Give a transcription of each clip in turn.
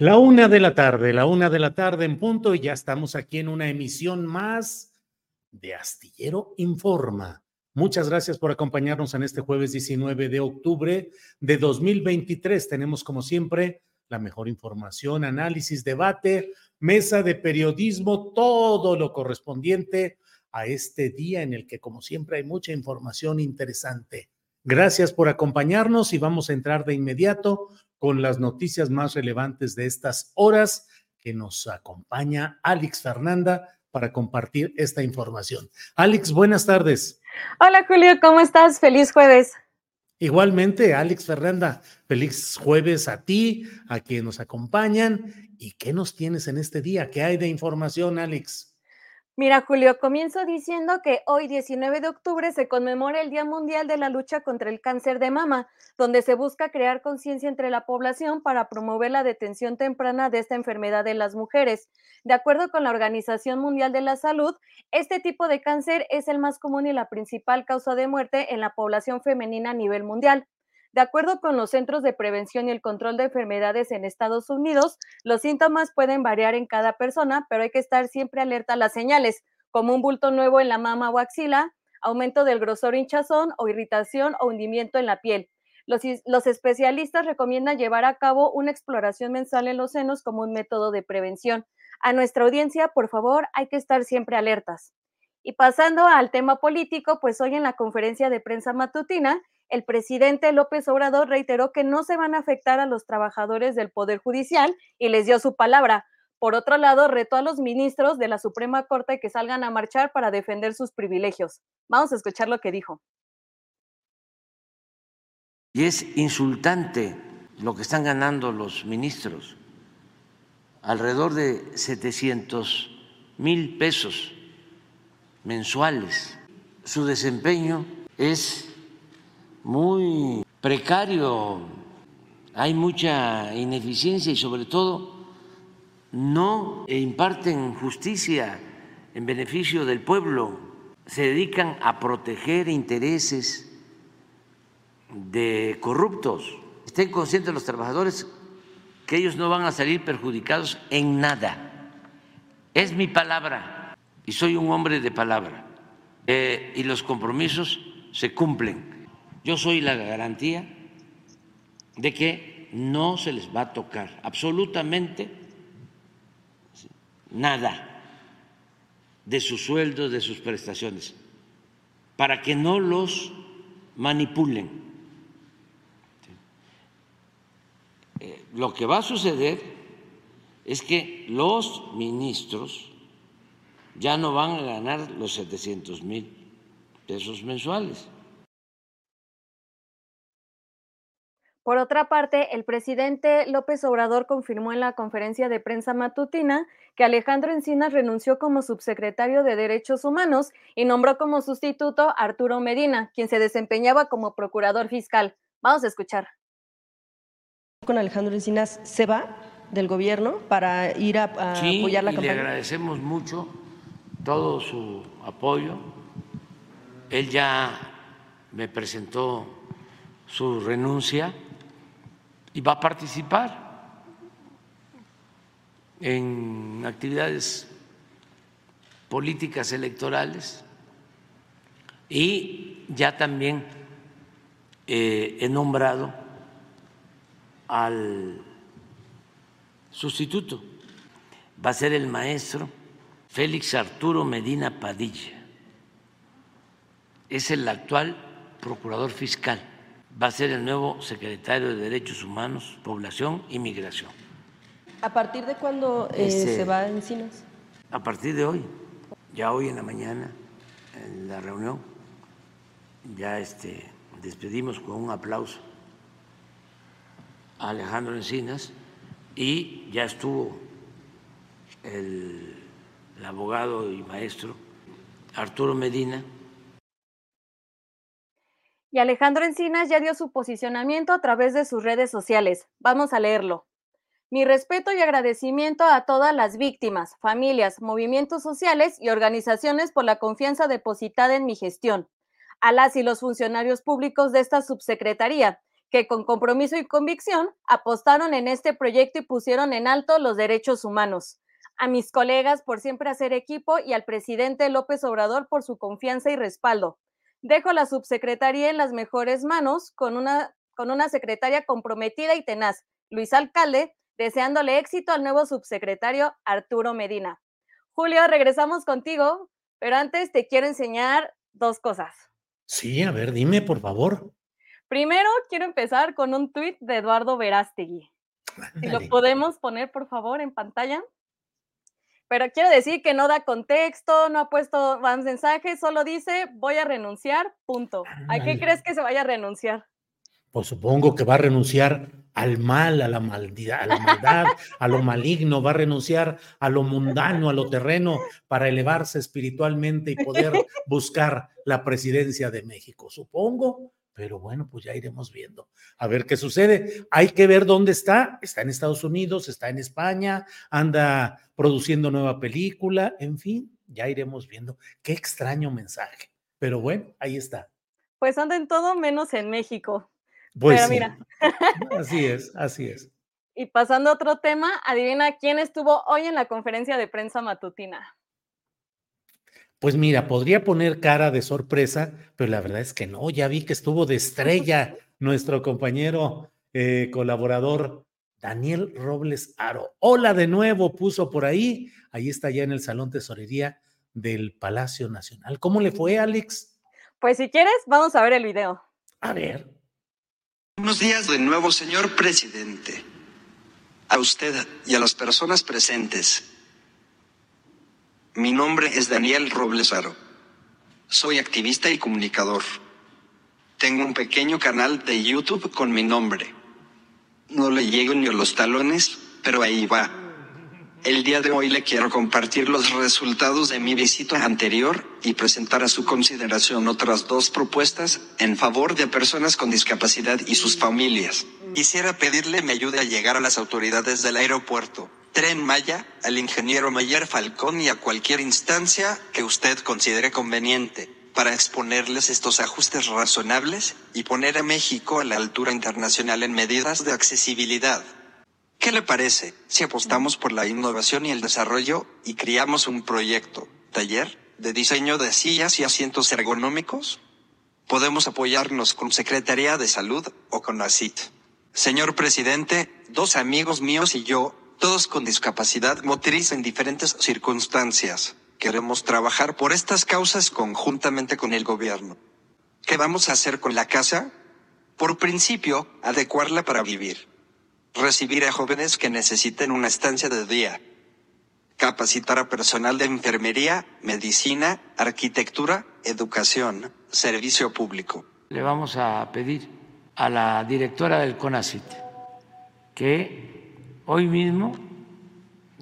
La una de la tarde, la una de la tarde en punto y ya estamos aquí en una emisión más de Astillero Informa. Muchas gracias por acompañarnos en este jueves 19 de octubre de 2023. Tenemos como siempre la mejor información, análisis, debate, mesa de periodismo, todo lo correspondiente a este día en el que como siempre hay mucha información interesante. Gracias por acompañarnos y vamos a entrar de inmediato con las noticias más relevantes de estas horas que nos acompaña Alex Fernanda para compartir esta información. Alex, buenas tardes. Hola Julio, ¿cómo estás? Feliz jueves. Igualmente, Alex Fernanda, feliz jueves a ti, a quienes nos acompañan. ¿Y qué nos tienes en este día? ¿Qué hay de información, Alex? Mira, Julio, comienzo diciendo que hoy, 19 de octubre, se conmemora el Día Mundial de la Lucha contra el Cáncer de Mama, donde se busca crear conciencia entre la población para promover la detención temprana de esta enfermedad en las mujeres. De acuerdo con la Organización Mundial de la Salud, este tipo de cáncer es el más común y la principal causa de muerte en la población femenina a nivel mundial. De acuerdo con los Centros de Prevención y el Control de Enfermedades en Estados Unidos, los síntomas pueden variar en cada persona, pero hay que estar siempre alerta a las señales, como un bulto nuevo en la mama o axila, aumento del grosor hinchazón o irritación o hundimiento en la piel. Los, los, especialistas recomiendan llevar a cabo una exploración mensual en los senos como un método de prevención. A nuestra audiencia, por favor, hay que estar siempre alertas. Y pasando al tema político, pues hoy en la conferencia de prensa matutina, el presidente López Obrador reiteró que no se van a afectar a los trabajadores del Poder Judicial y les dio su palabra. Por otro lado, retó a los ministros de la Suprema Corte que salgan a marchar para defender sus privilegios. Vamos a escuchar lo que dijo. Y es insultante lo que están ganando los ministros, alrededor de 700 mil pesos mensuales. Su desempeño es muy precario, hay mucha ineficiencia y sobre todo no imparten justicia en beneficio del pueblo, se dedican a proteger intereses de corruptos. Estén conscientes los trabajadores que ellos no van a salir perjudicados en nada. Es mi palabra y soy un hombre de palabra eh, y los compromisos se cumplen yo soy la garantía de que no se les va a tocar absolutamente nada de sus sueldos, de sus prestaciones, para que no los manipulen. Eh, lo que va a suceder es que los ministros ya no van a ganar los 700 mil pesos mensuales Por otra parte, el presidente López Obrador confirmó en la conferencia de prensa matutina que Alejandro Encinas renunció como subsecretario de Derechos Humanos y nombró como sustituto a Arturo Medina, quien se desempeñaba como procurador fiscal. Vamos a escuchar. Con Alejandro Encinas se va del gobierno para ir a, apoyar la y campaña. Le agradecemos mucho todo su apoyo. Él ya me presentó su renuncia y va a participar en actividades políticas electorales y ya también eh, he nombrado al sustituto. Va a ser el maestro Félix Arturo Medina Padilla. Es el actual procurador fiscal va a ser el nuevo secretario de Derechos Humanos, Población y Migración. ¿A partir de cuándo eh, Este, se va a Encinas? A partir de hoy, ya hoy en la mañana, en la reunión, ya este, despedimos con un aplauso a Alejandro Encinas y ya estuvo el, el abogado y maestro Arturo Medina Y Alejandro Encinas ya dio su posicionamiento a través de sus redes sociales. Vamos a leerlo. Mi respeto y agradecimiento a todas las víctimas, familias, movimientos sociales y organizaciones por la confianza depositada en mi gestión. A las y los funcionarios públicos de esta subsecretaría, que con compromiso y convicción apostaron en este proyecto y pusieron en alto los derechos humanos. A mis colegas por siempre hacer equipo y al presidente López Obrador por su confianza y respaldo dejo la subsecretaría en las mejores manos con una, con una secretaria comprometida y tenaz, Luis Alcalde, deseándole éxito al nuevo subsecretario Arturo Medina. Julio, regresamos contigo, pero antes te quiero enseñar dos cosas. Sí, a ver, dime, por favor. Primero, quiero empezar con un tuit de Eduardo Verástegui. Si lo podemos poner, por favor, en pantalla. Pero quiero decir que no da contexto, no ha puesto más mensajes, solo dice voy a renunciar, punto. ¿A qué crees que se vaya a renunciar? Pues supongo que va a renunciar al mal, a la maldad, a la maldad, a lo maligno, va a renunciar a lo mundano, a lo terreno, para elevarse espiritualmente y poder buscar la presidencia de México, supongo. Pero bueno, pues ya iremos viendo. A ver qué sucede. Hay que ver dónde está. Está en Estados Unidos, está en España, anda produciendo nueva película, en fin, ya iremos viendo. Qué extraño mensaje. Pero bueno, ahí está. Pues anda en todo menos en México. Pues Pero sí. mira. Así es, así es. Y pasando a otro tema, adivina quién estuvo hoy en la conferencia de prensa matutina. Pues mira, podría poner cara de sorpresa, pero la verdad es que no, ya vi que estuvo de estrella nuestro compañero eh, colaborador Daniel Robles Aro. Hola de nuevo, puso por ahí, ahí está ya en el Salón Tesorería del Palacio Nacional. ¿Cómo le fue, Alex? Pues si quieres, vamos a ver el video. A ver. Buenos días de nuevo, señor presidente. A usted y a las personas presentes. Mi nombre es Daniel Roblesaro. Soy activista y comunicador. Tengo un pequeño canal de YouTube con mi nombre. No le llego ni a los talones, pero ahí va. El día de hoy le quiero compartir los resultados de mi visita anterior y presentar a su consideración otras dos propuestas en favor de personas con discapacidad y sus familias. Quisiera pedirle me ayude a llegar a las autoridades del aeropuerto, Tren Maya, al ingeniero Mayer Falcón y a cualquier instancia que usted considere conveniente para exponerles estos ajustes razonables y poner a México a la altura internacional en medidas de accesibilidad. ¿Qué le parece si apostamos por la innovación y el desarrollo y creamos un proyecto, taller, de diseño de sillas y asientos ergonómicos? Podemos apoyarnos con Secretaría de Salud o con ACIT. Señor presidente, dos amigos míos y yo, todos con discapacidad motriz en diferentes circunstancias, queremos trabajar por estas causas conjuntamente con el gobierno. ¿Qué vamos a hacer con la casa? Por principio, adecuarla para vivir recibir a jóvenes que necesiten una estancia de día, capacitar a personal de enfermería, medicina, arquitectura, educación, servicio público. Le vamos a pedir a la directora del CONACIT que hoy mismo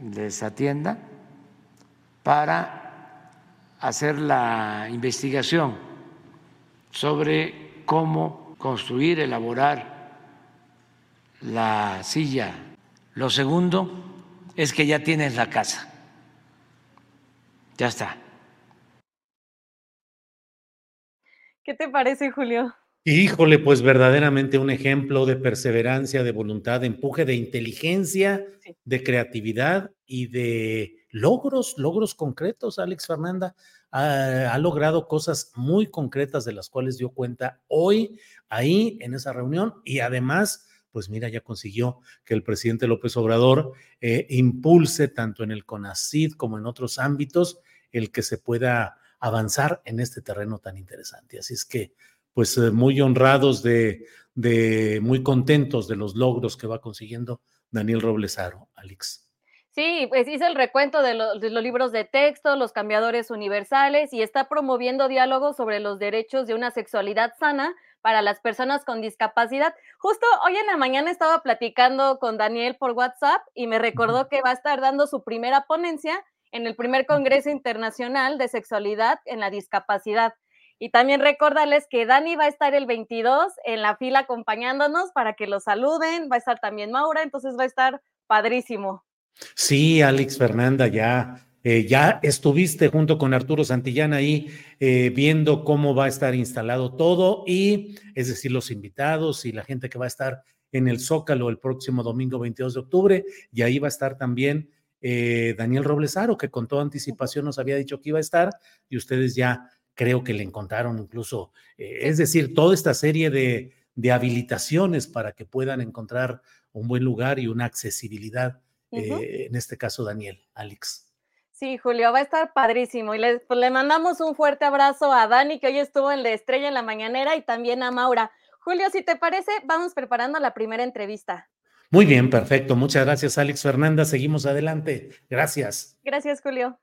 les atienda para hacer la investigación sobre cómo construir, elaborar la silla. Lo segundo es que ya tienes la casa. Ya está. ¿Qué te parece, Julio? Híjole, pues verdaderamente un ejemplo de perseverancia, de voluntad, de empuje, de inteligencia, de creatividad y de logros, logros concretos. Alex Fernanda ha, ha, logrado cosas muy concretas de las cuales dio cuenta hoy ahí en esa reunión y además, pues mira, ya consiguió que el presidente López Obrador eh, impulse tanto en el CONACID como en otros ámbitos el que se pueda avanzar en este terreno tan interesante. Así es que pues eh, muy honrados de, de, muy contentos de los logros que va consiguiendo Daniel Roblesaro, Alex. Sí, pues hizo el recuento de, lo, de, los libros de texto, los cambiadores universales y está promoviendo diálogos sobre los derechos de una sexualidad sana para las personas con discapacidad. Justo hoy en la mañana estaba platicando con Daniel por WhatsApp y me recordó que va a estar dando su primera ponencia en el primer Congreso Internacional de Sexualidad en la Discapacidad. Y también recordarles que Dani va a estar el 22 en la fila acompañándonos para que lo saluden, va a estar también Maura, entonces va a estar padrísimo. Sí, Alex Fernanda, ya, eh, ya estuviste junto con Arturo Santillán ahí eh, viendo cómo va a estar instalado todo y, es decir, los invitados y la gente que va a estar en el Zócalo el próximo domingo 22 de octubre, y ahí va a estar también eh, Daniel Roblesaro, que con toda anticipación nos había dicho que iba a estar, y ustedes ya creo que le encontraron incluso, eh, es decir, toda esta serie de, de, habilitaciones para que puedan encontrar un buen lugar y una accesibilidad, uh -huh. eh, en este caso Daniel, Alex. Sí, Julio, va a estar padrísimo. Y le, pues, le mandamos un fuerte abrazo a Dani, que hoy estuvo en la estrella en la mañanera, y también a Maura. Julio, si te parece, vamos preparando la primera entrevista. Muy bien, perfecto. Muchas gracias, Alex Fernanda. Seguimos adelante. Gracias. Gracias, Julio.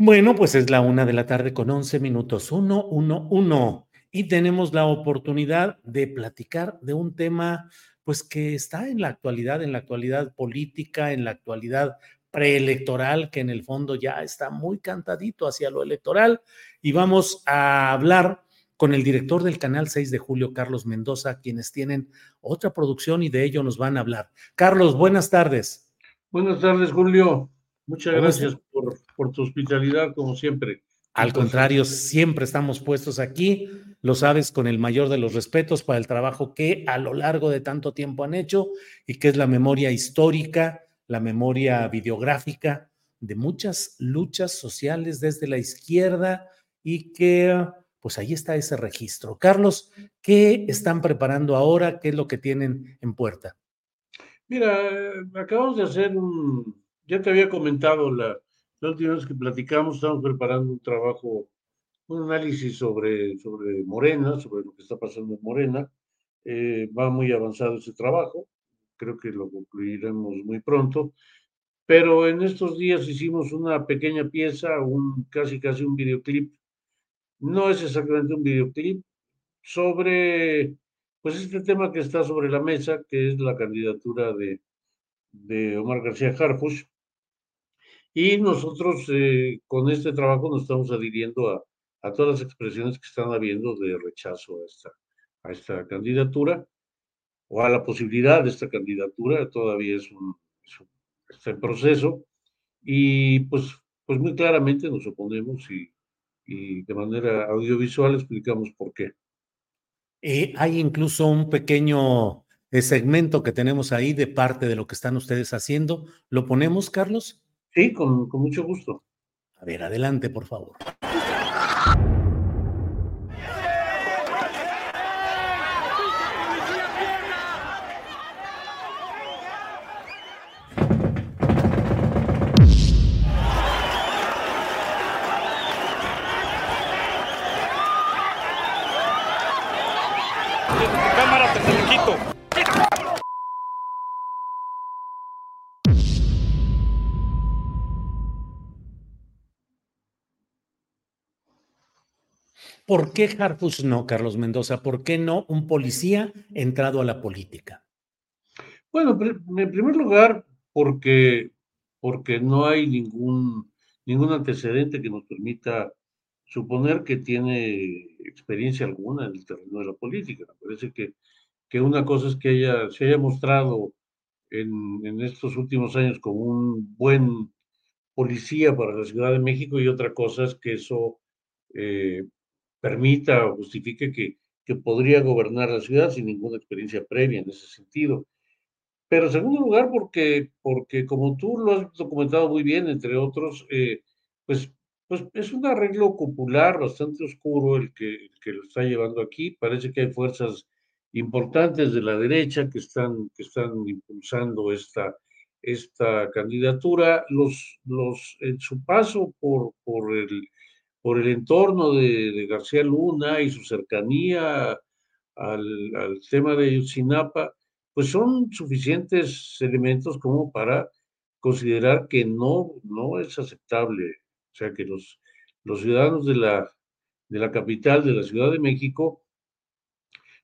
Bueno, pues es la una de la tarde con once minutos, uno, uno, uno. Y tenemos la oportunidad de platicar de un tema, pues que está en la actualidad, en la actualidad política, en la actualidad preelectoral, que en el fondo ya está muy cantadito hacia lo electoral. Y vamos a hablar con el director del canal 6 de julio, Carlos Mendoza, quienes tienen otra producción y de ello nos van a hablar. Carlos, buenas tardes. Buenas tardes, Julio. Muchas gracias por, por, tu hospitalidad, como siempre. Al contrario, siempre estamos puestos aquí, lo sabes, con el mayor de los respetos para el trabajo que a lo largo de tanto tiempo han hecho y que es la memoria histórica, la memoria videográfica de muchas luchas sociales desde la izquierda y que pues ahí está ese registro. Carlos, ¿qué están preparando ahora? ¿Qué es lo que tienen en puerta? Mira, acabamos de hacer un, ya te había comentado la, la última vez que platicamos, estamos preparando un trabajo, un análisis sobre, sobre Morena, sobre lo que está pasando en Morena. Eh, va muy avanzado ese trabajo, creo que lo concluiremos muy pronto. Pero en estos días hicimos una pequeña pieza, un, casi casi un videoclip no es exactamente un videoclip, sobre pues este tema que está sobre la mesa, que es la candidatura de, de Omar García Harfuch. Y nosotros eh, con este trabajo nos estamos adhiriendo a, a, todas las expresiones que están habiendo de rechazo a esta, a esta candidatura o a la posibilidad de esta candidatura, todavía es un, es un está en proceso. Y pues, pues muy claramente nos oponemos y, y de manera audiovisual explicamos por qué. Eh, hay incluso un pequeño eh, segmento que tenemos ahí de parte de lo que están ustedes haciendo. ¿Lo ponemos, Carlos? Sí, con, con mucho gusto. A ver, adelante, por favor. ¿Por qué Harfus no, Carlos Mendoza? ¿Por qué no un policía entrado a la política? Bueno, en primer lugar, porque, porque no hay ningún, ningún antecedente que nos permita suponer que tiene experiencia alguna en el terreno de la política. Me parece que, que una cosa es que ella, se haya mostrado en, en, estos últimos años como un buen policía para la Ciudad de México y otra cosa es que eso eh, permita o justifique que, que podría gobernar la ciudad sin ninguna experiencia previa en ese sentido. Pero en segundo lugar, porque, porque como tú lo has documentado muy bien, entre otros, eh, pues pues es un arreglo popular bastante oscuro el que, que lo está llevando aquí. Parece que hay fuerzas importantes de la derecha que están, que están impulsando esta, esta candidatura. Los, los, en su paso por, por, el, por el entorno de, García Luna y su cercanía al, al tema de Yotzinapa, pues son suficientes elementos como para considerar que no, no es aceptable o sea que los, los ciudadanos de la, de la capital, de la Ciudad de México,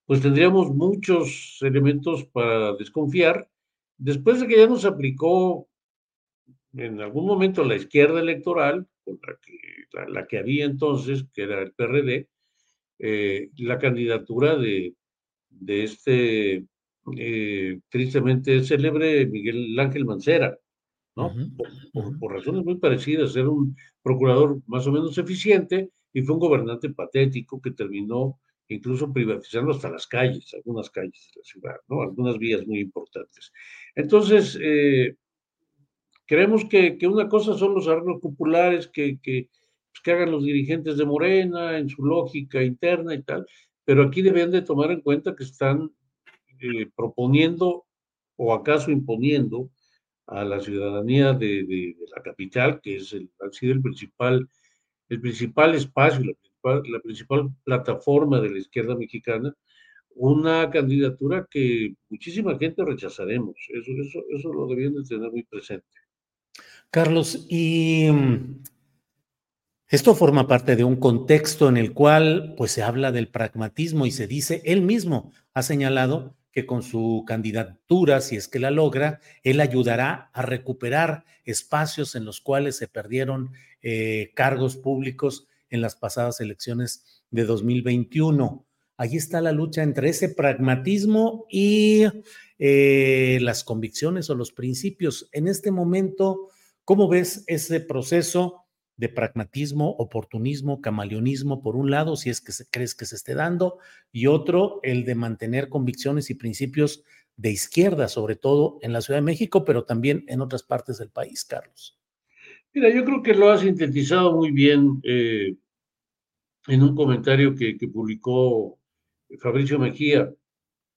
pues tendríamos muchos elementos para desconfiar. Después de que ya nos aplicó en algún momento la izquierda electoral, la que, la, que había entonces, que era el PRD, eh, la candidatura de, de este eh, tristemente célebre Miguel Ángel Mancera, ¿no? por, razones muy parecidas, era un procurador más o menos eficiente y fue un gobernante patético que terminó incluso privatizando hasta las calles, algunas calles de la ciudad, ¿no? Algunas vías muy importantes. Entonces, eh, creemos que, que, una cosa son los arreglos populares que, que, pues, que, hagan los dirigentes de Morena en su lógica interna y tal, pero aquí deben de tomar en cuenta que están eh, proponiendo o acaso imponiendo a la ciudadanía de, de, la capital, que es el, ha sido el principal, el principal espacio, la principal, la principal plataforma de la izquierda mexicana, una candidatura que muchísima gente rechazaremos. Eso, eso, eso lo debían de tener muy presente. Carlos, y mm, esto forma parte de un contexto en el cual pues se habla del pragmatismo y se dice, él mismo ha señalado que con su candidatura, si es que la logra, él ayudará a recuperar espacios en los cuales se perdieron eh, cargos públicos en las pasadas elecciones de 2021. Allí está la lucha entre ese pragmatismo y eh, las convicciones o los principios. En este momento, ¿cómo ves ese proceso? de pragmatismo, oportunismo, camaleonismo, por un lado, si es que crees que se esté dando, y otro, el de mantener convicciones y principios de izquierda, sobre todo en la Ciudad de México, pero también en otras partes del país, Carlos. Mira, yo creo que lo ha sintetizado muy bien eh, en un comentario que, publicó Fabricio Mejía,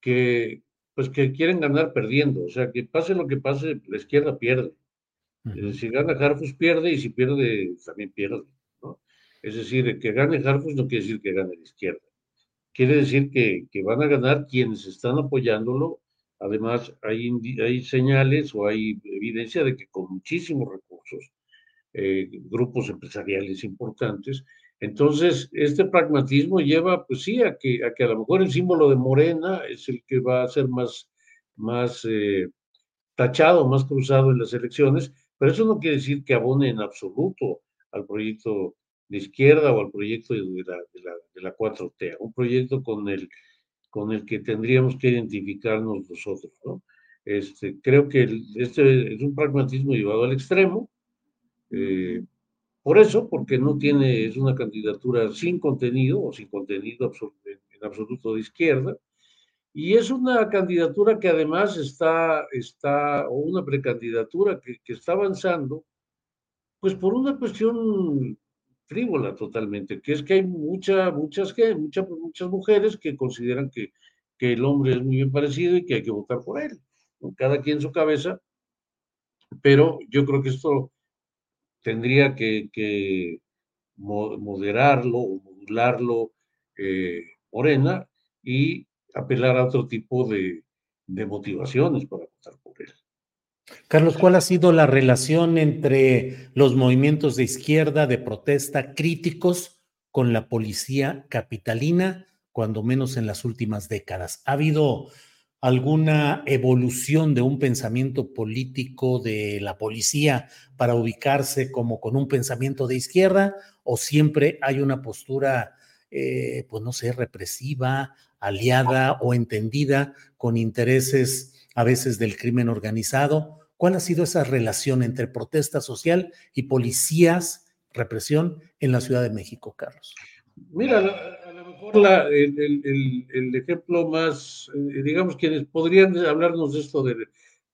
que pues que quieren ganar perdiendo, o sea, que pase lo que pase, la izquierda pierde. Si gana Harfus pierde y si pierde también pierde. ¿no? Es decir, que gane Harfus no quiere decir que gane la izquierda. Quiere decir que, que van a ganar quienes están apoyándolo. Además, hay, hay señales o hay evidencia de que con muchísimos recursos, eh, grupos empresariales importantes, entonces, este pragmatismo lleva, pues sí, a que, a que a lo mejor el símbolo de Morena es el que va a ser más, más eh, tachado, más cruzado en las elecciones, pero eso no quiere decir que abone en absoluto al proyecto de izquierda o al proyecto de la, de la, de la 4T, un proyecto con el, con el que tendríamos que identificarnos nosotros. ¿no? Este, creo que este es un pragmatismo llevado al extremo. Eh, por eso, porque no tiene, es una candidatura sin contenido o sin contenido en absoluto de izquierda, y es una candidatura que además está, está o una precandidatura que, que está avanzando, pues por una cuestión frívola totalmente, que es que hay mucha, muchas, muchas, muchas mujeres que consideran que, que el hombre es muy bien parecido y que hay que votar por él, cada quien su cabeza, pero yo creo que esto tendría que, moderarlo o modularlo eh, Morena y apelar a otro tipo de, de motivaciones para votar por él. Carlos, ¿cuál ha sido la relación entre los movimientos de izquierda, de protesta, críticos con la policía capitalina, cuando menos en las últimas décadas. ¿Ha habido alguna evolución de un pensamiento político de la policía para ubicarse como con un pensamiento de izquierda o siempre hay una postura, eh, pues no sé, represiva, aliada o entendida con intereses a veces del crimen organizado? ¿Cuál ha sido esa relación entre protesta social y policías, represión en la Ciudad de México, Carlos? Mira, a lo mejor el, ejemplo más, eh, digamos, quienes podrían hablarnos de esto de,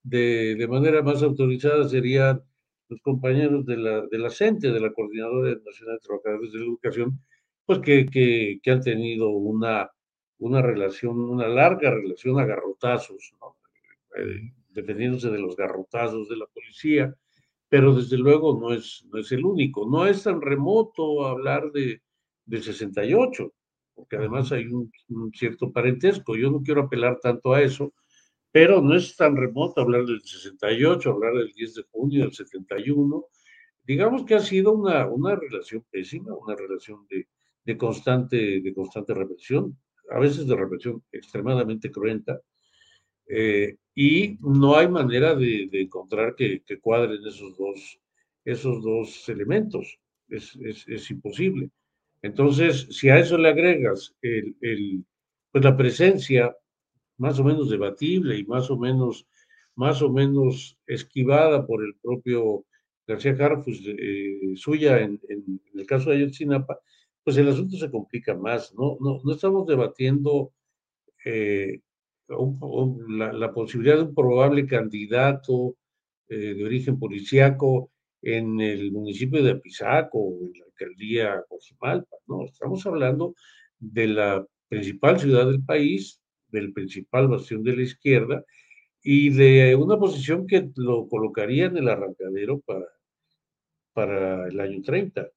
de, manera más autorizada serían los compañeros de la, de la CENTE, de la Coordinadora Nacional de Trabajadores de la Educación, pues que, que, que han tenido una, una relación, una larga relación a garrotazos, ¿no? Eh, defendiéndose de los garrotazos de la policía, pero desde luego no es, no es el único. No es tan remoto hablar de, de 68, porque además hay un, cierto parentesco. Yo no quiero apelar tanto a eso, pero no es tan remoto hablar del 68, hablar del 10 de junio del 71. Digamos que ha sido una, una relación pésima, una relación de, de, constante, de constante represión, a veces de represión extremadamente cruenta, eh, y no hay manera de, encontrar que, cuadren esos dos, esos dos elementos. Es, es, imposible. Entonces, si a eso le agregas pues la presencia más o menos debatible y más o menos, más o menos esquivada por el propio García Harfus, eh, suya en, el caso de Ayotzinapa, pues el asunto se complica más. No, no, estamos debatiendo eh, la, posibilidad de un probable candidato eh, de origen policiaco en el municipio de Apizaco en alcaldía Cojimalpa, no, estamos hablando de la principal ciudad del país, del principal bastión de la izquierda y de una posición que lo colocaría en el arrancadero para, para el año 30.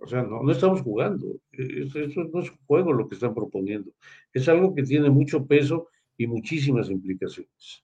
O sea, no, estamos jugando. Eso, no es un juego lo que están proponiendo. Es algo que tiene mucho peso y muchísimas implicaciones.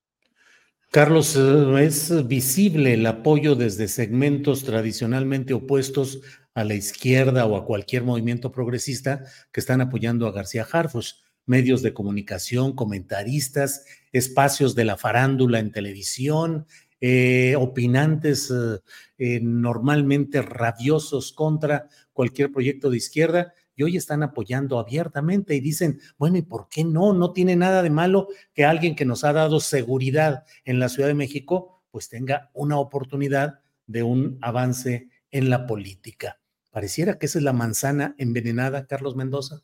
Carlos, eh, es visible el apoyo desde segmentos tradicionalmente opuestos a la izquierda o a cualquier movimiento progresista que están apoyando a García Harfus. Medios de comunicación, comentaristas, espacios de la farándula en televisión, eh, opinantes eh, eh, normalmente rabiosos contra cualquier proyecto de izquierda y hoy están apoyando abiertamente y dicen, bueno, ¿y por qué no? No tiene nada de malo que alguien que nos ha dado seguridad en la Ciudad de México, pues tenga una oportunidad de un avance en la política. Pareciera que esa es la manzana envenenada, Carlos Mendoza.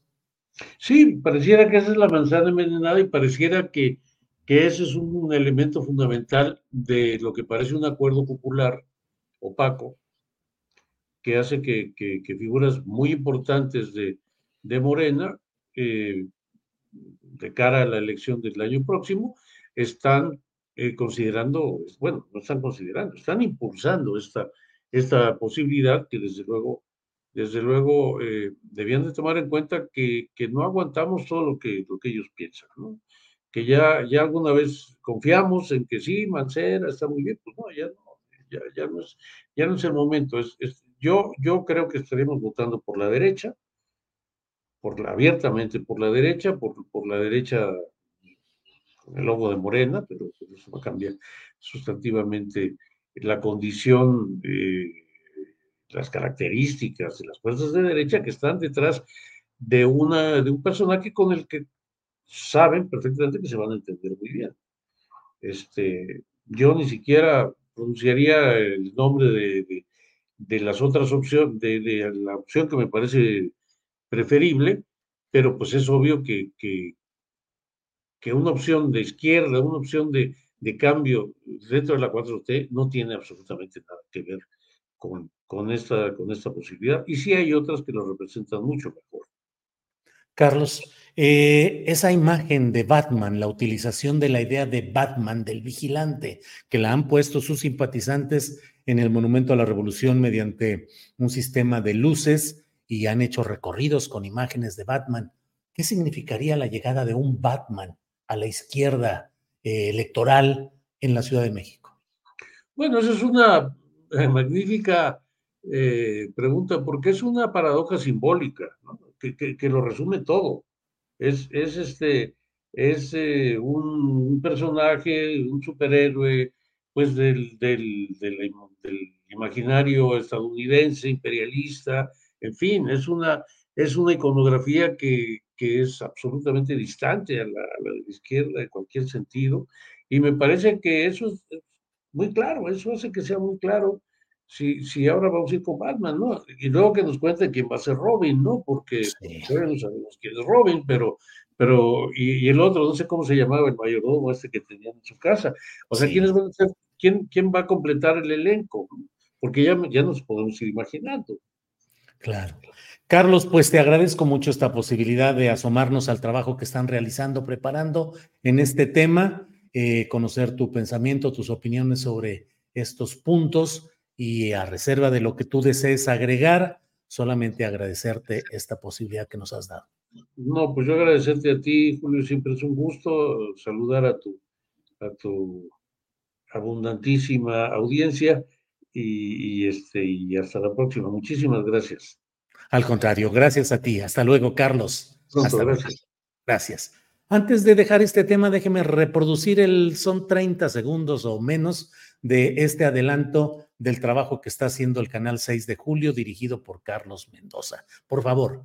Sí, pareciera que esa es la manzana envenenada y pareciera que que ese es un elemento fundamental de lo que parece un acuerdo popular opaco, que hace que, figuras muy importantes de, Morena, eh, de cara a la elección del año próximo, están eh, considerando, bueno, no están considerando, están impulsando esta, esta posibilidad que desde luego, desde luego eh, debían de tomar en cuenta que, que, no aguantamos todo lo que, lo que ellos piensan, ¿no? que ya, ya alguna vez confiamos en que sí, Mancera está muy bien, pues no, ya no, ya, ya no, es, ya no es el momento. Es, yo, yo creo que estaremos votando por la derecha, por la, abiertamente por la derecha, por, por la derecha con el logo de Morena, pero, eso va a cambiar sustantivamente la condición, las características de las fuerzas de derecha que están detrás de, una, de un personaje con el que saben perfectamente que se van a entender muy bien. Este, yo ni siquiera pronunciaría el nombre de, las otras opciones, de, la opción que me parece preferible, pero pues es obvio que, que, que una opción de izquierda, una opción de, de, cambio dentro de la 4T no tiene absolutamente nada que ver con, con, esta, con esta posibilidad. Y sí hay otras que lo representan mucho mejor. Carlos, eh, esa imagen de Batman, la utilización de la idea de Batman, del vigilante, que la han puesto sus simpatizantes en el Monumento a la Revolución mediante un sistema de luces y han hecho recorridos con imágenes de Batman. ¿Qué significaría la llegada de un Batman a la izquierda eh, electoral en la Ciudad de México? Bueno, eso es una eh, magnífica eh, pregunta, porque es una paradoja simbólica, que, lo resume todo. Es, es, este, es un, personaje, un superhéroe, pues del, del, del, imaginario estadounidense, imperialista, en fin, es una, es una iconografía que, que es absolutamente distante a la, a la, de la izquierda en cualquier sentido, y me parece que eso es muy claro, eso hace que sea muy claro si, si ahora vamos a ir con Batman, ¿no? Y luego que nos cuenten quién va a ser Robin, ¿no? Porque todavía no sabemos quién es Robin, pero, pero y, el otro, no sé cómo se llamaba el mayordomo este que tenían en su casa. O sea, ¿quiénes van a ser, quién, quién va a completar el elenco? Porque ya, ya nos podemos ir imaginando. Claro. Carlos, pues te agradezco mucho esta posibilidad de asomarnos al trabajo que están realizando, preparando en este tema, eh, conocer tu pensamiento, tus opiniones sobre estos puntos y a reserva de lo que tú desees agregar, solamente agradecerte esta posibilidad que nos has dado. No, pues yo agradecerte a ti, Julio, siempre es un gusto saludar a tu, a tu abundantísima audiencia y, este, y hasta la próxima. Muchísimas gracias. Al contrario, gracias a ti. Hasta luego, Carlos. hasta gracias. Gracias. Antes de dejar este tema, déjeme reproducir el, son 30 segundos o menos de este adelanto del trabajo que está haciendo el canal 6 de julio dirigido por Carlos Mendoza. Por favor.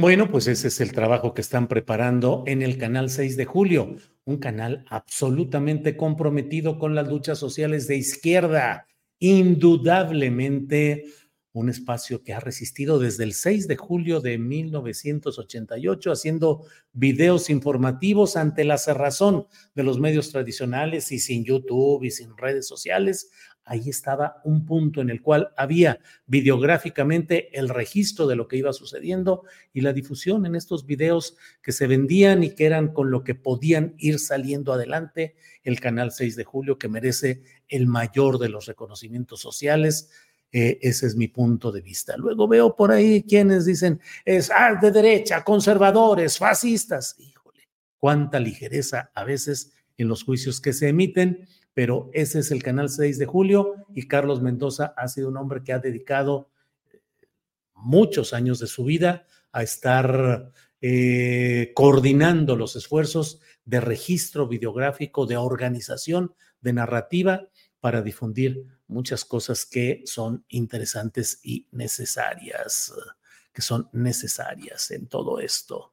Bueno, pues ese es el trabajo que están preparando en el canal 6 de julio, un canal absolutamente comprometido con las luchas sociales de izquierda, indudablemente un espacio que ha resistido desde el 6 de julio de 1988, haciendo videos informativos ante la cerrazón de los medios tradicionales y sin YouTube y sin redes sociales, ahí estaba un punto en el cual había videográficamente el registro de lo que iba sucediendo y la difusión en estos videos que se vendían y que eran con lo que podían ir saliendo adelante el canal 6 de julio que merece el mayor de los reconocimientos sociales. Eh, ese es mi punto de vista. Luego veo por ahí quienes dicen, es ah, de derecha, conservadores, fascistas. Híjole, cuánta ligereza a veces en los juicios que se emiten pero ese es el canal 6 de julio y Carlos Mendoza ha sido un hombre que ha dedicado eh, muchos años de su vida a estar eh, coordinando los esfuerzos de registro videográfico, de organización, de narrativa para difundir muchas cosas que son interesantes y necesarias, que son necesarias en todo esto.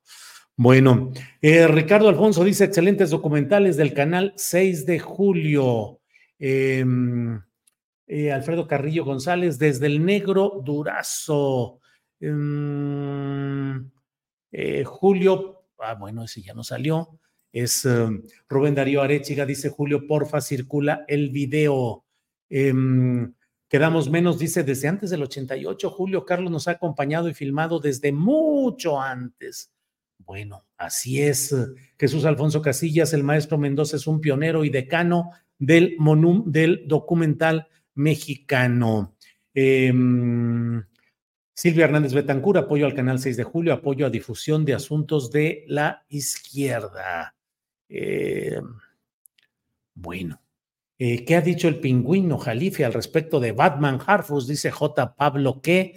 Bueno, eh, Ricardo Alfonso dice excelentes documentales del canal 6 de julio. Em, eh, Alfredo Carrillo González desde el Negro Durazo. Em, eh, julio, ah, bueno, ese ya no salió. Es em, Rubén Darío Arechiga, dice Julio, porfa, circula el video. quedamos menos, dice, desde antes del 88. Julio Carlos nos ha acompañado y filmado desde mucho antes. Bueno, así es. Jesús Alfonso Casillas, el maestro Mendoza es un pionero y decano del, documental mexicano. Em, Silvia Hernández Betancur, apoyo al canal 6 de julio, apoyo a difusión de asuntos de la izquierda. Em, bueno, eh, ¿qué ha dicho el pingüino Jalife al respecto de Batman Harfus? Dice J. Pablo ¿qué?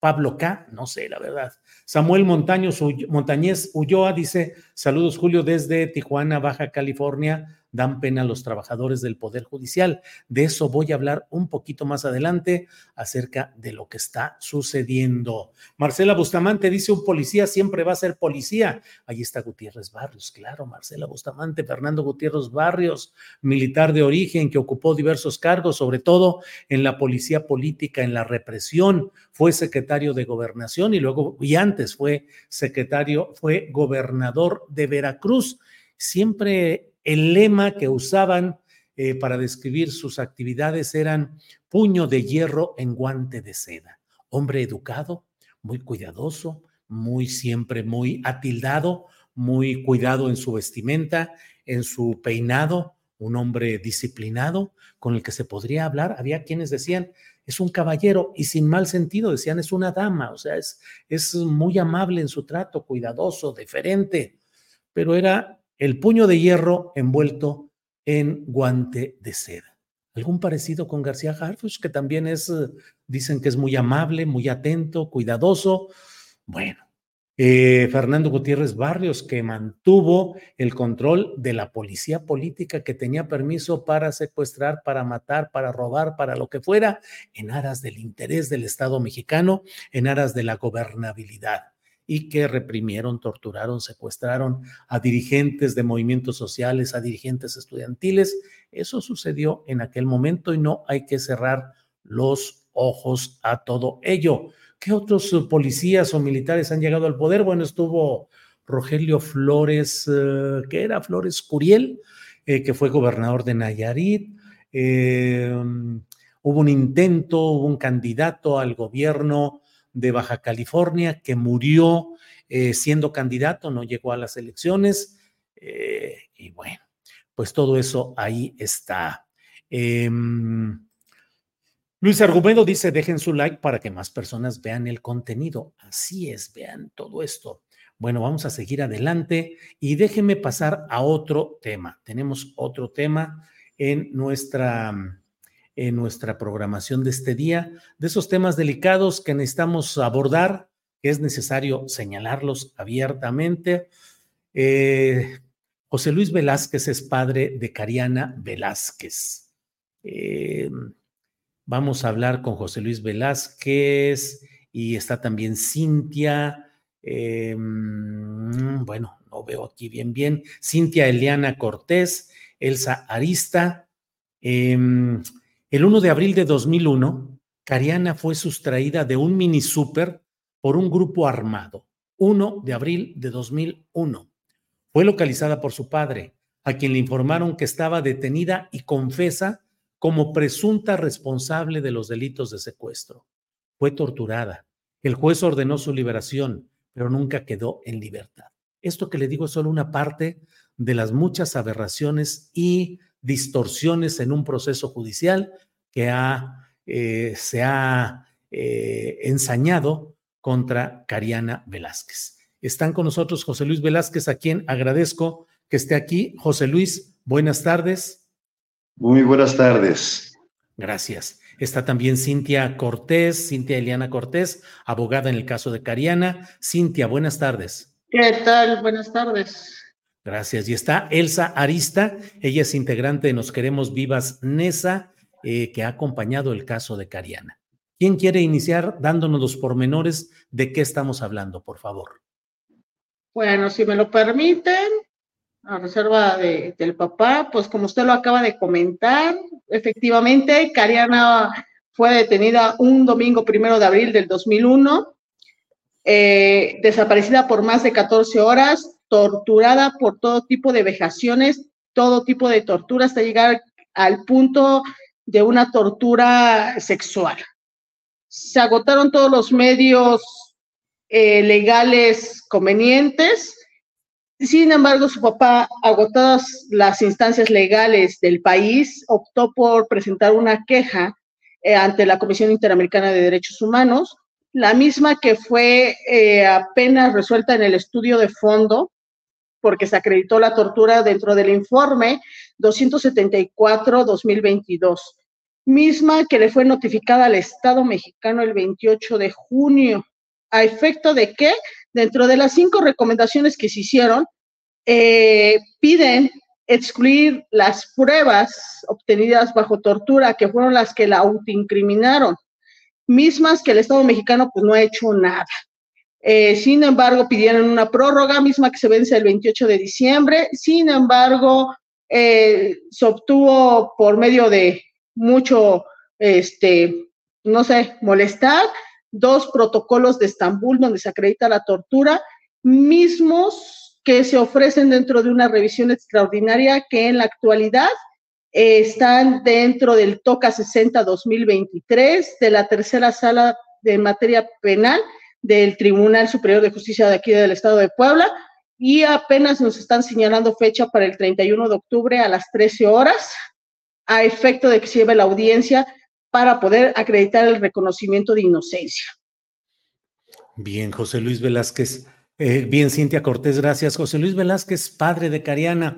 Pablo K, no sé, la verdad. Samuel Montañez Ulloa dice, saludos Julio desde Tijuana, Baja California dan pena a los trabajadores del Poder Judicial. De eso voy a hablar un poquito más adelante acerca de lo que está sucediendo. Marcela Bustamante dice, un policía siempre va a ser policía. Ahí está Gutiérrez Barrios, claro, Marcela Bustamante, Fernando Gutiérrez Barrios, militar de origen que ocupó diversos cargos, sobre todo en la policía política, en la represión, fue secretario de gobernación y luego, y antes fue secretario, fue gobernador de Veracruz. Siempre el lema que usaban eh, para describir sus actividades eran puño de hierro en guante de seda. Hombre educado, muy cuidadoso, muy siempre muy atildado, muy cuidado en su vestimenta, en su peinado, un hombre disciplinado con el que se podría hablar. Había quienes decían, es un caballero y sin mal sentido decían, es una dama, o sea, es, es muy amable en su trato, cuidadoso, deferente, pero era el puño de hierro envuelto en guante de seda. ¿Algún parecido con García Harfuch, que también es, dicen que es muy amable, muy atento, cuidadoso? Bueno, eh, Fernando Gutiérrez Barrios, que mantuvo el control de la policía política que tenía permiso para secuestrar, para matar, para robar, para lo que fuera, en aras del interés del Estado mexicano, en aras de la gobernabilidad y que reprimieron, torturaron, secuestraron a dirigentes de movimientos sociales, a dirigentes estudiantiles. Eso sucedió en aquel momento y no hay que cerrar los ojos a todo ello. ¿Qué otros eh, policías o militares han llegado al poder? Bueno, estuvo Rogelio Flores, eh, que era Flores Curiel, eh, que fue gobernador de Nayarit. hubo un intento, hubo un candidato al gobierno de Baja California que murió siendo candidato, no llegó a las elecciones. y bueno, pues todo eso ahí está. Em, Luis Argumedo dice, dejen su like para que más personas vean el contenido. Así es, vean todo esto. Bueno, vamos a seguir adelante y déjenme pasar a otro tema. Tenemos otro tema en nuestra, en nuestra programación de este día, de esos temas delicados que necesitamos abordar, que es necesario señalarlos abiertamente. Eh, José Luis Velázquez es padre de Cariana Velázquez. Eh, Vamos a hablar con José Luis Velázquez y está también Cintia. Em, bueno, no veo aquí bien, bien. Cintia Eliana Cortés, Elsa Arista. El 1 de abril de 2001, Cariana fue sustraída de un mini super por un grupo armado. 1 de abril de 2001. Fue localizada por su padre, a quien le informaron que estaba detenida y confesa como presunta responsable de los delitos de secuestro. Fue torturada. El juez ordenó su liberación, pero nunca quedó en libertad. Esto que le digo es solo una parte de las muchas aberraciones y distorsiones en un proceso judicial que ha, eh, se ha eh, ensañado contra Cariana Velázquez. Están con nosotros José Luis Velázquez, a quien agradezco que esté aquí. José Luis, buenas tardes. Muy buenas tardes. Gracias. Está también Cintia Cortés, Cintia Eliana Cortés, abogada en el caso de Cariana. Cintia, buenas tardes. ¿Qué tal? Buenas tardes. Gracias. Y está Elsa Arista, ella es integrante de Nos Queremos Vivas NESA, eh, que ha acompañado el caso de Cariana. ¿Quién quiere iniciar dándonos los pormenores de qué estamos hablando, por favor? Bueno, si me lo permiten, a reserva de, del papá, pues como usted lo acaba de comentar, efectivamente, Cariana fue detenida un domingo primero de abril del 2001, eh, desaparecida por más de 14 horas, torturada por todo tipo de vejaciones, todo tipo de tortura hasta llegar al punto de una tortura sexual. Se agotaron todos los medios eh, legales convenientes sin embargo, su papá, agotadas las instancias legales del país, optó por presentar una queja eh, ante la Comisión Interamericana de Derechos Humanos, la misma que fue eh, apenas resuelta en el estudio de fondo, porque se acreditó la tortura dentro del informe 274-2022, misma que le fue notificada al Estado mexicano el 28 de junio, a efecto de que dentro de las cinco recomendaciones que se hicieron, eh, piden excluir las pruebas obtenidas bajo tortura, que fueron las que la autoincriminaron, mismas que el Estado mexicano pues no ha hecho nada. Eh, sin embargo, pidieron una prórroga misma que se vence el 28 de diciembre. Sin embargo, eh, se obtuvo por medio de mucho, este, no sé, molestar, dos protocolos de Estambul donde se acredita la tortura, mismos que se ofrecen dentro de una revisión extraordinaria que en la actualidad eh, están dentro del TOCA 60 2023 de la tercera sala de materia penal del Tribunal Superior de Justicia de aquí del Estado de Puebla y apenas nos están señalando fecha para el 31 de octubre a las 13 horas a efecto de que se lleve la audiencia para poder acreditar el reconocimiento de inocencia. Bien, José Luis Velázquez. Eh, bien, Cintia Cortés, gracias. José Luis Velázquez, padre de Cariana.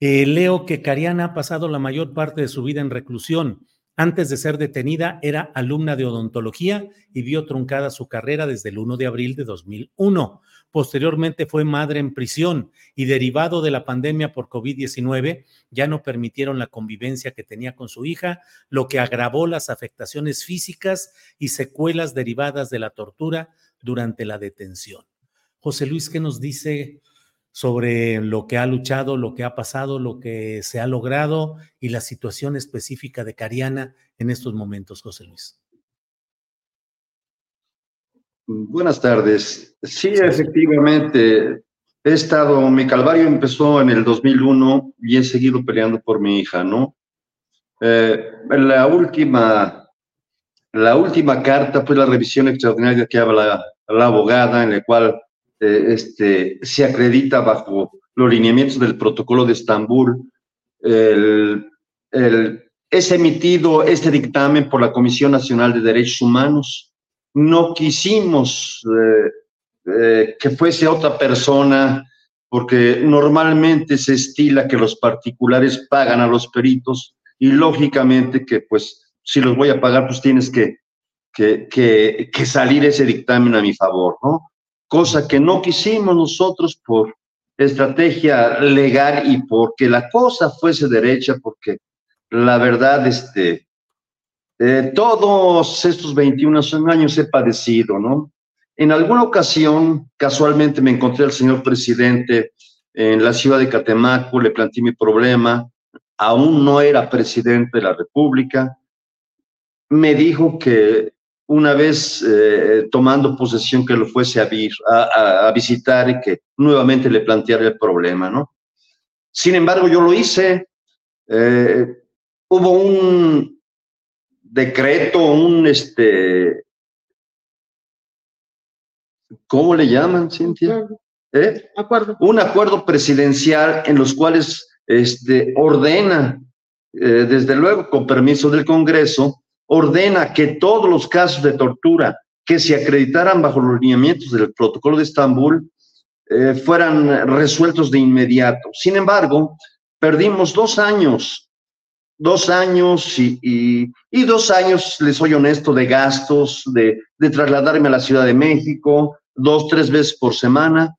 Eh, leo que Cariana ha pasado la mayor parte de su vida en reclusión. Antes de ser detenida, era alumna de odontología y vio truncada su carrera desde el 1 de abril de 2001. Posteriormente fue madre en prisión y derivado de la pandemia por COVID-19, ya no permitieron la convivencia que tenía con su hija, lo que agravó las afectaciones físicas y secuelas derivadas de la tortura durante la detención. José Luis, ¿qué nos dice sobre lo que ha luchado, lo que ha pasado, lo que se ha logrado y la situación específica de Cariana en estos momentos, José Luis. Buenas tardes. Sí, efectivamente, he estado, mi calvario empezó en el 2001 y he seguido peleando por mi hija, ¿no? Eh, la última, la última carta fue la revisión extraordinaria que habla la abogada, en la cual eh, este, se acredita bajo los lineamientos del protocolo de Estambul. El, es emitido este dictamen por la Comisión Nacional de Derechos Humanos. No quisimos eh, eh, que fuese otra persona porque normalmente se estila que los particulares pagan a los peritos y lógicamente que pues si los voy a pagar pues tienes que, que, que, que salir ese dictamen a mi favor, ¿no? Cosa que no quisimos nosotros por estrategia legal y porque la cosa fuese derecha, porque la verdad, este, eh, todos estos 21 años he padecido, ¿no? En alguna ocasión, casualmente me encontré al señor presidente en la ciudad de Catemaco, le planteé mi problema, aún no era presidente de la República, me dijo que una vez eh, tomando posesión que lo fuese a, a, visitar y que nuevamente le planteara el problema, ¿no? Sin embargo, yo lo hice. Eh, hubo un decreto, un este, ¿cómo le llaman, Cintia? ¿Eh? Acuerdo. Un acuerdo presidencial en los cuales este, ordena, desde luego con permiso del Congreso, ordena que todos los casos de tortura que se acreditaran bajo los lineamientos del protocolo de Estambul eh, fueran resueltos de inmediato. Sin embargo, perdimos dos años, dos años y, dos años, les soy honesto, de gastos, de trasladarme a la Ciudad de México dos, tres veces por semana,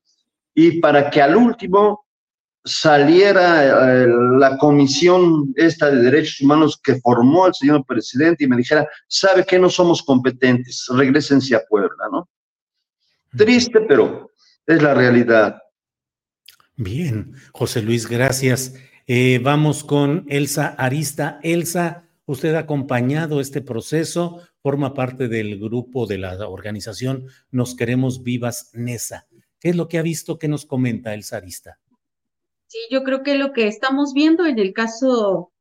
y para que al último saliera eh, la comisión esta de derechos humanos que formó el señor presidente y me dijera, sabe que no somos competentes, regresense a Puebla, ¿no? Triste, pero es la realidad. Bien, José Luis, gracias. Eh, vamos con Elsa Arista. Elsa, usted ha acompañado este proceso, forma parte del grupo de la organización Nos Queremos Vivas NESA. ¿Qué es lo que ha visto? ¿Qué nos comenta Elsa Arista? Sí, yo creo que lo que estamos viendo en el caso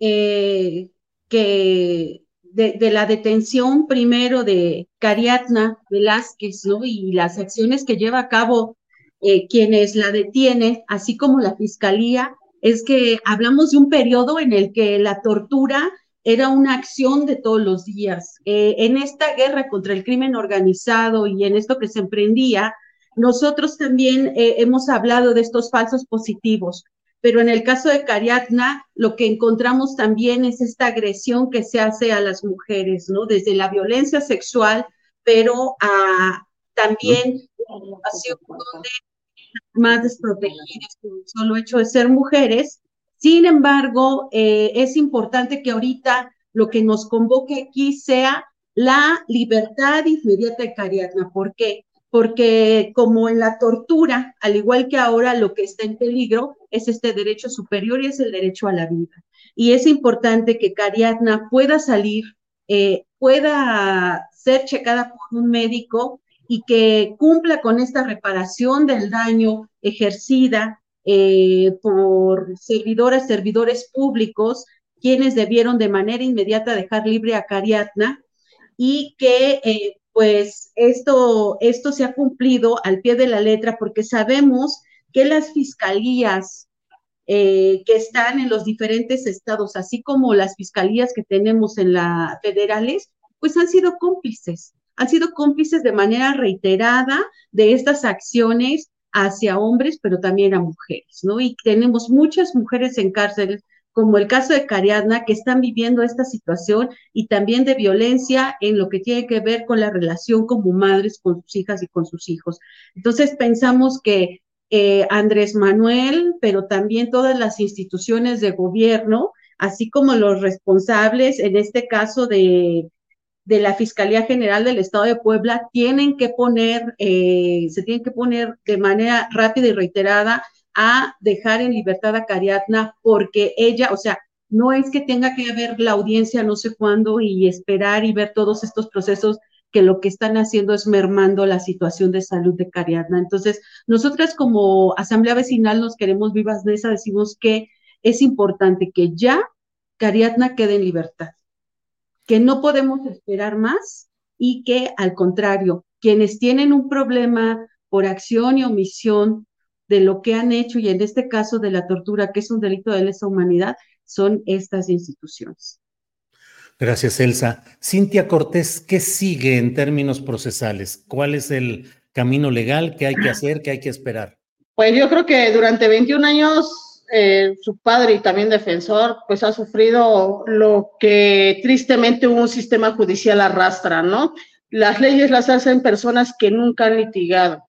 eh, que de, la detención primero de Cariatna Velázquez. Y las acciones que lleva a cabo eh, quienes la detienen, así como la fiscalía, es que hablamos de un periodo en el que la tortura era una acción de todos los días. Eh, en esta guerra contra el crimen organizado y en esto que se emprendía, nosotros también eh, hemos hablado de estos falsos positivos, pero en el caso de Cariatna, lo que encontramos también es esta agresión que se hace a las mujeres, ¿no? Desde la violencia sexual, pero a también situación donde más desprotegidas por el solo hecho de ser mujeres. Sin embargo, eh, es importante que ahorita lo que nos convoque aquí sea la libertad inmediata de Cariatna. ¿Por qué? Porque como en la tortura, al igual que ahora, lo que está en peligro es este derecho superior y es el derecho a la vida. Y es importante que Cariadna pueda salir, eh, pueda ser checada por un médico y que cumpla con esta reparación del daño ejercida eh, por servidoras, servidores públicos, quienes debieron de manera inmediata dejar libre a Cariatna y que eh, pues esto, esto se ha cumplido al pie de la letra porque sabemos que las fiscalías eh, que están en los diferentes estados, así como las fiscalías que tenemos en las federales, pues han sido cómplices, han sido cómplices de manera reiterada de estas acciones hacia hombres, pero también a mujeres, ¿no? Y tenemos muchas mujeres en cárceles, como el caso de Cariadna, que están viviendo esta situación y también de violencia en lo que tiene que ver con la relación como madres con sus hijas y con sus hijos. Entonces pensamos que eh, Andrés Manuel, pero también todas las instituciones de gobierno, así como los responsables, en este caso de, la Fiscalía General del Estado de Puebla, tienen que poner, eh, se tienen que poner de manera rápida y reiterada a dejar en libertad a Cariatna porque ella, o sea, no es que tenga que haber la audiencia no sé cuándo y esperar y ver todos estos procesos que lo que están haciendo es mermando la situación de salud de Cariadna. Entonces, nosotras como Asamblea Vecinal nos queremos vivas de esa, decimos que es importante que ya Cariadna quede en libertad, que no podemos esperar más y que al contrario, quienes tienen un problema por acción y omisión de lo que han hecho y en este caso de la tortura, que es un delito de lesa humanidad, son estas instituciones. Gracias, Elsa. Cintia Cortés, ¿qué sigue en términos procesales? ¿Cuál es el camino legal que hay que hacer, que hay que esperar? Pues yo creo que durante 21 años eh, su padre y también defensor, pues ha sufrido lo que tristemente un sistema judicial arrastra, ¿no? Las leyes las hacen personas que nunca han litigado.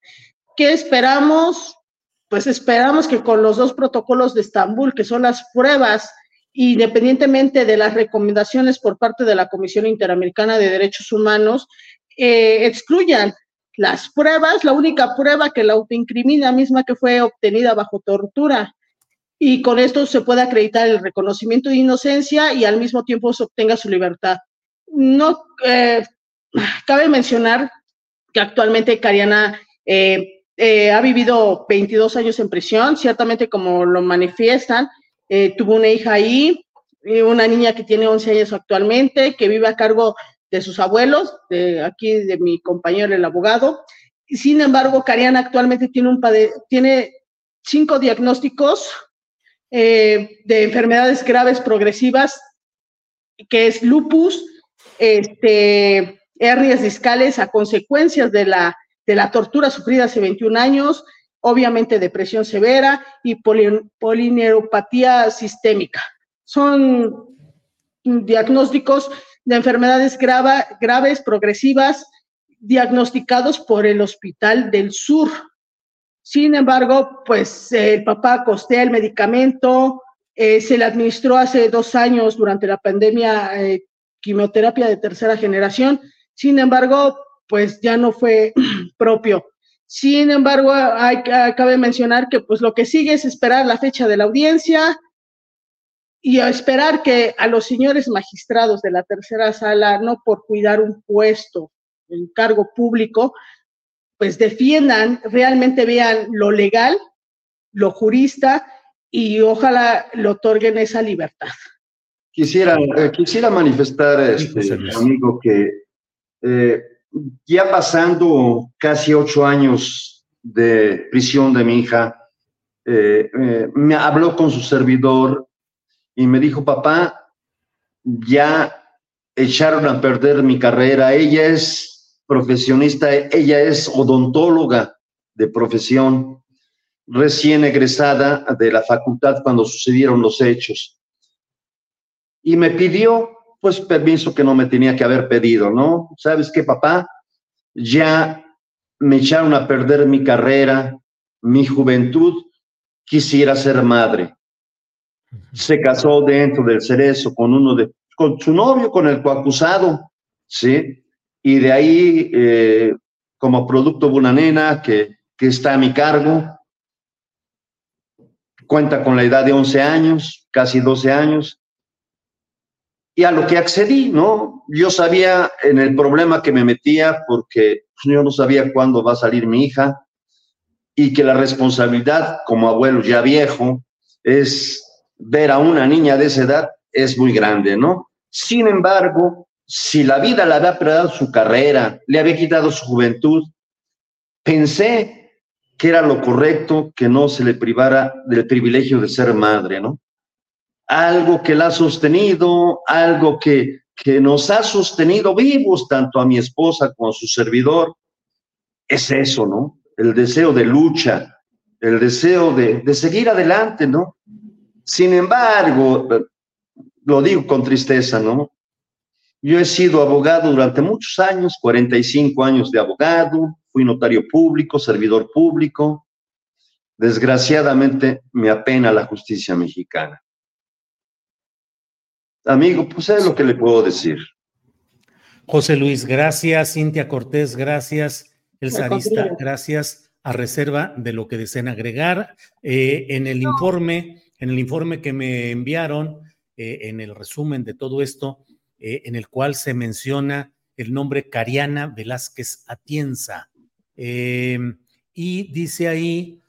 ¿Qué esperamos? Pues esperamos que con los dos protocolos de Estambul, que son las pruebas independientemente de las recomendaciones por parte de la Comisión Interamericana de Derechos Humanos, eh, excluyan las pruebas, la única prueba que la autoincrimina misma que fue obtenida bajo tortura. Y con esto se puede acreditar el reconocimiento de inocencia y al mismo tiempo se obtenga su libertad. No eh, cabe mencionar que actualmente Cariana eh, ha vivido 22 años en prisión, ciertamente como lo manifiestan, eh, tuvo una hija ahí, una niña que tiene 11 años actualmente, que vive a cargo de sus abuelos, de aquí de mi compañero el abogado. Sin embargo, Cariana actualmente tiene, un tiene cinco diagnósticos eh, de enfermedades graves progresivas, que es lupus, este, hernias discales a consecuencias de la, de la tortura sufrida hace 21 años, obviamente depresión severa y polineuropatía sistémica. Son diagnósticos de enfermedades graves, progresivas, diagnosticados por el Hospital del Sur. Sin embargo, pues el papá costea el medicamento, eh, se le administró hace dos años durante la pandemia eh, quimioterapia de tercera generación, sin embargo, pues ya no fue propio. Sin embargo, hay, cabe mencionar que pues lo que sigue es esperar la fecha de la audiencia y esperar que a los señores magistrados de la tercera sala, no por cuidar un puesto, un cargo público, pues defiendan, realmente vean lo legal, lo jurista y ojalá le otorguen esa libertad. Quisiera, eh, quisiera manifestar, este, amigo, que eh, ya pasando casi ocho años de prisión de mi hija, eh, eh, me habló con su servidor y me dijo, papá, ya echaron a perder mi carrera. Ella es profesionista, ella es odontóloga de profesión, recién egresada de la facultad cuando sucedieron los hechos. Y me pidió pues permiso que no me tenía que haber pedido, ¿no? ¿Sabes qué, papá? Ya me echaron a perder mi carrera, mi juventud, quisiera ser madre. Se casó dentro del cerezo con uno de, con su novio, con el coacusado, ¿sí? Y de ahí, eh, como producto de una nena que, que está a mi cargo, cuenta con la edad de 11 años, casi 12 años, y a lo que accedí, ¿no? Yo sabía en el problema que me metía porque yo no sabía cuándo va a salir mi hija. y que la responsabilidad como abuelo ya viejo es ver a una niña de esa edad es muy grande, ¿no? Sin embargo, si la vida le había privado su carrera, le había quitado su juventud, pensé que era lo correcto que no se le privara del privilegio de ser madre, ¿no? Algo que la ha sostenido, algo que, que nos ha sostenido vivos, tanto a mi esposa como a su servidor, es eso, ¿no? El deseo de lucha, el deseo de, de seguir adelante, ¿no? Sin embargo, lo digo con tristeza, ¿no? Yo he sido abogado durante muchos años, 45 años de abogado, fui notario público, servidor público. Desgraciadamente me apena la justicia mexicana. Amigo, pues es lo que le puedo decir. José Luis, gracias. Cintia Cortés, gracias. El Sarista, gracias. A reserva de lo que deseen agregar. Eh, en el informe, en el informe que me enviaron, eh, en el resumen de todo esto, eh, en el cual se menciona el nombre Cariana Velázquez Atienza. y dice ahí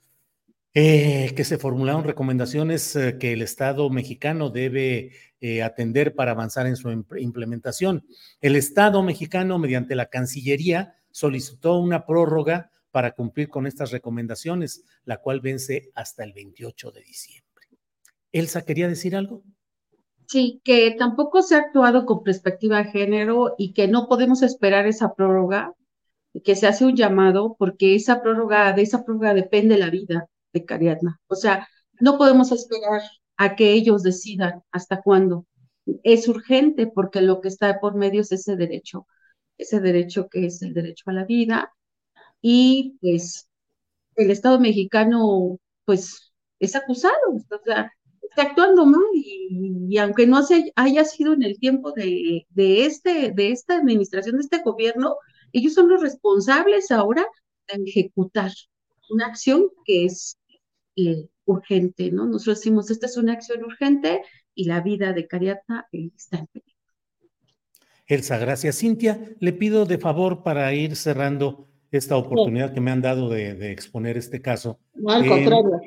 que se formularon recomendaciones que el Estado mexicano debe eh, atender para avanzar en su implementación. El Estado mexicano, mediante la Cancillería, solicitó una prórroga para cumplir con estas recomendaciones, la cual vence hasta el 28 de diciembre. Elsa, ¿quería decir algo? Sí, que tampoco se ha actuado con perspectiva de género y que no podemos esperar esa prórroga, que se hace un llamado, porque esa prórroga, de esa prórroga depende la vida de Cariadna. O sea, no podemos esperar a que ellos decidan hasta cuándo. Es urgente porque lo que está por medio es ese derecho, ese derecho que es el derecho a la vida y pues el Estado mexicano pues es acusado, o sea, está actuando mal y, aunque no se haya sido en el tiempo de, de, este, de esta administración, de este gobierno, ellos son los responsables ahora de ejecutar una acción que es eh, urgente, ¿no? Nosotros decimos, esta es una acción urgente y la vida de Cariata eh, está en peligro. Elsa, gracias. Cintia, le pido de favor para ir cerrando esta oportunidad que me han dado de, exponer este caso. No, al contrario.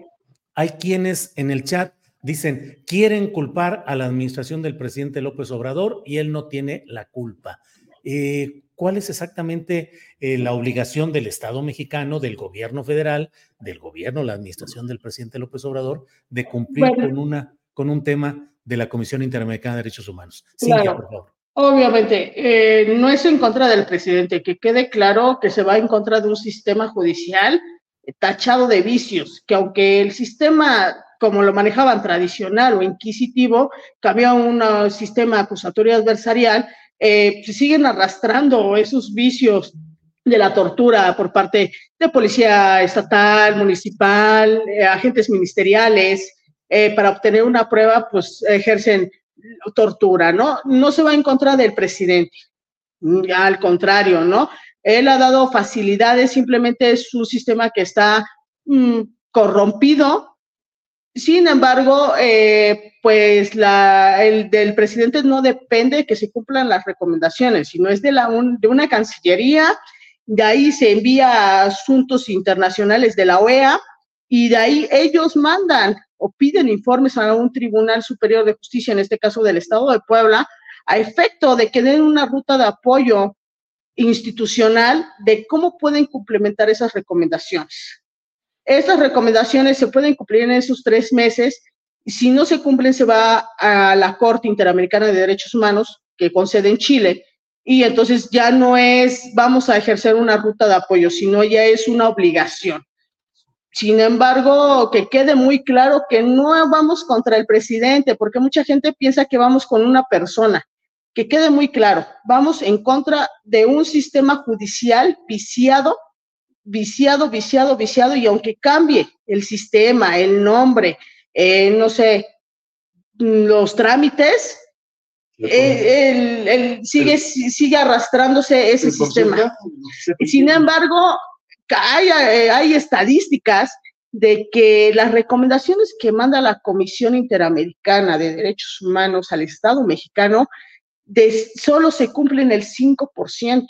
Hay quienes en el chat dicen, quieren culpar a la administración del presidente López Obrador y él no tiene la culpa. Eh, cuál es exactamente eh, la obligación del Estado mexicano, del gobierno federal, del gobierno, la administración del presidente López Obrador, de cumplir con, una, con un tema de la Comisión Interamericana de Derechos Humanos. Cintia, por favor. Obviamente, eh, no es en contra del presidente, que quede claro que se va en contra de un sistema judicial tachado de vicios, que aunque el sistema como lo manejaban tradicional o inquisitivo, cambió a un sistema acusatorio adversarial eh, se siguen arrastrando esos vicios de la tortura por parte de policía estatal, municipal, eh, agentes ministeriales, eh, para obtener una prueba, pues ejercen tortura, ¿no? No se va en contra del presidente, al contrario, ¿no? Él ha dado facilidades, simplemente es un sistema que está mm, corrompido sin embargo, eh, pues la, el del presidente no depende que se cumplan las recomendaciones, sino es de, la de una cancillería, de ahí se envía a asuntos internacionales de la OEA y de ahí ellos mandan o piden informes a un tribunal superior de justicia, en este caso del Estado de Puebla, a efecto de que den una ruta de apoyo institucional de cómo pueden complementar esas recomendaciones. Estas recomendaciones se pueden cumplir en esos tres meses y si no se cumplen se va a la Corte Interamericana de Derechos Humanos que concede en Chile y entonces ya no es vamos a ejercer una ruta de apoyo, sino ya es una obligación. Sin embargo, que quede muy claro que no vamos contra el presidente, porque mucha gente piensa que vamos con una persona. Que quede muy claro, vamos en contra de un sistema judicial viciado viciado, viciado, viciado, y aunque cambie el sistema, el nombre, eh, no sé, los trámites, eh, sigue, sigue arrastrándose ese sistema. Sin embargo, hay, eh, hay estadísticas de que las recomendaciones que manda la Comisión Interamericana de Derechos Humanos al Estado mexicano de, solo se cumplen el 5%,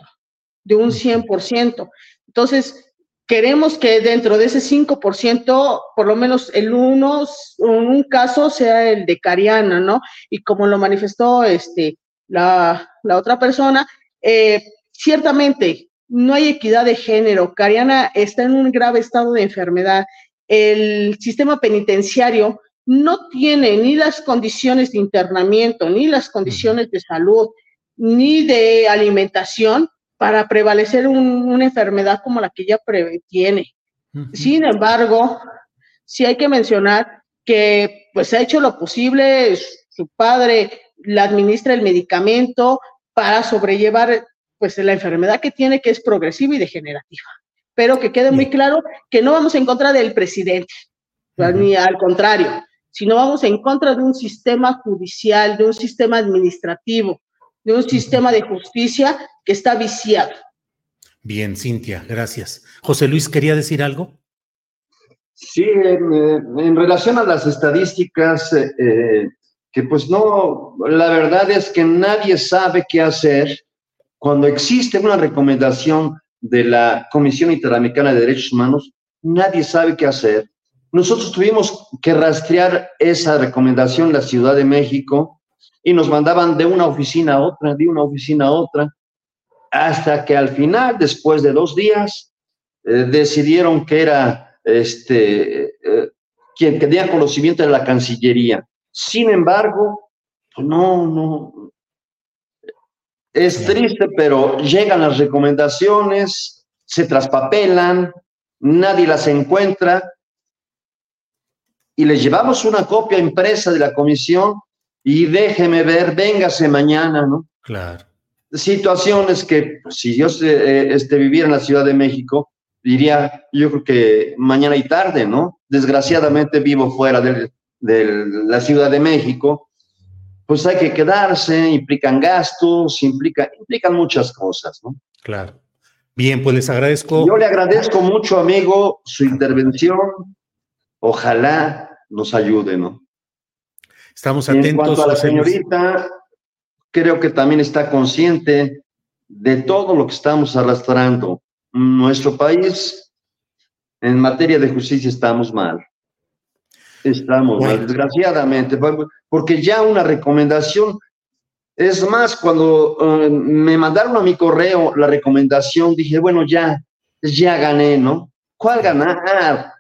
de un 100%. Entonces, queremos que dentro de ese 5%, por lo menos el uno, un caso sea el de Cariana, ¿no? Y como lo manifestó este, la, la otra persona, eh, ciertamente no hay equidad de género. Cariana está en un grave estado de enfermedad. El sistema penitenciario no tiene ni las condiciones de internamiento, ni las condiciones de salud, ni de alimentación para prevalecer una enfermedad como la que ella tiene. Sin embargo, sí hay que mencionar que pues ha hecho lo posible, su padre le administra el medicamento para sobrellevar pues la enfermedad que tiene que es progresiva y degenerativa. Pero que quede muy claro que no vamos en contra del presidente, ni al contrario, sino vamos en contra de un sistema judicial, de un sistema administrativo, de un sistema de justicia que está viciado. Bien, Cintia, gracias. José Luis, ¿quería decir algo? Sí, en, relación a las estadísticas, eh, eh, que pues no, la verdad es que nadie sabe qué hacer cuando existe una recomendación de la Comisión Interamericana de Derechos Humanos, nadie sabe qué hacer. Nosotros tuvimos que rastrear esa recomendación en la Ciudad de México y nos mandaban de una oficina a otra, de una oficina a otra, hasta que al final, después de dos días, eh, decidieron que era este, eh, quien tenía conocimiento de la Cancillería. Sin embargo, pues no, no. Es triste, pero llegan las recomendaciones, se traspapelan, nadie las encuentra y les llevamos una copia impresa de la comisión y déjeme ver, véngase mañana, ¿no? Claro. Situaciones que pues, si yo eh, este, viviera en la Ciudad de México, diría, yo creo que mañana y tarde, ¿no? Desgraciadamente vivo fuera de, la Ciudad de México, pues hay que quedarse, implican gastos, implica, implican muchas cosas, ¿no? Claro. Bien, pues les agradezco. Yo le agradezco mucho, amigo, su intervención. Ojalá nos ayude, ¿no? Estamos atentos. en cuanto a la señorita, creo que también está consciente de todo lo que estamos arrastrando. Nuestro país, en materia de justicia, estamos mal. Estamos mal, desgraciadamente, porque ya una recomendación, es más, cuando eh, me mandaron a mi correo la recomendación, dije, bueno, ya, ya gané, ¿no? ¿Cuál ganar?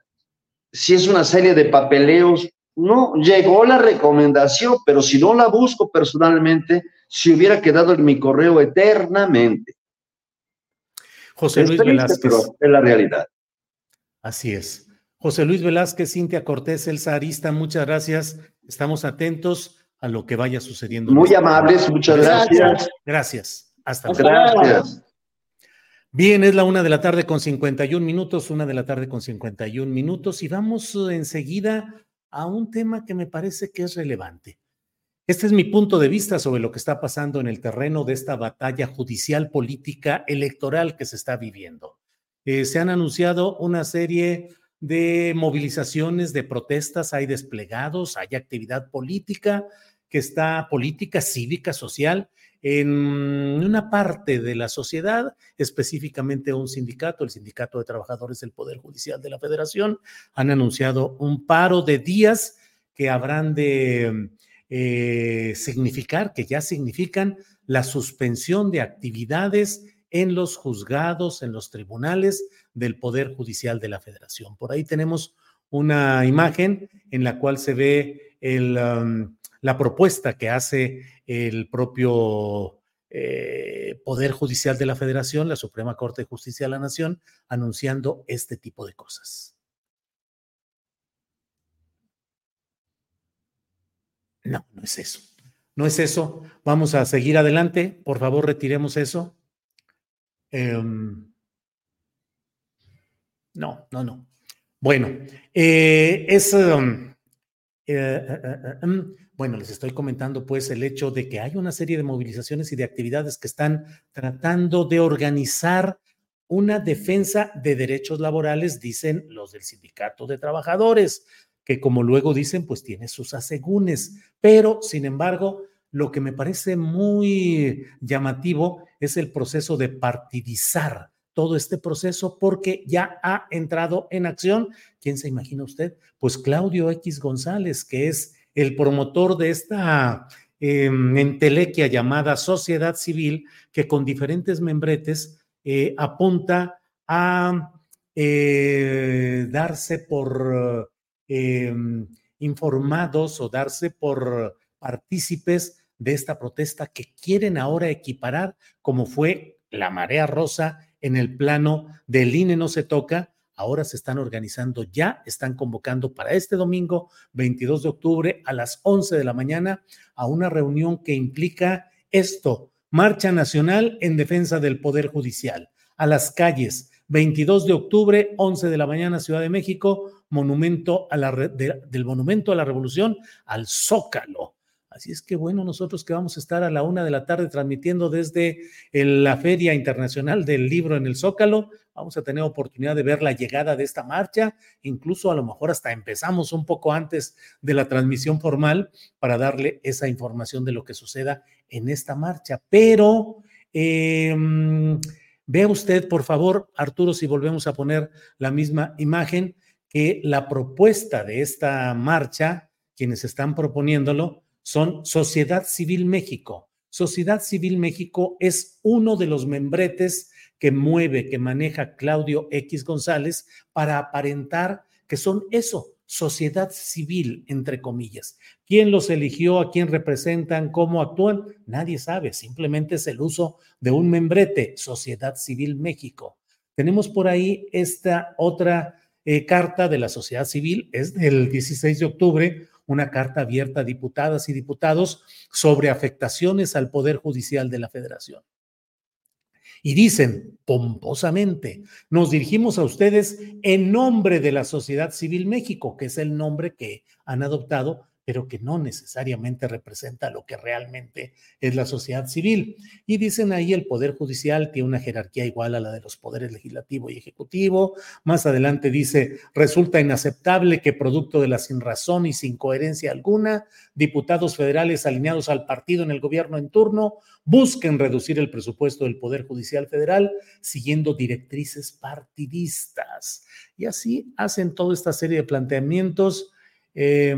Si es una serie de papeleos, no, llegó la recomendación, pero si no la busco personalmente, se hubiera quedado en mi correo eternamente. José Luis Velázquez. es la realidad. Así es. José Luis Velázquez, Cintia Cortés, Elsa Arista, muchas gracias. Estamos atentos a lo que vaya sucediendo. Muy amables, muchas gracias. Gracias. Hasta luego. Gracias. Bien, es la una de la tarde con 51 minutos, una de la tarde con 51 minutos y vamos enseguida a un tema que me parece que es relevante. Este es mi punto de vista sobre lo que está pasando en el terreno de esta batalla judicial, política, electoral que se está viviendo. Eh, se han anunciado una serie de movilizaciones, de protestas, hay desplegados, hay actividad política que está política, cívica, social, en una parte de la sociedad, específicamente un sindicato, el Sindicato de Trabajadores del Poder Judicial de la Federación, han anunciado un paro de días que habrán de eh, significar, que ya significan la suspensión de actividades en los juzgados, en los tribunales del Poder Judicial de la Federación. Por ahí tenemos una imagen en la cual se ve el... Um, la propuesta que hace el propio eh, Poder Judicial de la Federación, la Suprema Corte de Justicia de la Nación, anunciando este tipo de cosas. No, no es eso. No es eso. Vamos a seguir adelante. Por favor, retiremos eso. Em, no, no, no. Bueno, eh, es... Um, eh, em, bueno, les estoy comentando pues el hecho de que hay una serie de movilizaciones y de actividades que están tratando de organizar una defensa de derechos laborales, dicen los del sindicato de trabajadores, que como luego dicen, pues tiene sus asegúnes. Pero, sin embargo, lo que me parece muy llamativo es el proceso de partidizar todo este proceso porque ya ha entrado en acción. ¿Quién se imagina usted? Pues Claudio X González, que es el promotor de esta eh, entelequia llamada sociedad civil, que con diferentes membretes eh, apunta a eh, darse por em, informados o darse por partícipes de esta protesta que quieren ahora equiparar como fue la marea rosa en el plano del INE no se toca, ahora se están organizando ya, están convocando para este domingo 22 de octubre a las 11 de la mañana a una reunión que implica esto, Marcha Nacional en Defensa del Poder Judicial, a las calles, 22 de octubre, 11 de la mañana, Ciudad de México, monumento a la, del Monumento a la Revolución al Zócalo. Así es que bueno, nosotros que vamos a estar a la una de la tarde transmitiendo desde la Feria Internacional del Libro en el Zócalo, vamos a tener oportunidad de ver la llegada de esta marcha, incluso a lo mejor hasta empezamos un poco antes de la transmisión formal para darle esa información de lo que suceda en esta marcha. Pero eh, vea usted, por favor, Arturo, si volvemos a poner la misma imagen, que la propuesta de esta marcha, quienes están proponiéndolo, son Sociedad Civil México. Sociedad Civil México es uno de los membretes que mueve, que maneja Claudio X González para aparentar que son eso, sociedad civil, entre comillas. ¿Quién los eligió? ¿A quién representan? ¿Cómo actúan? Nadie sabe, simplemente es el uso de un membrete, Sociedad Civil México. Tenemos por ahí esta otra eh, carta de la sociedad civil, es del 16 de octubre, una carta abierta a diputadas y diputados sobre afectaciones al Poder Judicial de la Federación. Y dicen pomposamente, nos dirigimos a ustedes en nombre de la Sociedad Civil México, que es el nombre que han adoptado pero que no necesariamente representa lo que realmente es la sociedad civil. Y dicen ahí el Poder Judicial tiene una jerarquía igual a la de los poderes legislativo y ejecutivo. Más adelante dice, resulta inaceptable que producto de la sin razón y sin coherencia alguna, diputados federales alineados al partido en el gobierno en turno busquen reducir el presupuesto del Poder Judicial Federal siguiendo directrices partidistas. Y así hacen toda esta serie de planteamientos. Eh,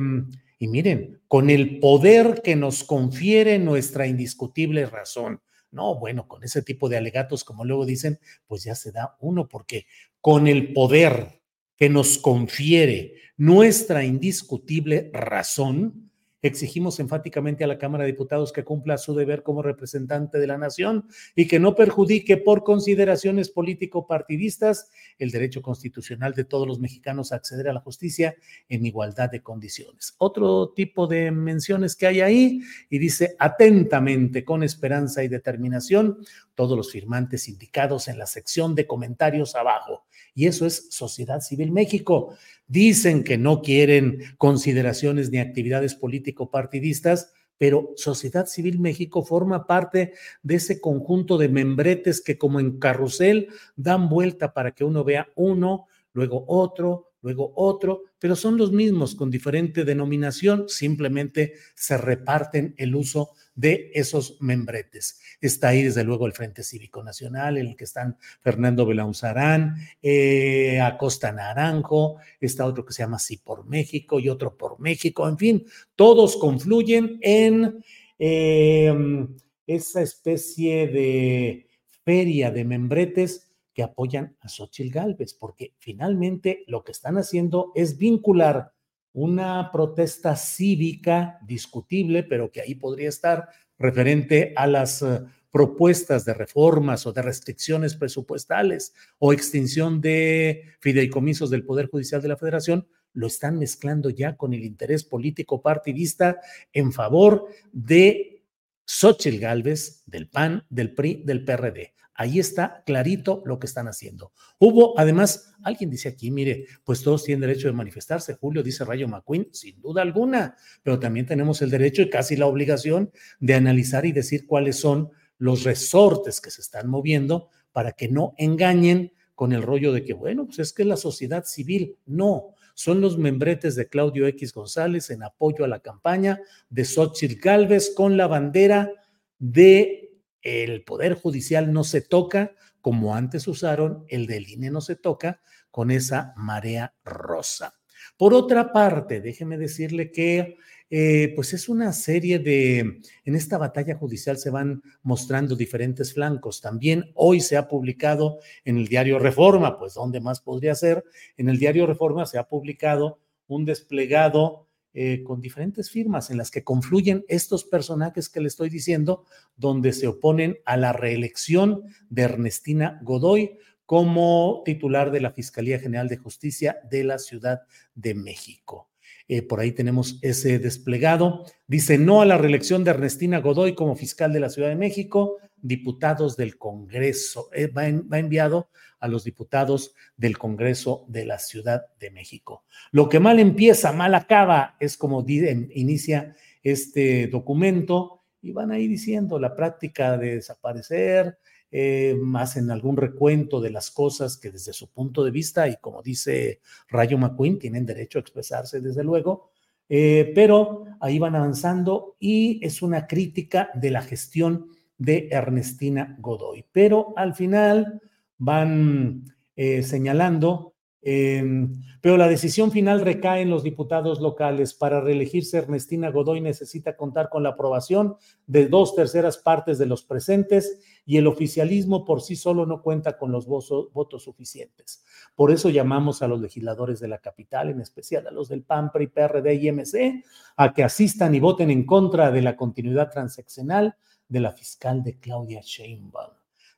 y miren, con el poder que nos confiere nuestra indiscutible razón. No, bueno, con ese tipo de alegatos, como luego dicen, pues ya se da uno, porque con el poder que nos confiere nuestra indiscutible razón, Exigimos enfáticamente a la Cámara de Diputados que cumpla su deber como representante de la nación y que no perjudique por consideraciones político-partidistas el derecho constitucional de todos los mexicanos a acceder a la justicia en igualdad de condiciones. Otro tipo de menciones que hay ahí y dice atentamente, con esperanza y determinación, todos los firmantes indicados en la sección de comentarios abajo. Y eso es Sociedad Civil México. Dicen que no quieren consideraciones ni actividades político-partidistas, pero Sociedad Civil México forma parte de ese conjunto de membretes que como en carrusel dan vuelta para que uno vea uno, luego otro, luego otro, pero son los mismos con diferente denominación, simplemente se reparten el uso de esos membretes. Está ahí, desde luego, el Frente Cívico Nacional, en el que están Fernando Belaunzarán, eh, Acosta Naranjo, está otro que se llama Sí por México y otro por México, en fin, todos confluyen en em, esa especie de feria de membretes que apoyan a Xochitl Galvez, porque finalmente lo que están haciendo es vincular una protesta cívica discutible, pero que ahí podría estar referente a las eh, propuestas de reformas o de restricciones presupuestales o extinción de fideicomisos del Poder Judicial de la Federación, lo están mezclando ya con el interés político partidista en favor de Xochitl Gálvez, del PAN, del PRI, del PRD. Ahí está clarito lo que están haciendo. Hubo, además, alguien dice aquí, mire, pues todos tienen derecho de manifestarse. Julio dice Rayo McQueen, sin duda alguna, pero también tenemos el derecho y casi la obligación de analizar y decir cuáles son los resortes que se están moviendo para que no engañen con el rollo de que, bueno, pues es que la sociedad civil. No, son los membretes de Claudio X González en apoyo a la campaña de Xochitl Galvez con la bandera de el Poder Judicial no se toca como antes usaron el del INE no se toca, con esa marea rosa. Por otra parte, déjeme decirle que eh, pues es una serie de, en esta batalla judicial se van mostrando diferentes flancos. También hoy se ha publicado en el diario Reforma, pues ¿dónde más podría ser? En el diario Reforma se ha publicado un desplegado eh, con diferentes firmas en las que confluyen estos personajes que le estoy diciendo, donde se oponen a la reelección de Ernestina Godoy como titular de la Fiscalía General de Justicia de la Ciudad de México. Eh, por ahí tenemos ese desplegado. Dice no a la reelección de Ernestina Godoy como fiscal de la Ciudad de México. Diputados del Congreso. Eh, va, va enviado a los diputados del Congreso de la Ciudad de México. Lo que mal empieza, mal acaba, es como inicia este documento y van ahí diciendo la práctica de desaparecer, eh, hacen algún recuento de las cosas que desde su punto de vista, y como dice Rayo McQueen, tienen derecho a expresarse desde luego, eh, pero ahí van avanzando y es una crítica de la gestión de Ernestina Godoy. Pero al final van eh, señalando, em, pero la decisión final recae en los diputados locales. Para reelegirse, Ernestina Godoy necesita contar con la aprobación de dos terceras partes de los presentes y el oficialismo por sí solo no cuenta con los votos, suficientes. Por eso llamamos a los legisladores de la capital, en especial a los del PAN, PRI, PRD y MC, a que asistan y voten en contra de la continuidad transaccional de la fiscal de Claudia Sheinbaum.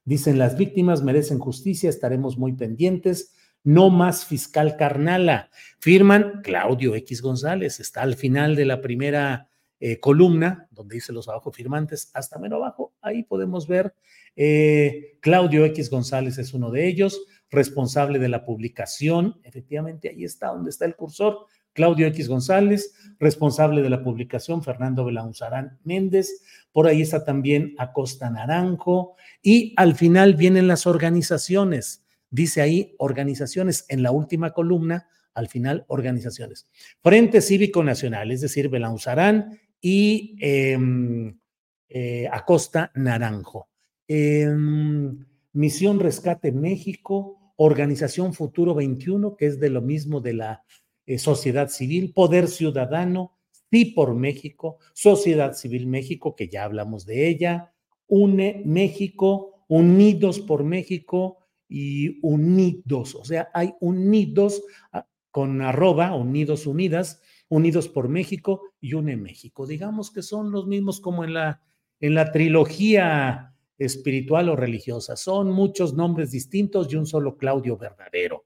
Dicen, las víctimas merecen justicia, estaremos muy pendientes. No más fiscal carnala. Firman Claudio X González. Está al final de la primera eh, columna, donde dice los abajo firmantes, hasta menos abajo. Ahí podemos ver. Eh, Claudio X González es uno de ellos, responsable de la publicación. Efectivamente, ahí está donde está el cursor. Claudio X González, responsable de la publicación, Fernando Belaunzarán Méndez, por ahí está también Acosta Naranjo, y al final vienen las organizaciones. Dice ahí organizaciones en la última columna, al final organizaciones. Frente Cívico Nacional, es decir, Belaunzarán y em, eh, Acosta Naranjo. Em, Misión Rescate México, Organización Futuro 21, que es de lo mismo de la eh, sociedad civil, Poder Ciudadano, Sí por México, Sociedad Civil México, que ya hablamos de ella, UNE México, Unidos por México y Unidos, o sea, hay Unidos ah, con arroba, Unidos Unidas, Unidos por México y UNE México. Digamos que son los mismos como en la, en la trilogía espiritual o religiosa. Son muchos nombres distintos y un solo Claudio verdadero.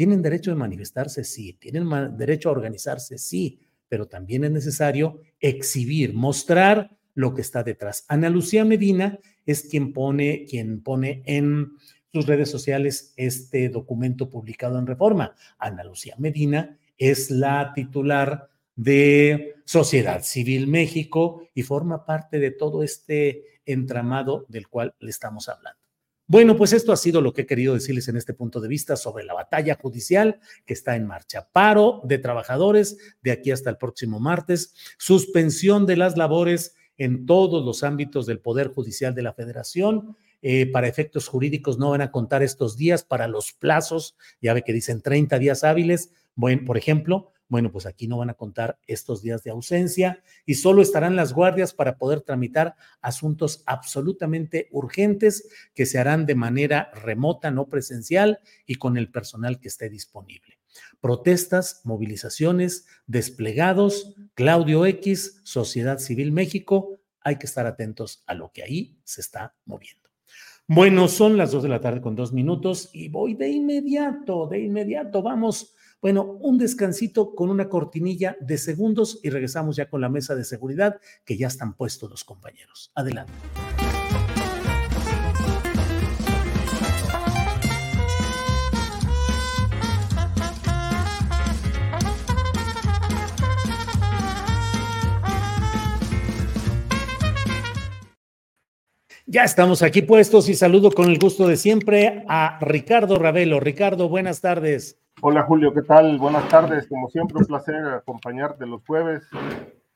¿Tienen derecho de manifestarse? Sí. ¿Tienen derecho a organizarse? Sí. Pero también es necesario exhibir, mostrar lo que está detrás. Ana Lucía Medina es quien pone, quien pone en sus redes sociales este documento publicado en Reforma. Ana Lucía Medina es la titular de Sociedad Civil México y forma parte de todo este entramado del cual le estamos hablando. Bueno, pues esto ha sido lo que he querido decirles en este punto de vista sobre la batalla judicial que está en marcha. Paro de trabajadores de aquí hasta el próximo martes, suspensión de las labores en todos los ámbitos del Poder Judicial de la Federación. Eh, para efectos jurídicos no van a contar estos días para los plazos, ya ve que dicen 30 días hábiles. Bueno, por ejemplo, Bueno, pues aquí no van a contar estos días de ausencia y solo estarán las guardias para poder tramitar asuntos absolutamente urgentes que se harán de manera remota, no presencial y con el personal que esté disponible. Protestas, movilizaciones, desplegados, Claudio X, Sociedad Civil México, hay que estar atentos a lo que ahí se está moviendo. Bueno, son las dos de la tarde con dos minutos y voy de inmediato, de inmediato, vamos bueno, un descansito con una cortinilla de segundos y regresamos ya con la mesa de seguridad que ya están puestos los compañeros. Adelante. Ya estamos aquí puestos y saludo con el gusto de siempre a Ricardo Ravelo. Ricardo, buenas tardes. Hola Julio, ¿qué tal? Buenas tardes. Como siempre, un placer acompañarte los jueves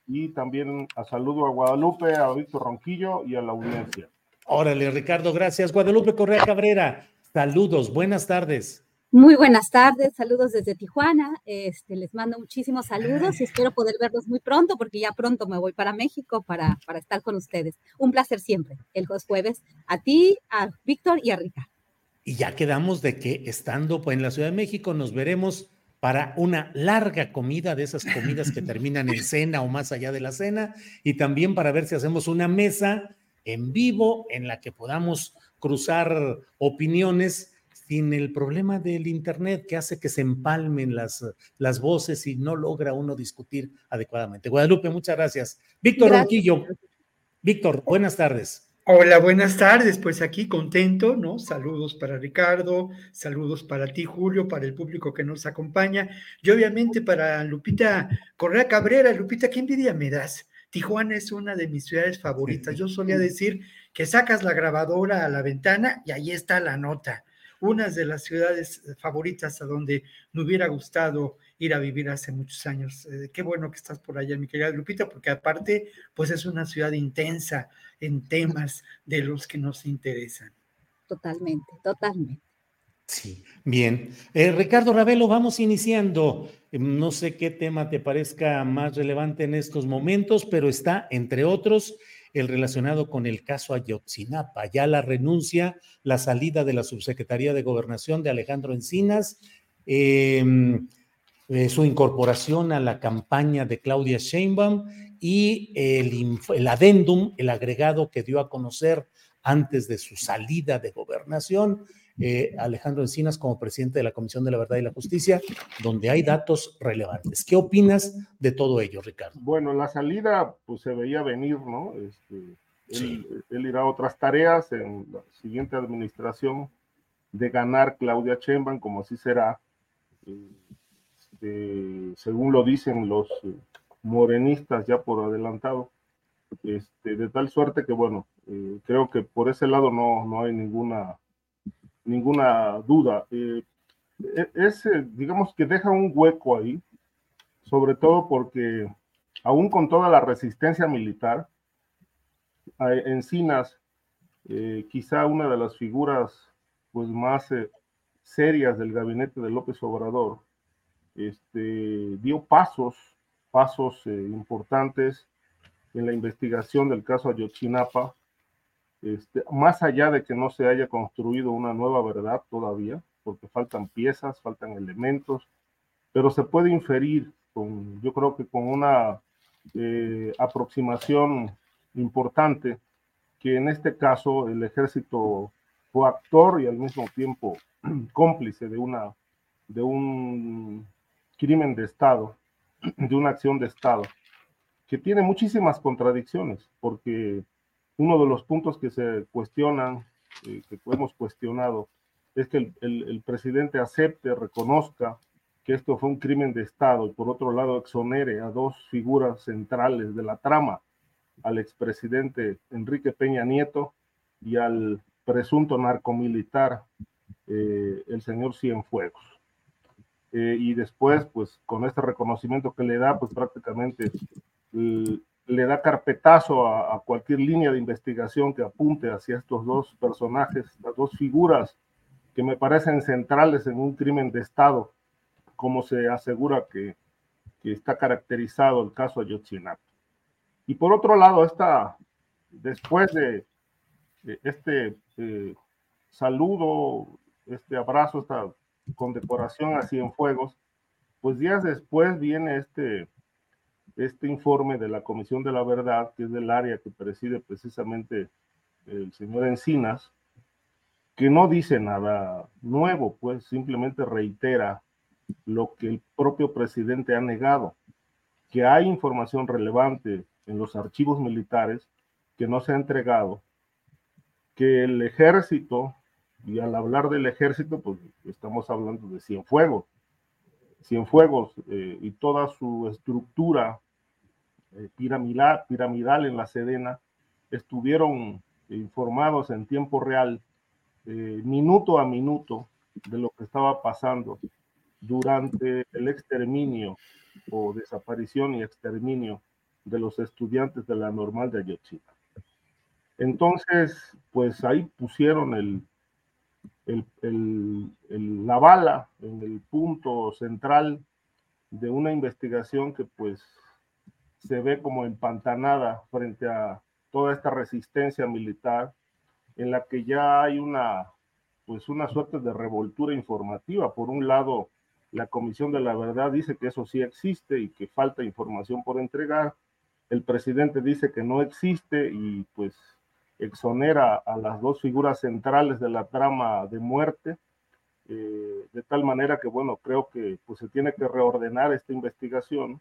y también a saludo a Guadalupe, a Víctor Ronquillo y a la audiencia. Órale, Ricardo, gracias. Guadalupe Correa Cabrera, saludos, buenas tardes. Muy buenas tardes, saludos desde Tijuana. Este, les mando muchísimos saludos y espero poder verlos muy pronto porque ya pronto me voy para México para, para estar con ustedes. Un placer siempre, el jueves, a ti, a Víctor y a Ricardo. Y ya quedamos de que estando pues, en la Ciudad de México nos veremos para una larga comida, de esas comidas que terminan en cena o más allá de la cena, y también para ver si hacemos una mesa en vivo en la que podamos cruzar opiniones sin el problema del Internet que hace que se empalmen las, las voces y no logra uno discutir adecuadamente. Guadalupe, muchas gracias. Víctor Ronquillo. Víctor, buenas tardes. Hola, buenas tardes. Pues aquí contento, ¿no? Saludos para Ricardo, saludos para ti, Julio, para el público que nos acompaña y obviamente para Lupita Correa Cabrera. Lupita, ¿qué envidia me das? Tijuana es una de mis ciudades favoritas. Yo solía decir que sacas la grabadora a la ventana y ahí está la nota. Una de las ciudades favoritas a donde me hubiera gustado ir a vivir hace muchos años. Eh, qué bueno que estás por allá, mi querida Lupita, porque aparte, pues es una ciudad intensa en temas de los que nos interesan. Totalmente, totalmente. Sí, bien. Eh, Ricardo Ravelo, vamos iniciando. No sé qué tema te parezca más relevante en estos momentos, pero está, entre otros, el relacionado con el caso Ayotzinapa. Ya la renuncia, la salida de la subsecretaría de Gobernación de Alejandro Encinas. Eh, eh, su incorporación a la campaña de Claudia Sheinbaum y el, el adendum, el agregado que dio a conocer antes de su salida de gobernación, eh, Alejandro Encinas como presidente de la Comisión de la Verdad y la Justicia, donde hay datos relevantes. ¿Qué opinas de todo ello, Ricardo? Bueno, la salida pues se veía venir, ¿no? Este, él, irá a otras tareas en la siguiente administración de ganar Claudia Sheinbaum, como así será. Este, según lo dicen los eh, morenistas ya por adelantado, este, de tal suerte que, bueno, eh, creo que por ese lado no, no hay ninguna, ninguna duda. Eh, es, digamos que deja un hueco ahí, sobre todo porque aún con toda la resistencia militar, Encinas, quizá una de las figuras pues, más serias del gabinete de López Obrador, este, dio pasos, pasos eh, importantes en la investigación del caso Ayotzinapa, este, más allá de que no se haya construido una nueva verdad todavía, porque faltan piezas, faltan elementos, pero se puede inferir, con, yo creo que con una eh, aproximación importante, que en este caso el ejército fue actor y al mismo tiempo cómplice de una de un crimen de Estado, de una acción de Estado, que tiene muchísimas contradicciones, porque uno de los puntos que se cuestionan, eh, que hemos cuestionado, es que el, presidente acepte, reconozca que esto fue un crimen de Estado y por otro lado exonere a dos figuras centrales de la trama, al expresidente Enrique Peña Nieto y al presunto narcomilitar, eh, el señor Cienfuegos. Eh, y después, pues con este reconocimiento que le da, pues prácticamente le da carpetazo a, cualquier línea de investigación que apunte hacia estos dos personajes, las dos figuras que me parecen centrales en un crimen de Estado, como se asegura que está caracterizado el caso Ayotzinapa. Y por otro lado, esta, después de, este eh, saludo, este abrazo, esta condecoración a Cienfuegos, pues días después viene este, este informe de la Comisión de la Verdad, que es del área que preside precisamente el señor Encinas, que no dice nada nuevo, pues simplemente reitera lo que el propio presidente ha negado, que hay información relevante en los archivos militares que no se ha entregado, que el ejército, y al hablar del ejército, pues estamos hablando de Cienfuegos, Cienfuegos eh, y toda su estructura eh, piramidal, en la Sedena, estuvieron informados en tiempo real, eh, minuto a minuto, de lo que estaba pasando durante el exterminio o desaparición y exterminio de los estudiantes de la normal de Ayotzinapa. Entonces, pues ahí pusieron el, el, la bala en el punto central de una investigación que pues se ve como empantanada frente a toda esta resistencia militar en la que ya hay una pues una suerte de revoltura informativa. Por un lado, la Comisión de la Verdad dice que eso sí existe y que falta información por entregar. El presidente dice que no existe y pues exonera a las dos figuras centrales de la trama de muerte, eh, de tal manera que, bueno, creo que pues, se tiene que reordenar esta investigación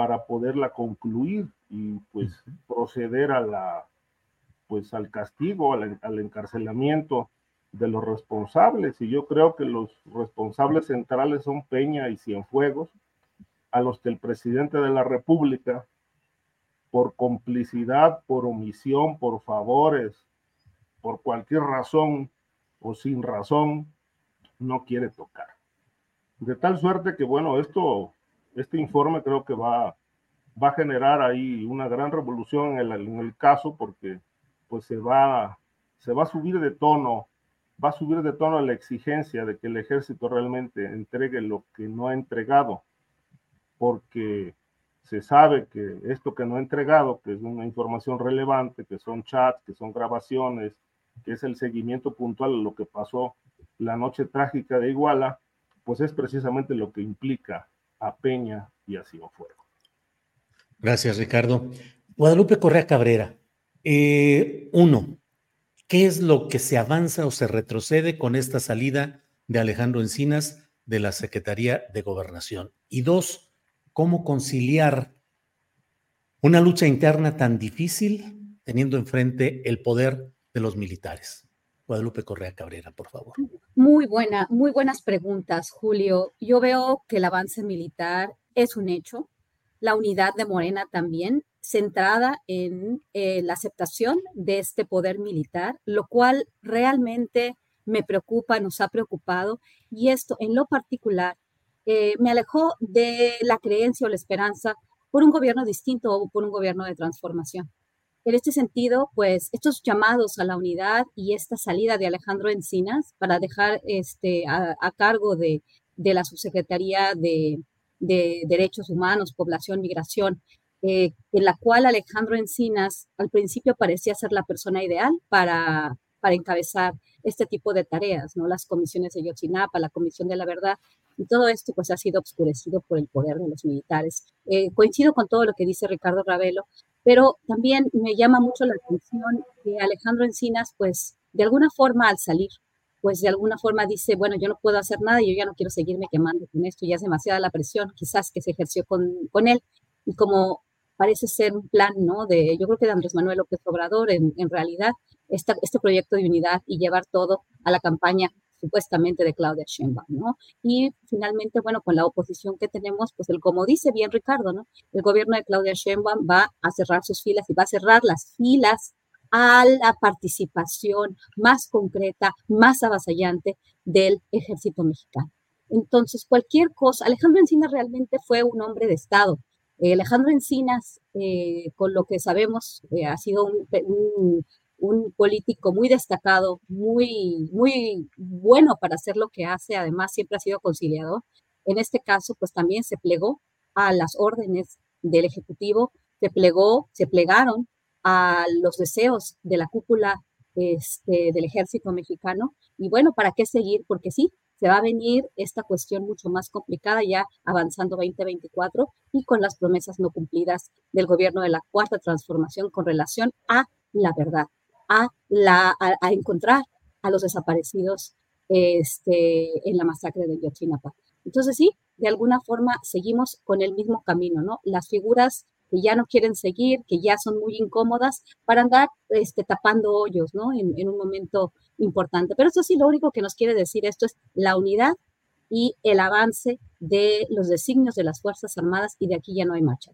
para poderla concluir y pues proceder a la, pues al castigo, al, al encarcelamiento de los responsables. Y yo creo que los responsables centrales son Peña y Cienfuegos, a los que el presidente de la República por complicidad, por omisión, por favores, por cualquier razón o sin razón, no quiere tocar. De tal suerte que, bueno, esto, este informe creo que va, va a generar ahí una gran revolución en el, caso porque pues se va, se va a subir de tono, va a subir de tono la exigencia de que el ejército realmente entregue lo que no ha entregado, porque se sabe que esto que no ha entregado, que es una información relevante, que son chats, que son grabaciones, que es el seguimiento puntual de lo que pasó la noche trágica de Iguala, pues es precisamente lo que implica a Peña y a Cienfuegos. Gracias, Ricardo. Guadalupe Correa Cabrera, eh, uno, ¿qué es lo que se avanza o se retrocede con esta salida de Alejandro Encinas de la Secretaría de Gobernación? Y dos, cómo conciliar una lucha interna tan difícil teniendo enfrente el poder de los militares. Guadalupe Correa Cabrera, por favor. Muy buena, muy buenas preguntas, Julio. Yo veo que el avance militar es un hecho, la unidad de Morena también, centrada en eh, la aceptación de este poder militar, lo cual realmente me preocupa, nos ha preocupado, y esto en lo particular eh, me alejó de la creencia o la esperanza por un gobierno distinto o por un gobierno de transformación. En este sentido, pues estos llamados a la unidad y esta salida de Alejandro Encinas para dejar este, a, cargo de, la subsecretaría de, Derechos Humanos, Población, Migración, eh, en la cual Alejandro Encinas al principio parecía ser la persona ideal para, para encabezar este tipo de tareas, ¿no? Las comisiones de Yotzinapa, la Comisión de la Verdad, y todo esto pues ha sido obscurecido por el poder de los militares. Eh, coincido con todo lo que dice Ricardo Ravelo, pero también me llama mucho la atención que Alejandro Encinas pues de alguna forma al salir, pues de alguna forma dice, bueno, yo no puedo hacer nada, yo ya no quiero seguirme quemando con esto, ya es demasiada la presión quizás que se ejerció con, con él, y como parece ser un plan, ¿no? De, yo creo que de Andrés Manuel López Obrador, en, en realidad, este proyecto de unidad y llevar todo a la campaña supuestamente de Claudia Sheinbaum, ¿no? Y finalmente, bueno, con la oposición que tenemos, pues el, como dice bien Ricardo, ¿no? El gobierno de Claudia Sheinbaum va a cerrar sus filas y va a cerrar las filas a la participación más concreta, más avasallante del ejército mexicano. Entonces, cualquier cosa, Alejandro Encinas realmente fue un hombre de Estado. Eh, Alejandro Encinas, eh, con lo que sabemos, eh, ha sido un, un político muy destacado, muy, muy bueno para hacer lo que hace, además siempre ha sido conciliador. En este caso, pues también se plegó a las órdenes del Ejecutivo, se plegó, se plegaron a los deseos de la cúpula este, del ejército mexicano. Y bueno, ¿para qué seguir? Porque sí, se va a venir esta cuestión mucho más complicada ya avanzando 2024 y con las promesas no cumplidas del gobierno de la cuarta transformación con relación a la verdad, a, la, a, encontrar a los desaparecidos este, en la masacre de Yotzinapa. Entonces sí, de alguna forma seguimos con el mismo camino, ¿no? Las figuras que ya no quieren seguir, que ya son muy incómodas, para andar este, tapando hoyos, ¿no? En, en un momento importante. Pero eso sí, lo único que nos quiere decir esto es la unidad y el avance de los designios de las Fuerzas Armadas y de aquí ya no hay marcha.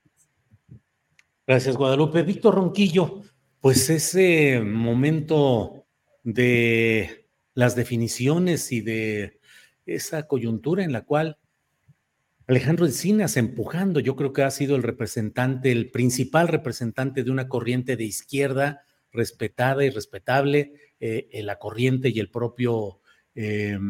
Gracias, Guadalupe. Víctor Ronquillo, pues ese momento de las definiciones y de esa coyuntura en la cual Alejandro Encinas empujando, yo creo que ha sido el representante, el principal representante de una corriente de izquierda respetada y respetable, eh, la corriente y el propio eh,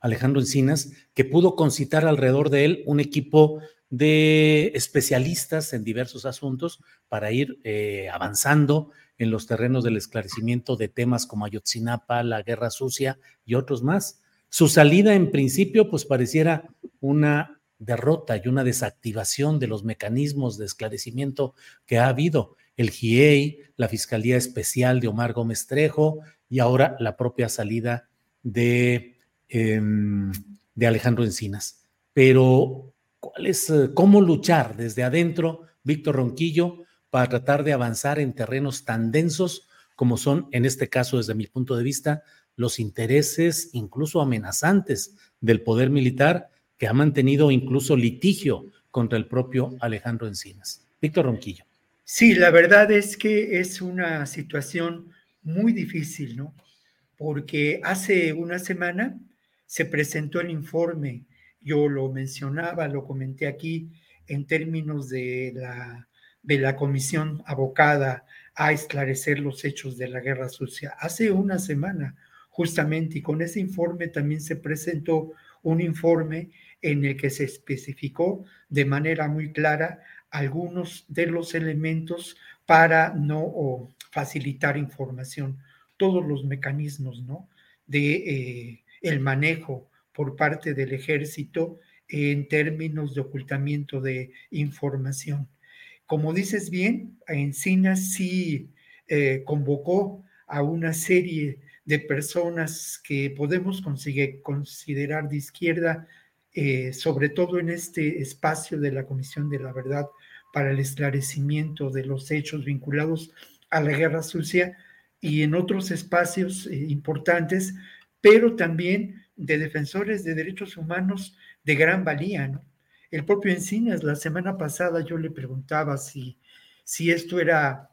Alejandro Encinas, que pudo concitar alrededor de él un equipo de especialistas en diversos asuntos para ir eh, avanzando en los terrenos del esclarecimiento de temas como Ayotzinapa, la guerra sucia y otros más. Su salida en principio pues pareciera una derrota y una desactivación de los mecanismos de esclarecimiento que ha habido. El GIEI, la Fiscalía Especial de Omar Gómez Trejo y ahora la propia salida de, em, de Alejandro Encinas. Pero, ¿cuál es, eh, cómo luchar desde adentro, Víctor Ronquillo, para tratar de avanzar en terrenos tan densos como son, en este caso, desde mi punto de vista, los intereses incluso amenazantes del poder militar que ha mantenido incluso litigio contra el propio Alejandro Encinas. Víctor Ronquillo. Sí, la verdad es que es una situación muy difícil, ¿no? Porque hace una semana se presentó el informe, yo lo mencionaba, lo comenté aquí, en términos de la, de la comisión abocada a esclarecer los hechos de la guerra sucia. Hace una semana, justamente, y con ese informe también se presentó un informe en el que se especificó de manera muy clara algunos de los elementos para no facilitar información, todos los mecanismos ¿no? de eh, el manejo por parte del ejército en términos de ocultamiento de información. Como dices bien, Encinas sí eh, convocó a una serie de personas que podemos considerar de izquierda, eh, sobre todo en este espacio de la Comisión de la Verdad para el esclarecimiento de los hechos vinculados a la guerra sucia y en otros espacios eh, importantes, pero también de defensores de derechos humanos de gran valía. El propio Encinas, la semana pasada yo le preguntaba si, si esto era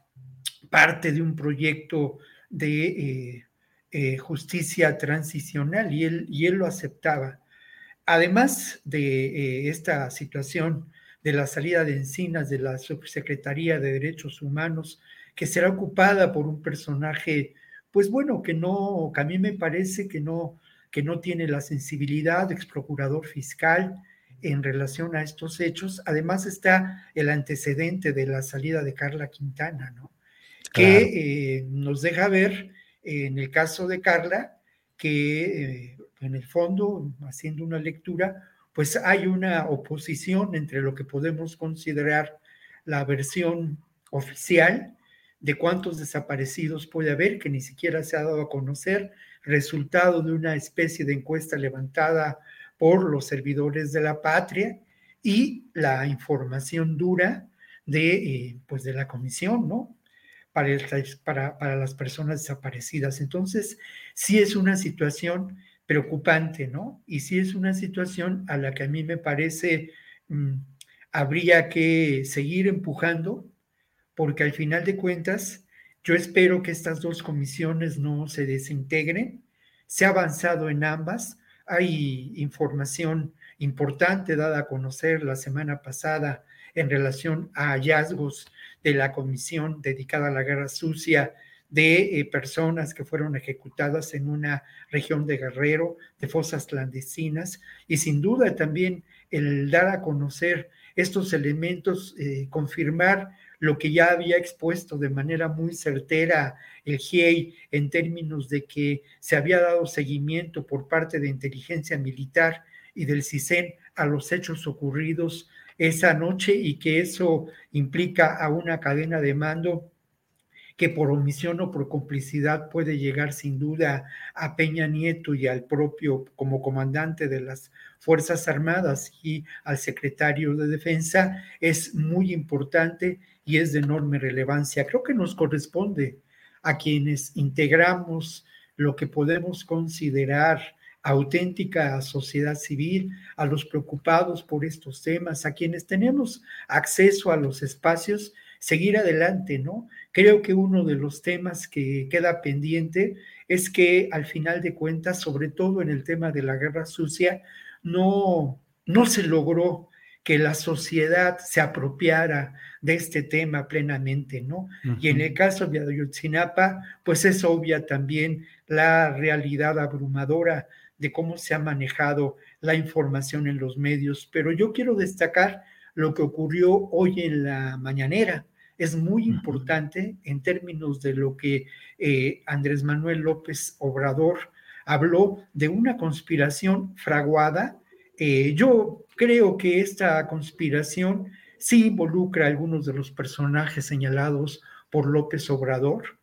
parte de un proyecto de eh, eh, justicia transicional y él, y él lo aceptaba. Además de eh, esta situación de la salida de Encinas de la Subsecretaría de Derechos Humanos, que será ocupada por un personaje, pues bueno, que no, que a mí me parece que no, que no tiene la sensibilidad ex procurador fiscal en relación a estos hechos. Además está el antecedente de la salida de Carla Quintana, ¿no? Que eh, nos deja ver en el caso de Carla, que eh, en el fondo, haciendo una lectura, pues hay una oposición entre lo que podemos considerar la versión oficial de cuántos desaparecidos puede haber, que ni siquiera se ha dado a conocer, resultado de una especie de encuesta levantada por los servidores de la patria y la información dura de, eh, pues de la comisión, ¿no? para, para, las personas desaparecidas. Entonces, sí es una situación preocupante, ¿no? Y sí es una situación a la que a mí me parece mm, habría que seguir empujando, porque al final de cuentas, yo espero que estas dos comisiones no se desintegren. Se ha avanzado en ambas. Hay información importante dada a conocer la semana pasada en relación a hallazgos de la comisión dedicada a la guerra sucia de eh, personas que fueron ejecutadas en una región de Guerrero, de fosas clandestinas, y sin duda también el dar a conocer estos elementos, eh, confirmar lo que ya había expuesto de manera muy certera el GIEI en términos de que se había dado seguimiento por parte de inteligencia militar y del CISEN a los hechos ocurridos esa noche y que eso implica a una cadena de mando que por omisión o por complicidad puede llegar sin duda a Peña Nieto y al propio como comandante de las Fuerzas Armadas y al secretario de Defensa, es muy importante y es de enorme relevancia. Creo que nos corresponde a quienes integramos lo que podemos considerar auténtica sociedad civil, a los preocupados por estos temas, a quienes tenemos acceso a los espacios, seguir adelante, ¿no? Creo que uno de los temas que queda pendiente es que al final de cuentas, sobre todo en el tema de la guerra sucia, no, no se logró que la sociedad se apropiara de este tema plenamente, ¿no? Y en el caso de Ayotzinapa, pues es obvia también la realidad abrumadora de cómo se ha manejado la información en los medios, pero yo quiero destacar lo que ocurrió hoy en la mañanera. Es muy importante en términos de lo que eh, Andrés Manuel López Obrador habló de una conspiración fraguada. Eh, yo creo que esta conspiración sí involucra a algunos de los personajes señalados por López Obrador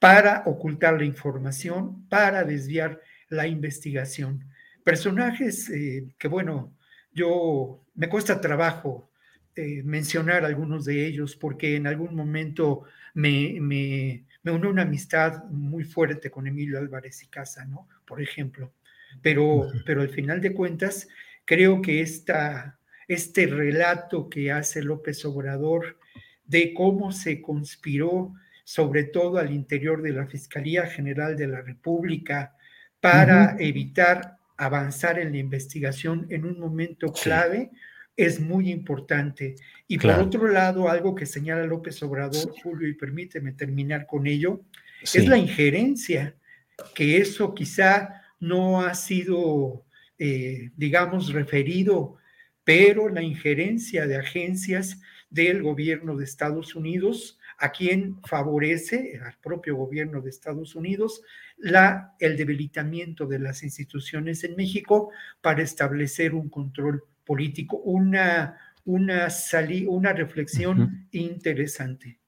para ocultar la información, para desviar la investigación. Personajes eh, que, bueno, yo me cuesta trabajo eh, mencionar algunos de ellos porque en algún momento me, me, me unió una amistad muy fuerte con Emilio Álvarez y Casa, ¿no? Por ejemplo. Pero, pero al final de cuentas, creo que esta, este relato que hace López Obrador de cómo se conspiró, sobre todo al interior de la Fiscalía General de la República, para evitar avanzar en la investigación en un momento clave es muy importante. Y por otro lado, algo que señala López Obrador, Julio, y permíteme terminar con ello, es la injerencia, que eso quizá no ha sido, eh, digamos, referido, pero la injerencia de agencias del gobierno de Estados Unidos, a quien favorece al propio gobierno de Estados Unidos la, el debilitamiento de las instituciones en México para establecer un control político, una, una, una reflexión interesante.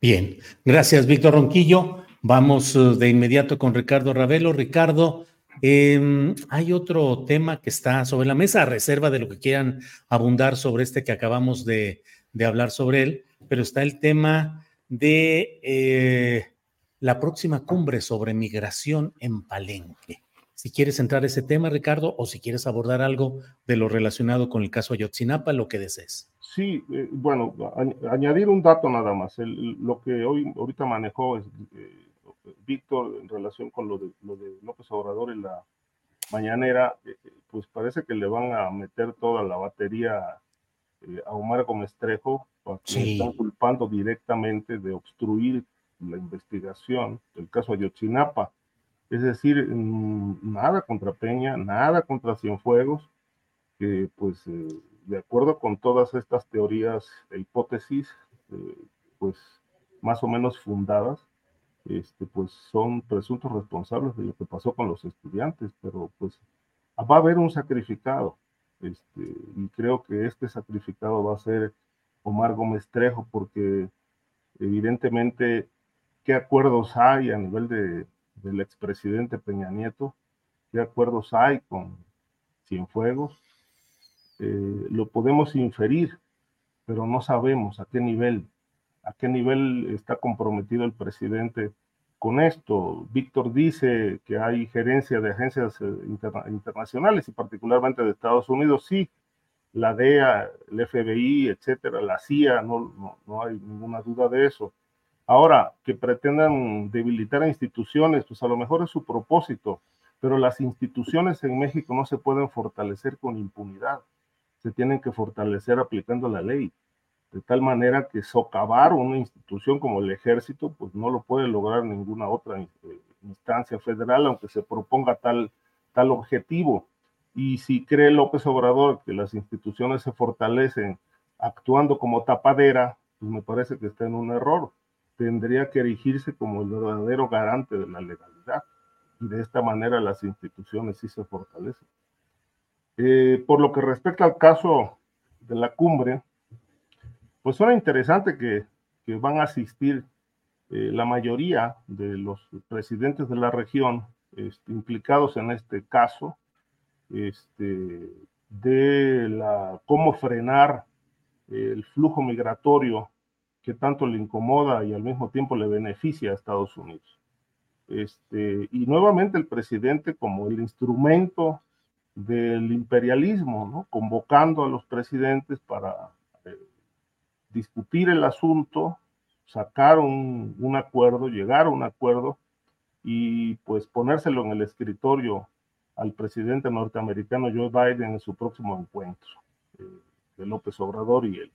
Bien, gracias Víctor Ronquillo. Vamos eh, de inmediato con Ricardo Ravelo. Ricardo, em, hay otro tema que está sobre la mesa, reserva de lo que quieran abundar sobre este que acabamos de, de hablar sobre él, pero está el tema de eh, la próxima cumbre sobre migración en Palenque. Si quieres entrar a ese tema, Ricardo, o si quieres abordar algo de lo relacionado con el caso Ayotzinapa, lo que desees. Sí, eh, bueno, añadir un dato nada más. lo que hoy ahorita manejó es, eh, Víctor en relación con lo de, lo de López Obrador en la mañanera, eh, pues parece que le van a meter toda la batería a Omar Gómez Trejo, porque están culpando directamente de obstruir la investigación del caso Ayotzinapa. Es decir, mm, nada contra Peña, nada contra Cienfuegos, que pues eh, de acuerdo con todas estas teorías e hipótesis, eh, pues más o menos fundadas, este, pues son presuntos responsables de lo que pasó con los estudiantes, pero pues va a haber un sacrificado, este, y creo que este sacrificado va a ser Omar Gómez Trejo, porque evidentemente qué acuerdos hay a nivel de, del expresidente Peña Nieto, qué acuerdos hay con Cienfuegos, eh, lo podemos inferir, pero no sabemos a qué nivel, a qué nivel está comprometido el presidente con esto. Víctor dice que hay gerencia de agencias eh, internacionales y particularmente de Estados Unidos, sí, la DEA, el FBI, etcétera, la CIA, no, no, hay ninguna duda de eso. Ahora, que pretendan debilitar instituciones, pues a lo mejor es su propósito, pero las instituciones en México no se pueden fortalecer con impunidad, se tienen que fortalecer aplicando la ley, de tal manera que socavar una institución como el ejército, pues no lo puede lograr ninguna otra eh, instancia federal, aunque se proponga tal, tal objetivo. Y si cree López Obrador que las instituciones se fortalecen actuando como tapadera, pues me parece que está en un error. Tendría que erigirse como el verdadero garante de la legalidad y de esta manera las instituciones sí se fortalecen. Eh, por lo que respecta al caso de la cumbre, pues suena interesante que, van a asistir eh, la mayoría de los presidentes de la región este, implicados en este caso, este, de cómo frenar el flujo migratorio que tanto le incomoda y al mismo tiempo le beneficia a Estados Unidos. Este, y nuevamente el presidente como el instrumento del imperialismo, convocando a los presidentes para discutir el asunto, sacar un, un, acuerdo, llegar a un acuerdo y pues ponérselo en el escritorio al presidente norteamericano Joe Biden en su próximo encuentro eh, de López Obrador y él.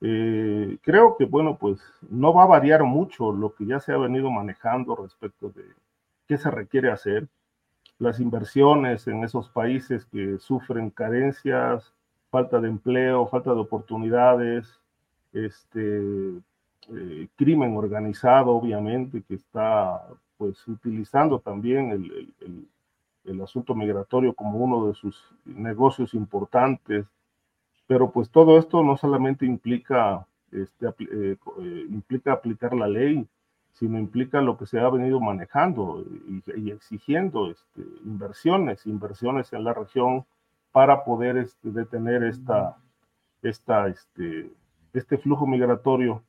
Eh, creo que, bueno, pues no va a variar mucho lo que ya se ha venido manejando respecto de qué se requiere hacer. Las inversiones en esos países que sufren carencias, falta de empleo, falta de oportunidades, este, eh, crimen organizado, obviamente, que está pues utilizando también el, el, el, asunto migratorio como uno de sus negocios importantes. Pero pues todo esto no solamente implica, este, eh, eh, implica aplicar la ley, sino implica lo que se ha venido manejando y, y exigiendo este, inversiones, inversiones en la región para poder este, detener esta, esta, este, este flujo migratorio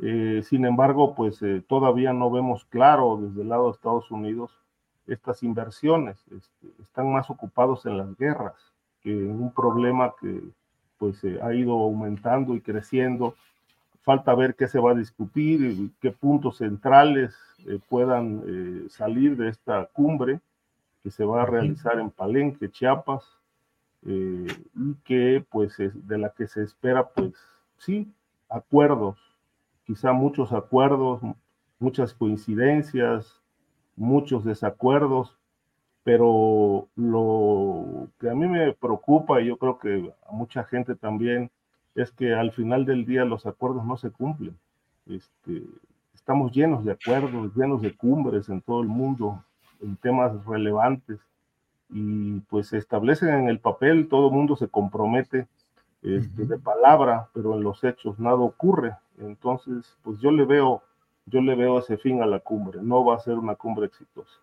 eh, sin embargo, pues eh, todavía no vemos claro desde el lado de Estados Unidos estas inversiones. Este, están más ocupados en las guerras que en un problema que pues eh, ha ido aumentando y creciendo. Falta ver qué se va a discutir, y qué puntos centrales puedan salir de esta cumbre que se va a realizar en Palenque, Chiapas, y que pues de la que se espera pues sí acuerdos quizá muchos acuerdos, muchas coincidencias, muchos desacuerdos, pero lo que a mí me preocupa y yo creo que a mucha gente también es que al final del día los acuerdos no se cumplen. Este, estamos llenos de acuerdos, llenos de cumbres en todo el mundo en temas relevantes y pues se establecen en el papel, todo el mundo se compromete este, de palabra, pero en los hechos nada ocurre. Entonces, pues yo le veo, yo le veo ese fin a la cumbre. No va a ser una cumbre exitosa.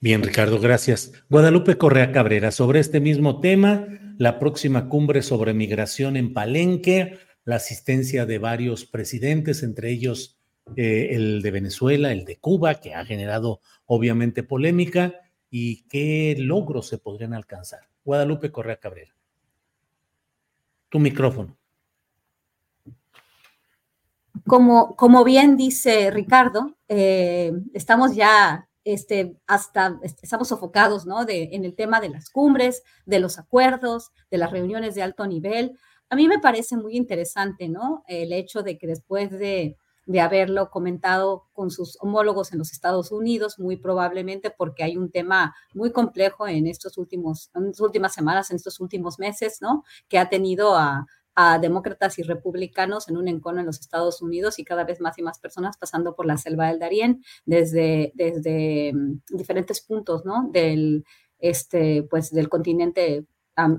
Bien, Ricardo, gracias. Guadalupe Correa Cabrera, sobre este mismo tema, la próxima cumbre sobre migración en Palenque, la asistencia de varios presidentes, entre ellos eh, el de Venezuela, el de Cuba, que ha generado obviamente polémica, y qué logros se podrían alcanzar. Guadalupe Correa Cabrera. Tu micrófono. Como, como bien dice Ricardo, eh, estamos ya este, hasta estamos sofocados ¿no? de, en el tema de las cumbres, de los acuerdos, de las reuniones de alto nivel. A mí me parece muy interesante ¿no? el hecho de que después de, de haberlo comentado con sus homólogos en los Estados Unidos, muy probablemente porque hay un tema muy complejo en estos últimos, en estas últimas semanas, en estos últimos meses, ¿no? Que ha tenido a, a demócratas y republicanos en un encono en los Estados Unidos y cada vez más y más personas pasando por la selva del Darién desde, desde mm, diferentes puntos, ¿no? Del, este, pues, del continente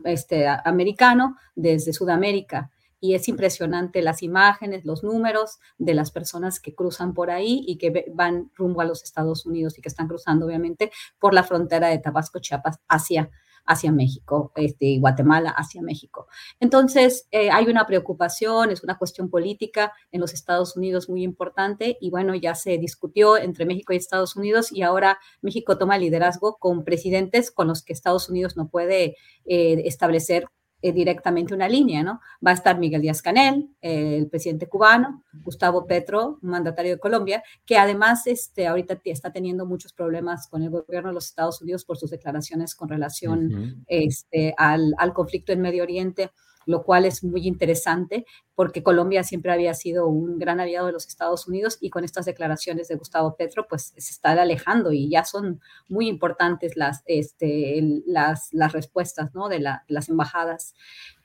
este, americano, desde Sudamérica. Y es impresionante las imágenes, los números de las personas que cruzan por ahí y que van rumbo a los Estados Unidos y que están cruzando, obviamente, por la frontera de Tabasco, Chiapas, hacia hacia México, este, Guatemala hacia México. Entonces, eh, hay una preocupación, es una cuestión política en los Estados Unidos muy importante y bueno, ya se discutió entre México y Estados Unidos y ahora México toma liderazgo con presidentes con los que Estados Unidos no puede eh, establecer eh, directamente una línea, ¿no? Va a estar Miguel Díaz Canel, eh, el presidente cubano, Gustavo Petro, mandatario de Colombia, que además este, ahorita está teniendo muchos problemas con el gobierno de los Estados Unidos por sus declaraciones con relación este, al, al conflicto en Medio Oriente lo cual es muy interesante porque Colombia siempre había sido un gran aliado de los Estados Unidos y con estas declaraciones de Gustavo Petro, pues se está alejando y ya son muy importantes las, este, las, las respuestas ¿no? de, las embajadas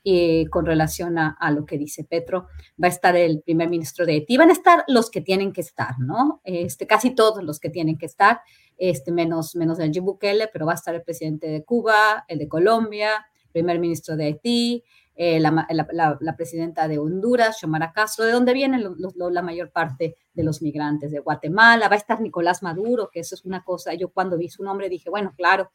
eh, con relación a, lo que dice Petro. Va a estar el primer ministro de Haití, van a estar los que tienen que estar, ¿no? Este, casi todos los que tienen que estar, este, menos, menos el Bukele, pero va a estar el presidente de Cuba, el de Colombia, primer ministro de Haití, eh, la, presidenta de Honduras, Xiomara Castro, de donde vienen la mayor parte de los migrantes, de Guatemala, va a estar Nicolás Maduro, que eso es una cosa, yo cuando vi su nombre dije, bueno, claro,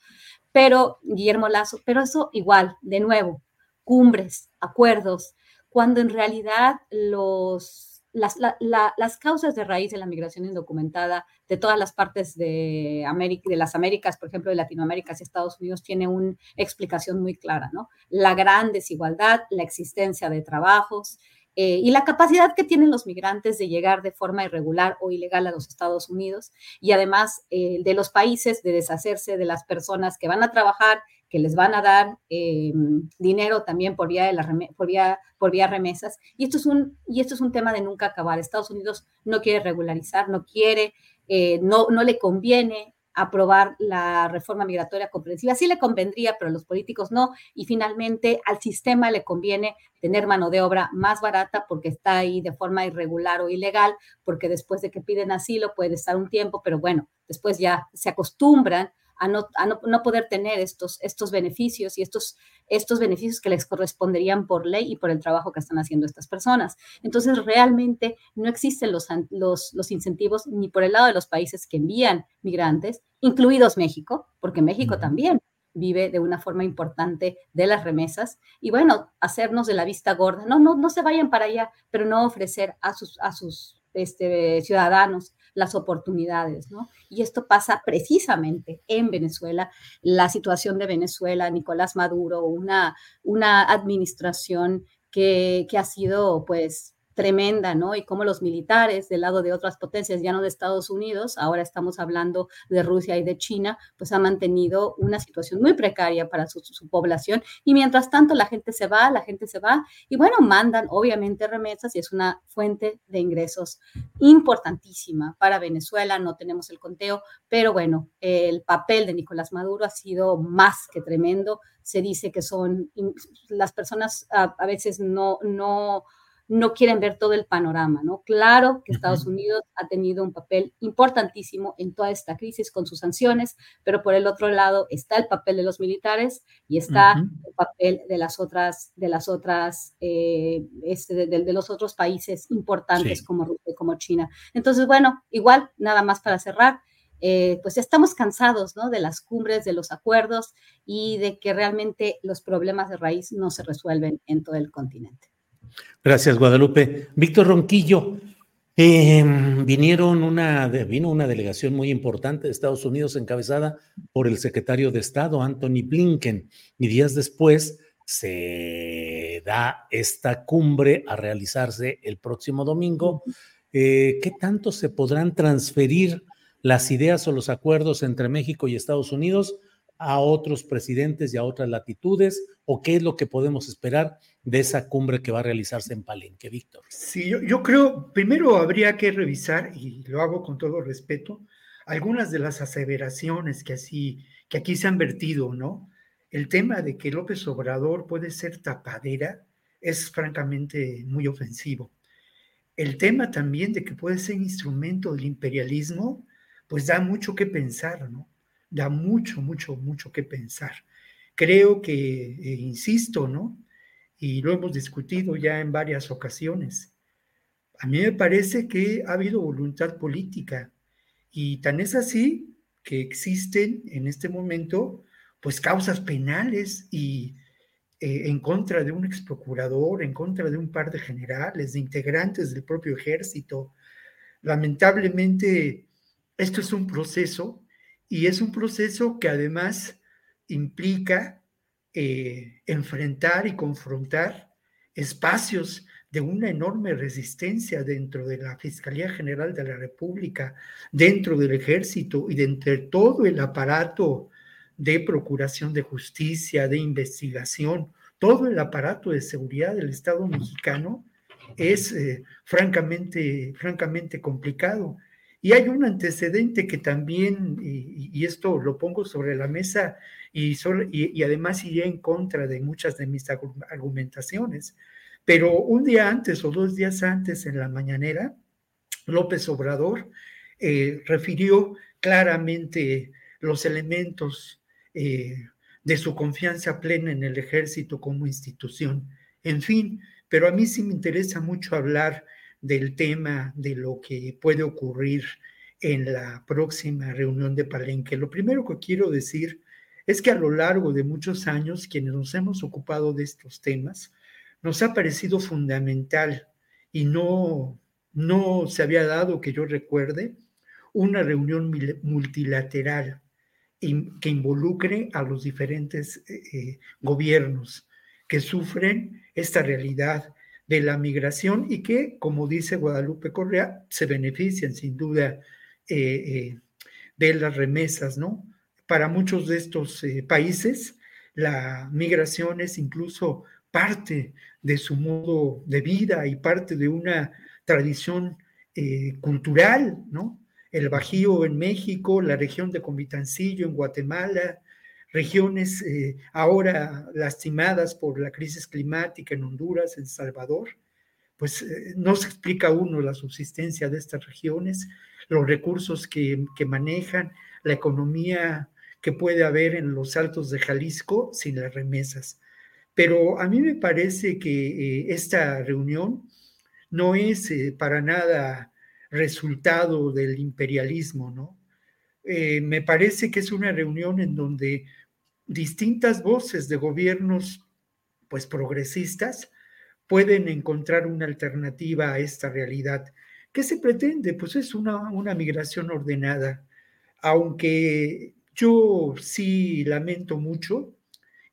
pero Guillermo Lazo, pero eso igual, de nuevo, cumbres, acuerdos, cuando en realidad los las, causas de raíz de la migración indocumentada de todas las partes de, América, de las Américas, por ejemplo, de Latinoamérica y Estados Unidos, tiene una explicación muy clara, ¿no? La gran desigualdad, la existencia de trabajos, eh, y la capacidad que tienen los migrantes de llegar de forma irregular o ilegal a los Estados Unidos y además eh, de los países de deshacerse de las personas que van a trabajar que les van a dar eh, dinero también por vía, de la, por, vía, por vía remesas. Y esto, es un, y esto es un tema de nunca acabar. Estados Unidos no quiere regularizar, no quiere, eh, no, no le conviene aprobar la reforma migratoria comprensiva. Sí le convendría, pero a los políticos no. Y finalmente al sistema le conviene tener mano de obra más barata porque está ahí de forma irregular o ilegal, porque después de que piden asilo puede estar un tiempo, pero bueno, después ya se acostumbran a no, no, poder tener estos, estos beneficios y estos, estos beneficios que les corresponderían por ley y por el trabajo que están haciendo estas personas. Entonces, realmente no existen los, los, los incentivos ni por el lado de los países que envían migrantes, incluidos México, porque México también vive de una forma importante de las remesas y bueno, hacernos de la vista gorda, no, no, no se vayan para allá, pero no ofrecer a sus, a sus este, ciudadanos las oportunidades, ¿no? Y esto pasa precisamente en Venezuela, la situación de Venezuela, Nicolás Maduro, una, una administración que, que ha sido, pues, tremenda, ¿no? Y como los militares del lado de otras potencias, ya no de Estados Unidos, ahora estamos hablando de Rusia y de China, pues ha mantenido una situación muy precaria para su, población. Y mientras tanto, la gente se va, la gente se va, y bueno, mandan obviamente remesas y es una fuente de ingresos importantísima para Venezuela. No tenemos el conteo, pero bueno, el papel de Nicolás Maduro ha sido más que tremendo. Se dice que son las personas a veces no, no no quieren ver todo el panorama, ¿no? Claro que Estados Unidos ha tenido un papel importantísimo en toda esta crisis con sus sanciones, pero por el otro lado está el papel de los militares y está el papel de las otras, de las otras, eh, este, de, los otros países importantes como Rusia y como China. Entonces, bueno, igual, nada más para cerrar. Eh, pues estamos cansados ¿no? de las cumbres, de los acuerdos y de que realmente los problemas de raíz no se resuelven en todo el continente. Gracias, Guadalupe. Víctor Ronquillo, em, vinieron una, vino una delegación muy importante de Estados Unidos encabezada por el secretario de Estado, Anthony Blinken, y días después se da esta cumbre a realizarse el próximo domingo. Eh, ¿Qué tanto se podrán transferir las ideas o los acuerdos entre México y Estados Unidos a otros presidentes y a otras latitudes? ¿O qué es lo que podemos esperar de esa cumbre que va a realizarse en Palenque, Víctor? Sí, yo, creo, primero habría que revisar, y lo hago con todo respeto, algunas de las aseveraciones que, así, que aquí se han vertido, ¿no? El tema de que López Obrador puede ser tapadera es francamente muy ofensivo. El tema también de que puede ser instrumento del imperialismo, pues da mucho que pensar, ¿no? Da mucho, mucho, mucho que pensar. Creo que, eh, insisto, ¿no? Y lo hemos discutido ya en varias ocasiones. A mí me parece que ha habido voluntad política y tan es así que existen en este momento pues causas penales y eh, en contra de un ex procurador, en contra de un par de generales, de integrantes del propio ejército. Lamentablemente, esto es un proceso y es un proceso que además implica eh, enfrentar y confrontar espacios de una enorme resistencia dentro de la Fiscalía General de la República, dentro del ejército y dentro de todo el aparato de procuración de justicia, de investigación, todo el aparato de seguridad del Estado mexicano es eh, francamente, francamente complicado. Y hay un antecedente que también, y, esto lo pongo sobre la mesa y, además iría en contra de muchas de mis argumentaciones, pero un día antes o dos días antes en la mañanera, López Obrador eh, refirió claramente los elementos eh, de su confianza plena en el ejército como institución. En fin, pero a mí sí me interesa mucho hablar del tema de lo que puede ocurrir en la próxima reunión de Palenque. Lo primero que quiero decir es que a lo largo de muchos años, quienes nos hemos ocupado de estos temas, nos ha parecido fundamental y no, no se había dado, que yo recuerde, una reunión multilateral que involucre a los diferentes eh, eh, gobiernos que sufren esta realidad de la migración y que, como dice Guadalupe Correa, se benefician sin duda eh, de las remesas, ¿no? Para muchos de estos países, la migración es incluso parte de su modo de vida y parte de una tradición cultural, ¿no? el Bajío en México, la región de Comitancillo en Guatemala, regiones eh, ahora lastimadas por la crisis climática en Honduras, en Salvador, pues eh, no se explica uno la subsistencia de estas regiones, los recursos que, manejan, la economía que puede haber en los altos de Jalisco sin las remesas. Pero a mí me parece que eh, esta reunión no es para nada resultado del imperialismo, ¿no? Me parece que es una reunión en donde distintas voces de gobiernos, pues progresistas, pueden encontrar una alternativa a esta realidad. ¿Qué se pretende? Pues es una, una migración ordenada, aunque yo sí lamento mucho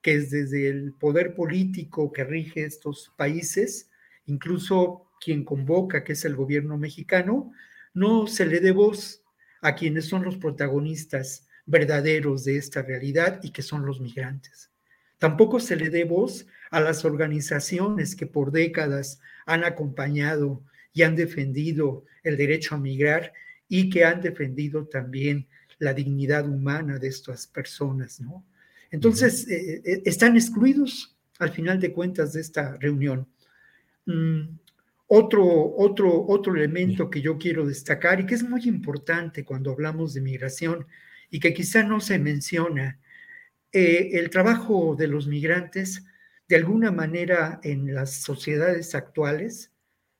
que desde el poder político que rige estos países, incluso quien convoca, que es el gobierno mexicano, no se le dé voz a quienes son los protagonistas verdaderos de esta realidad y que son los migrantes. Tampoco se le dé voz a las organizaciones que por décadas han acompañado y han defendido el derecho a migrar y que han defendido también la dignidad humana de estas personas, ¿no? Entonces, eh, eh, están excluidos al final de cuentas de esta reunión. Mm, otro, otro, otro elemento que yo quiero destacar y que es muy importante cuando hablamos de migración y que quizá no se menciona, eh, el trabajo de los migrantes, de alguna manera en las sociedades actuales,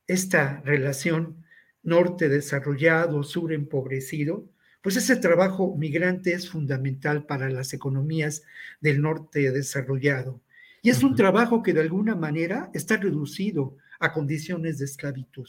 esta relación norte desarrollado, sur empobrecido, pues ese trabajo migrante es fundamental para las economías del norte desarrollado. Y es un trabajo que de alguna manera está reducido a condiciones de esclavitud.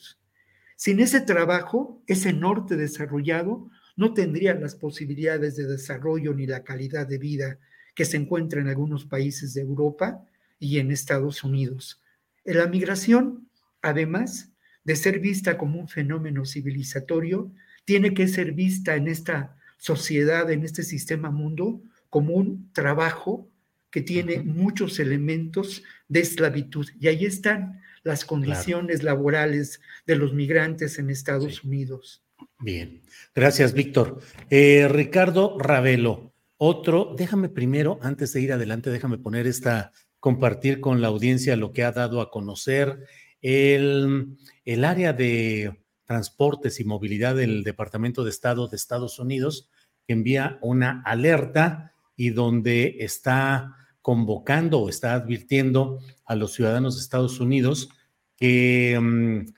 Sin ese trabajo, ese norte desarrollado no tendría las posibilidades de desarrollo ni la calidad de vida que se encuentra en algunos países de Europa y en Estados Unidos. La migración, además de ser vista como un fenómeno civilizatorio, tiene que ser vista en esta sociedad, en este sistema mundo, como un trabajo que tiene muchos elementos de esclavitud. Y ahí están las condiciones laborales de los migrantes en Estados Unidos. Bien, gracias, Víctor. Eh, Ricardo Ravelo, otro, déjame primero, antes de ir adelante, déjame poner esta, compartir con la audiencia lo que ha dado a conocer el, el área de transportes y movilidad del Departamento de Estado de Estados Unidos, que envía una alerta y donde está convocando o está advirtiendo a los ciudadanos de Estados Unidos que mm,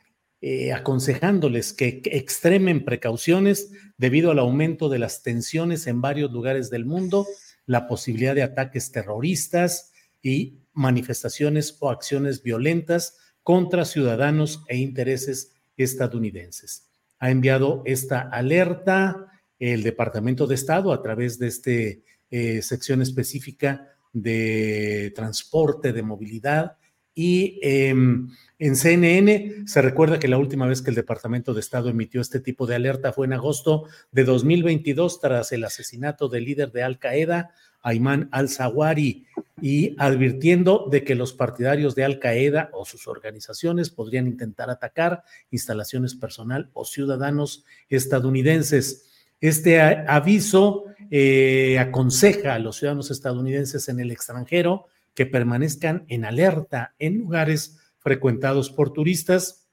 eh, aconsejándoles que extremen precauciones debido al aumento de las tensiones en varios lugares del mundo, la posibilidad de ataques terroristas y manifestaciones o acciones violentas contra ciudadanos e intereses estadounidenses. Ha enviado esta alerta el Departamento de Estado a través de esta eh, sección específica de transporte, de movilidad. Y em, en CNN se recuerda que la última vez que el Departamento de Estado emitió este tipo de alerta fue en agosto de 2022 tras el asesinato del líder de Al Qaeda, Ayman al-Zawari. y advirtiendo de que los partidarios de Al Qaeda o sus organizaciones podrían intentar atacar instalaciones personal o ciudadanos estadounidenses. Este aviso eh, aconseja a los ciudadanos estadounidenses en el extranjero que permanezcan en alerta en lugares frecuentados por turistas,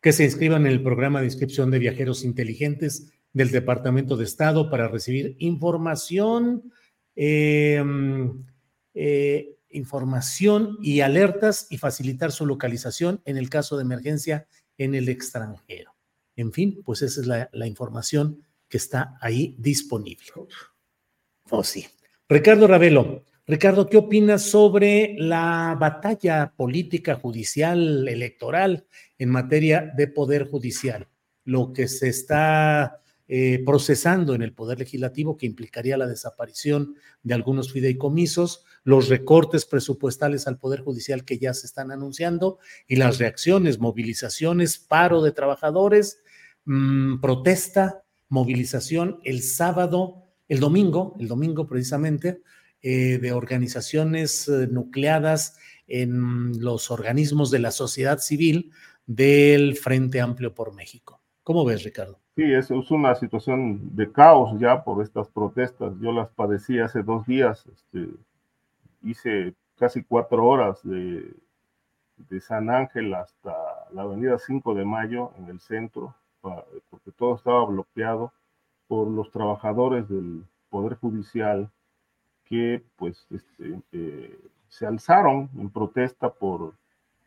que se inscriban en el programa de inscripción de viajeros inteligentes del Departamento de Estado para recibir información, em, eh, información y alertas y facilitar su localización en el caso de emergencia en el extranjero. En fin, pues esa es la, la información que está ahí disponible. Oh, sí. Ricardo Ravelo, Ricardo, ¿qué opinas sobre la batalla política, judicial, electoral en materia de poder judicial? Lo que se está eh, procesando en el Poder Legislativo, que implicaría la desaparición de algunos fideicomisos, los recortes presupuestales al Poder Judicial que ya se están anunciando y las reacciones, movilizaciones, paro de trabajadores, mm, protesta, movilización el sábado, el domingo, el domingo precisamente, eh, de organizaciones eh, nucleadas en los organismos de la sociedad civil del Frente Amplio por México. ¿Cómo ves, Ricardo? Sí, es, es una situación de caos ya por estas protestas. Yo las padecí hace dos días. Este, hice casi cuatro horas de, San Ángel hasta la avenida 5 de Mayo en el centro, porque todo estaba bloqueado por los trabajadores del Poder Judicial que pues este, eh, se alzaron en protesta por,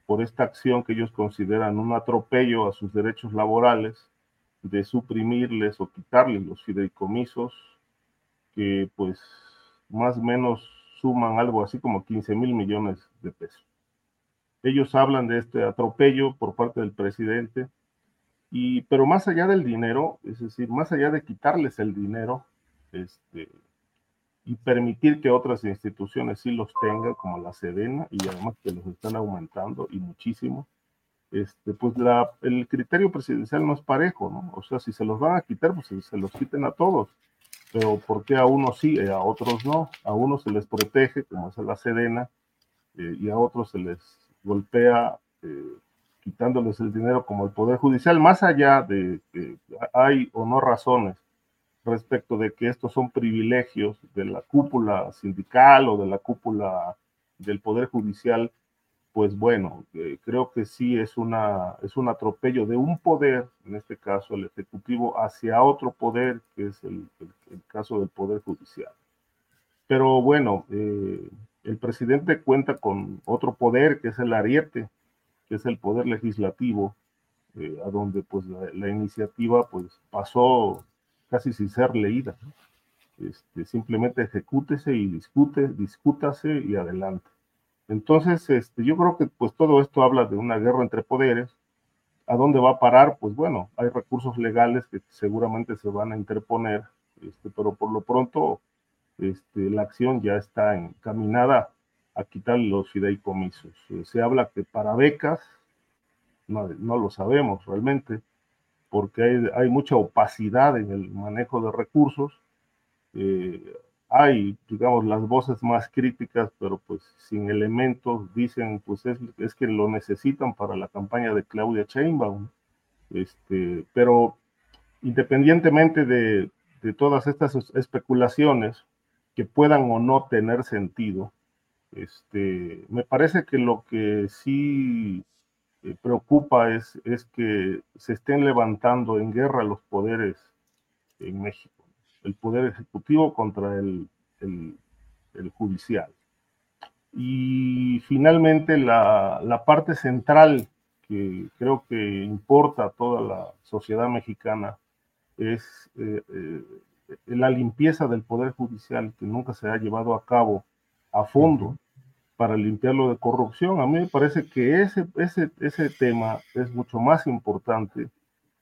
por esta acción que ellos consideran un atropello a sus derechos laborales, de suprimirles o quitarles los fideicomisos que pues más o menos suman algo así como 15 mil millones de pesos. Ellos hablan de este atropello por parte del presidente, y, pero más allá del dinero, es decir, más allá de quitarles el dinero, este, y permitir que otras instituciones sí los tengan, como la Sedena, y además que los están aumentando y muchísimo, este, pues la, el criterio presidencial no es parejo, ¿no? O sea, si se los van a quitar, pues se, los quiten a todos. Pero ¿por qué a unos sí y a otros no? A unos se les protege, como es la Sedena, eh, y a otros se les golpea eh, quitándoles el dinero como el Poder Judicial, más allá de que hay o no razones respecto de que estos son privilegios de la cúpula sindical o de la cúpula del Poder Judicial, pues bueno, eh, creo que sí es, una, es un atropello de un poder, en este caso el Ejecutivo, hacia otro poder, que es el, caso del Poder Judicial. Pero bueno, eh, el presidente cuenta con otro poder, que es el ariete, que es el poder legislativo, eh, a donde pues la, la, iniciativa pues pasó casi sin ser leída. Este, simplemente ejecútese y discute, discútase y adelante. Entonces, este, yo creo que pues todo esto habla de una guerra entre poderes. ¿A dónde va a parar? Pues bueno, hay recursos legales que seguramente se van a interponer, este, pero por lo pronto la acción ya está encaminada a quitar los fideicomisos. Se habla que para becas, no lo sabemos realmente, porque hay, hay, mucha opacidad en el manejo de recursos. Eh, hay, digamos, las voces más críticas, pero pues sin elementos, dicen, pues es, es, que lo necesitan para la campaña de Claudia Sheinbaum. Este, pero independientemente de, de todas estas especulaciones que puedan o no tener sentido, este, me parece que lo que sí preocupa es, es que se estén levantando en guerra los poderes en México, el poder ejecutivo contra el, el, el judicial. Y finalmente la, la, parte central que creo que importa a toda la sociedad mexicana es eh, eh, la limpieza del poder judicial que nunca se ha llevado a cabo a fondo para limpiarlo de corrupción. A mí me parece que ese, ese, ese tema es mucho más importante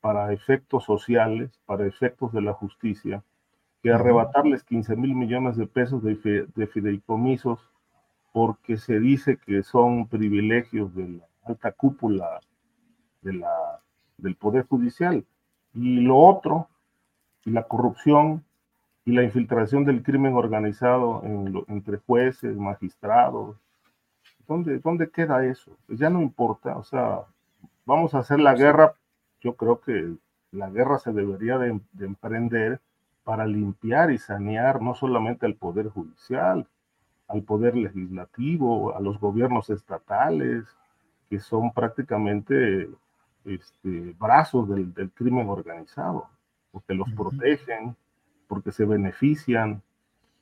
para efectos sociales, para efectos de la justicia, que arrebatarles 15 mil millones de pesos de, de, fideicomisos porque se dice que son privilegios de la alta cúpula de la, del Poder Judicial. Y lo otro, y la corrupción y la infiltración del crimen organizado entre jueces, magistrados. ¿Dónde, ¿Dónde queda eso? Pues ya no importa, o sea, vamos a hacer la guerra, yo creo que la guerra se debería de, de emprender para limpiar y sanear no solamente al Poder Judicial, al Poder Legislativo, a los gobiernos estatales, que son prácticamente este, brazos del, del, crimen organizado, porque los protegen, porque se benefician.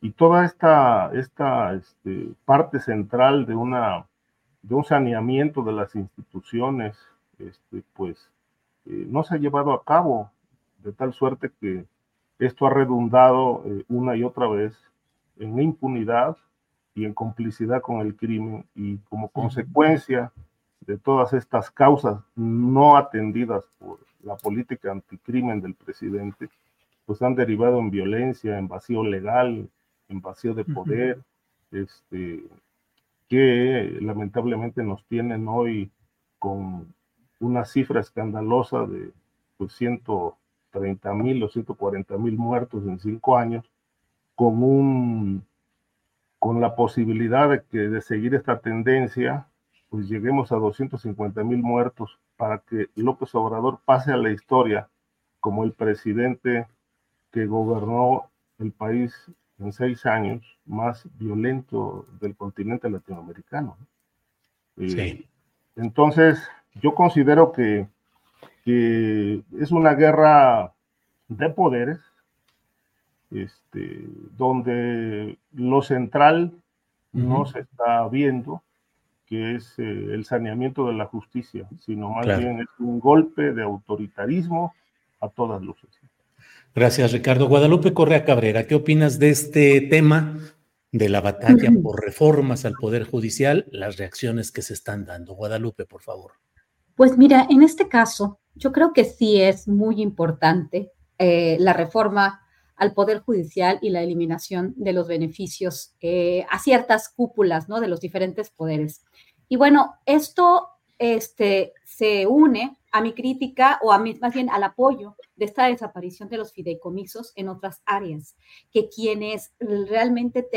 Y toda esta, esta este, parte central de, una, de un saneamiento de las instituciones, este, pues eh, no se ha llevado a cabo, de tal suerte que esto ha redundado eh, una y otra vez en impunidad y en complicidad con el crimen y como consecuencia de todas estas causas no atendidas por la política anticrimen del presidente, pues han derivado en violencia, en vacío legal, en vacío de poder, este, que lamentablemente nos tienen hoy con una cifra escandalosa de pues, 130 mil o 140 mil muertos en cinco años, con, un, con la posibilidad de, que, de seguir esta tendencia, pues lleguemos a 250 mil muertos para que López Obrador pase a la historia como el presidente que gobernó el país en seis años más violento del continente latinoamericano. Eh, entonces, yo considero que, que, es una guerra de poderes, este, donde lo central no se está viendo, que es eh, el saneamiento de la justicia, sino más bien es un golpe de autoritarismo a todas luces. Gracias, Ricardo. Guadalupe Correa Cabrera, ¿qué opinas de este tema de la batalla por reformas al Poder Judicial, las reacciones que se están dando? Guadalupe, por favor. Pues mira, en este caso, yo creo que sí es muy importante eh, la reforma al Poder Judicial y la eliminación de los beneficios eh, a ciertas cúpulas ¿no? de los diferentes poderes. Y bueno, esto este, se une a mi crítica o a mi, más bien al apoyo de esta desaparición de los fideicomisos en otras áreas, que quienes realmente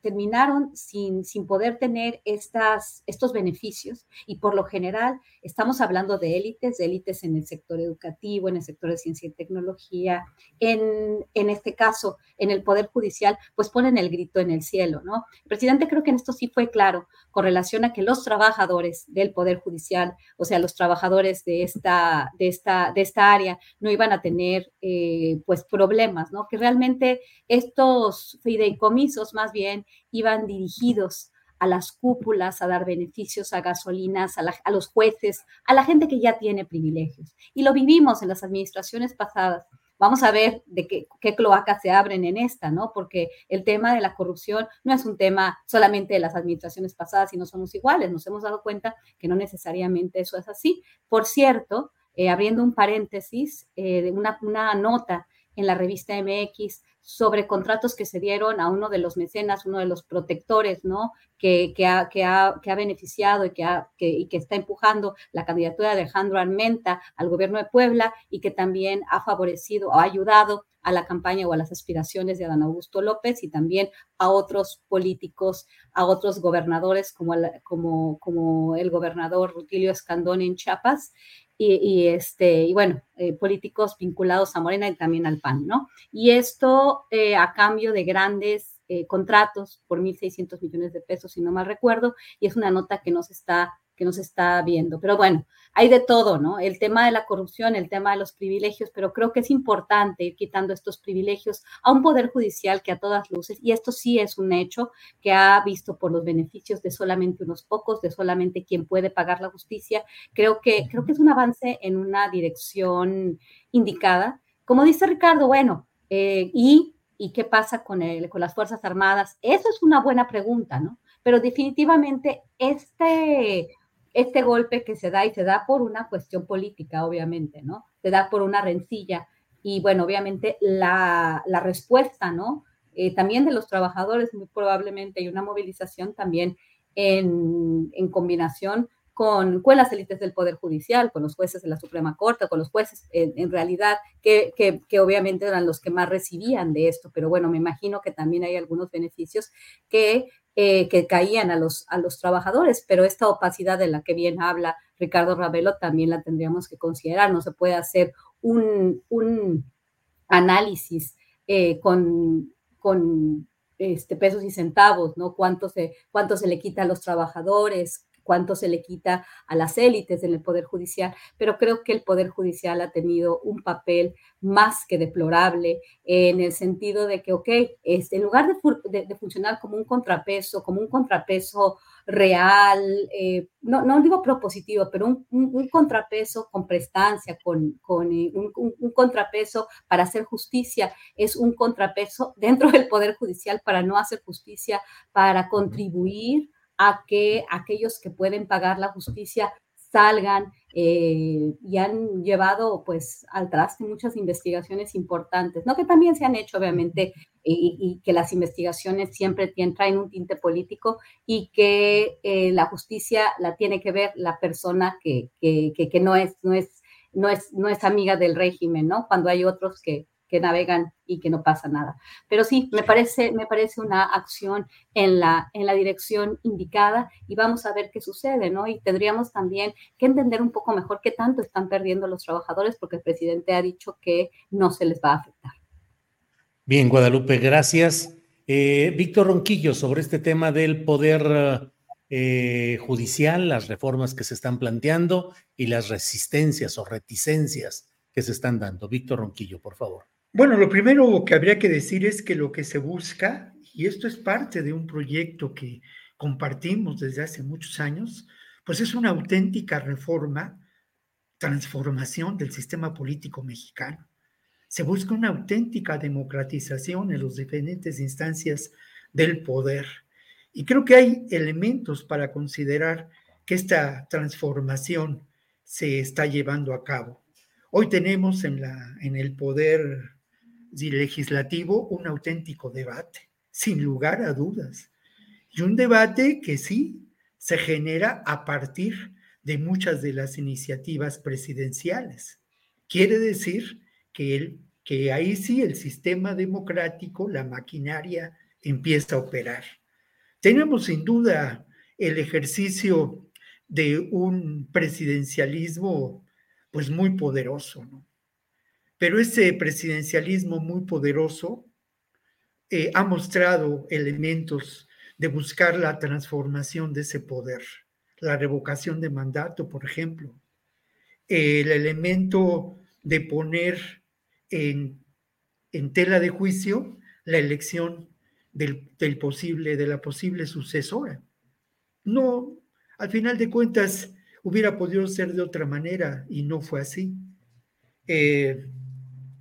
terminaron sin, sin poder tener estas, estos beneficios y por lo general estamos hablando de élites, de élites en el sector educativo, en el sector de ciencia y tecnología, en, en este caso en el Poder Judicial, pues ponen el grito en el cielo, ¿no? El presidente creo que en esto sí fue claro con relación a que los trabajadores del Poder Judicial, o sea, los trabajadores de esta, de esta, de esta área, no iban a tener eh, pues problemas, ¿no? Que realmente estos fideicomisos más bien iban dirigidos a las cúpulas, a dar beneficios a gasolinas, a, a, los jueces, a la gente que ya tiene privilegios. Y lo vivimos en las administraciones pasadas. Vamos a ver de qué, qué, cloacas se abren en esta, ¿no? Porque el tema de la corrupción no es un tema solamente de las administraciones pasadas y no somos iguales. Nos hemos dado cuenta que no necesariamente eso es así. Por cierto, eh, abriendo un paréntesis, eh, una, una nota en la revista MX sobre contratos que se dieron a uno de los mecenas, uno de los protectores, ¿no? Que, que, ha, que, ha, que ha, beneficiado y y que está empujando la candidatura de Alejandro Armenta al gobierno de Puebla y que también ha favorecido o ha ayudado a la campaña o a las aspiraciones de Adán Augusto López y también a otros políticos, a otros gobernadores como como, como el gobernador Rutilio Escandón en Chiapas y, este, y bueno, eh, políticos vinculados a Morena y también al PAN, ¿no? Y esto eh, a cambio de grandes eh, contratos por 1.600 millones de pesos, si no mal recuerdo, y es una nota que nos está que nos está viendo. Pero bueno, hay de todo, ¿no? El tema de la corrupción, el tema de los privilegios, pero creo que es importante ir quitando estos privilegios a un poder judicial que a todas luces, y esto sí es un hecho que ha visto por los beneficios de solamente unos pocos, de solamente quien puede pagar la justicia, creo que, creo que es un avance en una dirección indicada. Como dice Ricardo, bueno, eh, y, ¿y qué pasa con, el, con las Fuerzas Armadas? Eso es una buena pregunta, ¿no? Pero definitivamente este este golpe que se da y se da por una cuestión política, obviamente, ¿no? Se da por una rencilla. Y bueno, obviamente la, la respuesta, ¿no? Eh, también de los trabajadores, muy probablemente, y una movilización también en, en combinación con, las élites del Poder Judicial, con los jueces de la Suprema Corte, con los jueces en, realidad que, que, que, obviamente eran los que más recibían de esto, pero bueno, me imagino que también hay algunos beneficios que, eh, que caían a los, a los trabajadores, pero esta opacidad de la que bien habla Ricardo Ravelo también la tendríamos que considerar, no se puede hacer un, un análisis eh, con, con este, pesos y centavos, ¿no? Cuánto se, cuánto se le quita a los trabajadores, cuánto se le quita a las élites en el Poder Judicial, pero creo que el Poder Judicial ha tenido un papel más que deplorable en el sentido de que, ok, este, en lugar de, funcionar como un contrapeso, como un contrapeso real, eh, no, no digo propositivo, pero un, contrapeso con prestancia, con, con eh, un, un, contrapeso para hacer justicia, es un contrapeso dentro del Poder Judicial para no hacer justicia, para contribuir a que aquellos que pueden pagar la justicia salgan eh, y han llevado pues al traste muchas investigaciones importantes, no que también se han hecho obviamente y, que las investigaciones siempre traen un tinte político y que eh, la justicia la tiene que ver la persona que, que, que, no, es, no, es, no, es, no es amiga del régimen, ¿no? Cuando hay otros que, que navegan y que no pasa nada. Pero sí, me parece, me parece una acción en la, en la dirección indicada y vamos a ver qué sucede, ¿no? Y tendríamos también que entender un poco mejor qué tanto están perdiendo los trabajadores porque el presidente ha dicho que no se les va a afectar. Bien, Guadalupe, gracias. Eh, Víctor Ronquillo, sobre este tema del poder eh, judicial, las reformas que se están planteando y las resistencias o reticencias que se están dando. Víctor Ronquillo, por favor. Bueno, lo primero que habría que decir es que lo que se busca, y esto es parte de un proyecto que compartimos desde hace muchos años, pues es una auténtica reforma, transformación del sistema político mexicano. Se busca una auténtica democratización en las diferentes instancias del poder. Y creo que hay elementos para considerar que esta transformación se está llevando a cabo. Hoy tenemos en, la, en el poder legislativo un auténtico debate, sin lugar a dudas. Y un debate que sí se genera a partir de muchas de las iniciativas presidenciales. Quiere decir que, el, que ahí sí el sistema democrático, la maquinaria, empieza a operar. Tenemos sin duda el ejercicio de un presidencialismo pues muy poderoso, ¿no? Pero ese presidencialismo muy poderoso eh, ha mostrado elementos de buscar la transformación de ese poder, la revocación de mandato, por ejemplo, el elemento de poner en, tela de juicio la elección del, del, posible, de la posible sucesora. No, al final de cuentas, hubiera podido ser de otra manera y no fue así. Eh,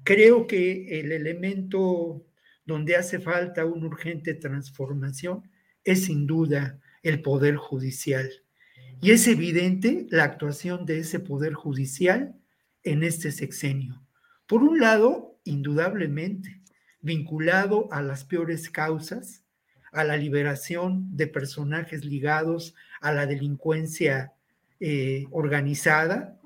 Creo que el elemento donde hace falta una urgente transformación es sin duda el Poder Judicial. Y es evidente la actuación de ese Poder Judicial en este sexenio. Por un lado, indudablemente, vinculado a las peores causas, a la liberación de personajes ligados a la delincuencia eh, organizada,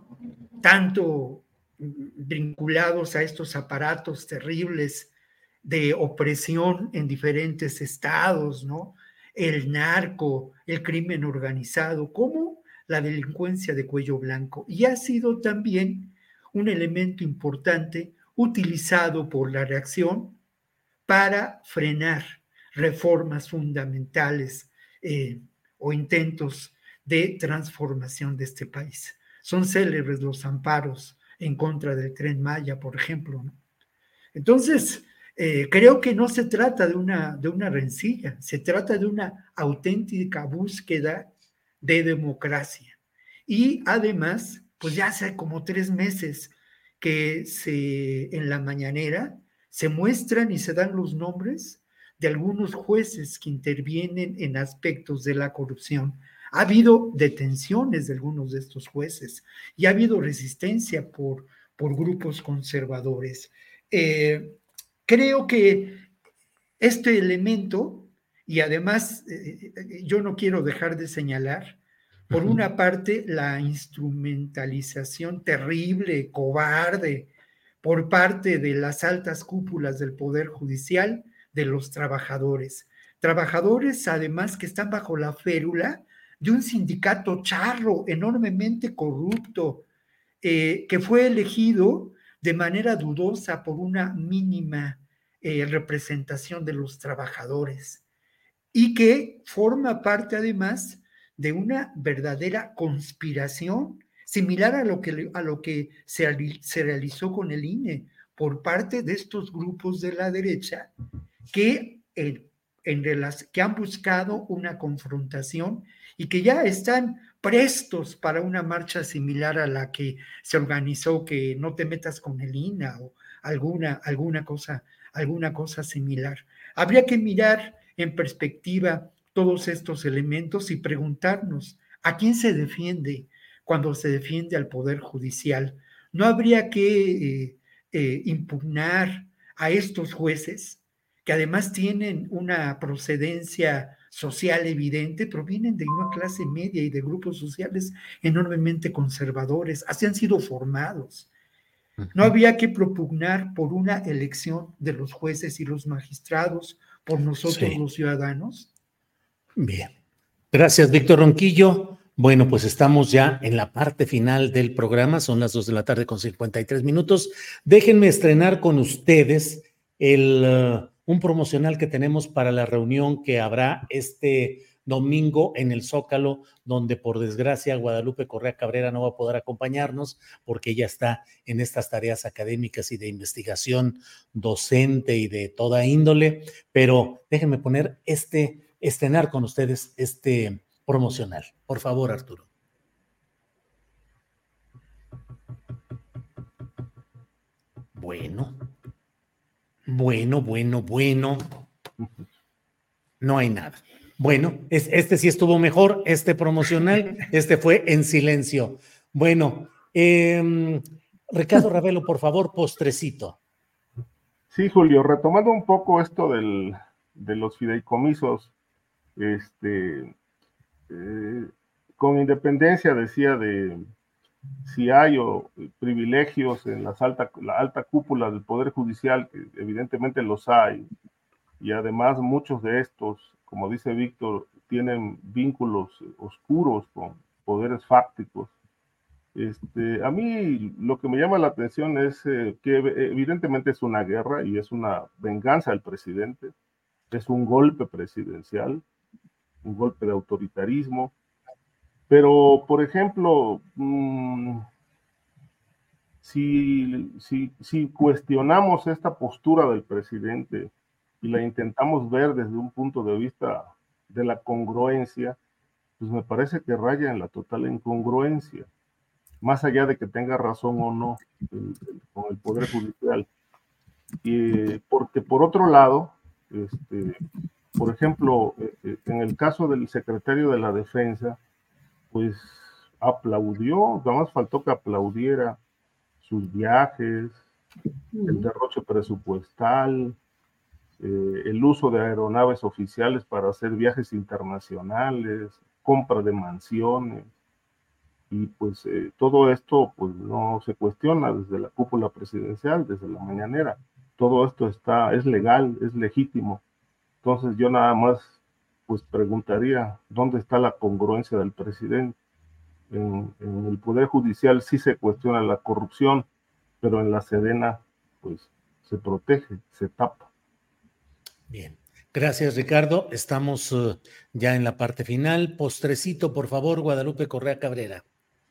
tanto vinculados a estos aparatos terribles de opresión en diferentes estados, ¿no? El narco, el crimen organizado, como la delincuencia de cuello blanco. Y ha sido también un elemento importante utilizado por la reacción para frenar reformas fundamentales eh, o intentos de transformación de este país. Son célebres los amparos en contra del tren Maya, por ejemplo. Entonces, eh, creo que no se trata de una, de una rencilla, se trata de una auténtica búsqueda de democracia. Y además, pues ya hace como tres meses que en la mañanera se muestran y se dan los nombres de algunos jueces que intervienen en aspectos de la corrupción. Ha habido detenciones de algunos de estos jueces y ha habido resistencia por, por grupos conservadores. Eh, creo que este elemento, y además eh, yo no quiero dejar de señalar, Por una parte, la instrumentalización terrible, cobarde, por parte de las altas cúpulas del Poder Judicial de los trabajadores. Trabajadores, además, que están bajo la férula de un sindicato charro, enormemente corrupto, eh, que fue elegido de manera dudosa por una mínima eh, representación de los trabajadores y que forma parte además de una verdadera conspiración similar a lo que, a lo que se, se realizó con el INE por parte de estos grupos de la derecha que, en, que han buscado una confrontación y que ya están prestos para una marcha similar a la que se organizó, que no te metas con el INA o alguna, alguna, cosa, alguna cosa similar. Habría que mirar en perspectiva todos estos elementos y preguntarnos a quién se defiende cuando se defiende al Poder Judicial. No habría que eh, eh, impugnar a estos jueces, que además tienen una procedencia social evidente, provienen de una clase media y de grupos sociales enormemente conservadores, así han sido formados. No había que propugnar por una elección de los jueces y los magistrados, por nosotros los ciudadanos. Bien. Gracias, Víctor Ronquillo. Bueno, pues estamos ya en la parte final del programa, son las dos de la tarde con 53 minutos. Déjenme estrenar con ustedes el, un promocional que tenemos para la reunión que habrá este domingo en el Zócalo, donde por desgracia Guadalupe Correa Cabrera no va a poder acompañarnos porque ella está en estas tareas académicas y de investigación docente y de toda índole, pero déjenme poner este, estrenar con ustedes este promocional. Por favor, Arturo. Bueno, bueno, bueno, bueno. No hay nada. Bueno, este sí estuvo mejor, este promocional, este fue en silencio. Bueno, em, Ricardo Ravelo, por favor, postrecito. Sí, Julio, retomando un poco esto del, de los fideicomisos, este, eh, con independencia, decía, de si hay o, privilegios en las alta, la alta cúpula del Poder Judicial, que evidentemente los hay, y además muchos de estos, como dice Víctor, tienen vínculos oscuros con poderes fácticos. Este, a mí lo que me llama la atención es eh, que evidentemente es una guerra y es una venganza del presidente, es un golpe presidencial, un golpe de autoritarismo. Pero, por ejemplo, mm, si, si, cuestionamos esta postura del presidente y la intentamos ver desde un punto de vista de la congruencia, pues me parece que raya en la total incongruencia, más allá de que tenga razón o no con el Poder Judicial. Y, porque por otro lado, este, por ejemplo, eh, eh, en el caso del secretario de la Defensa, pues aplaudió, nada más faltó que aplaudiera sus viajes, el derroche presupuestal, eh, el uso de aeronaves oficiales para hacer viajes internacionales, compra de mansiones. Y pues todo esto pues no se cuestiona desde la cúpula presidencial, desde la mañanera. Todo esto está, es legal, es legítimo. Entonces yo nada más pues preguntaría dónde está la congruencia del presidente. En, el Poder Judicial sí se cuestiona la corrupción, pero en la Sedena pues se protege, se tapa. Bien, gracias Ricardo. Estamos uh, ya en la parte final. Postrecito, por favor, Guadalupe Correa Cabrera.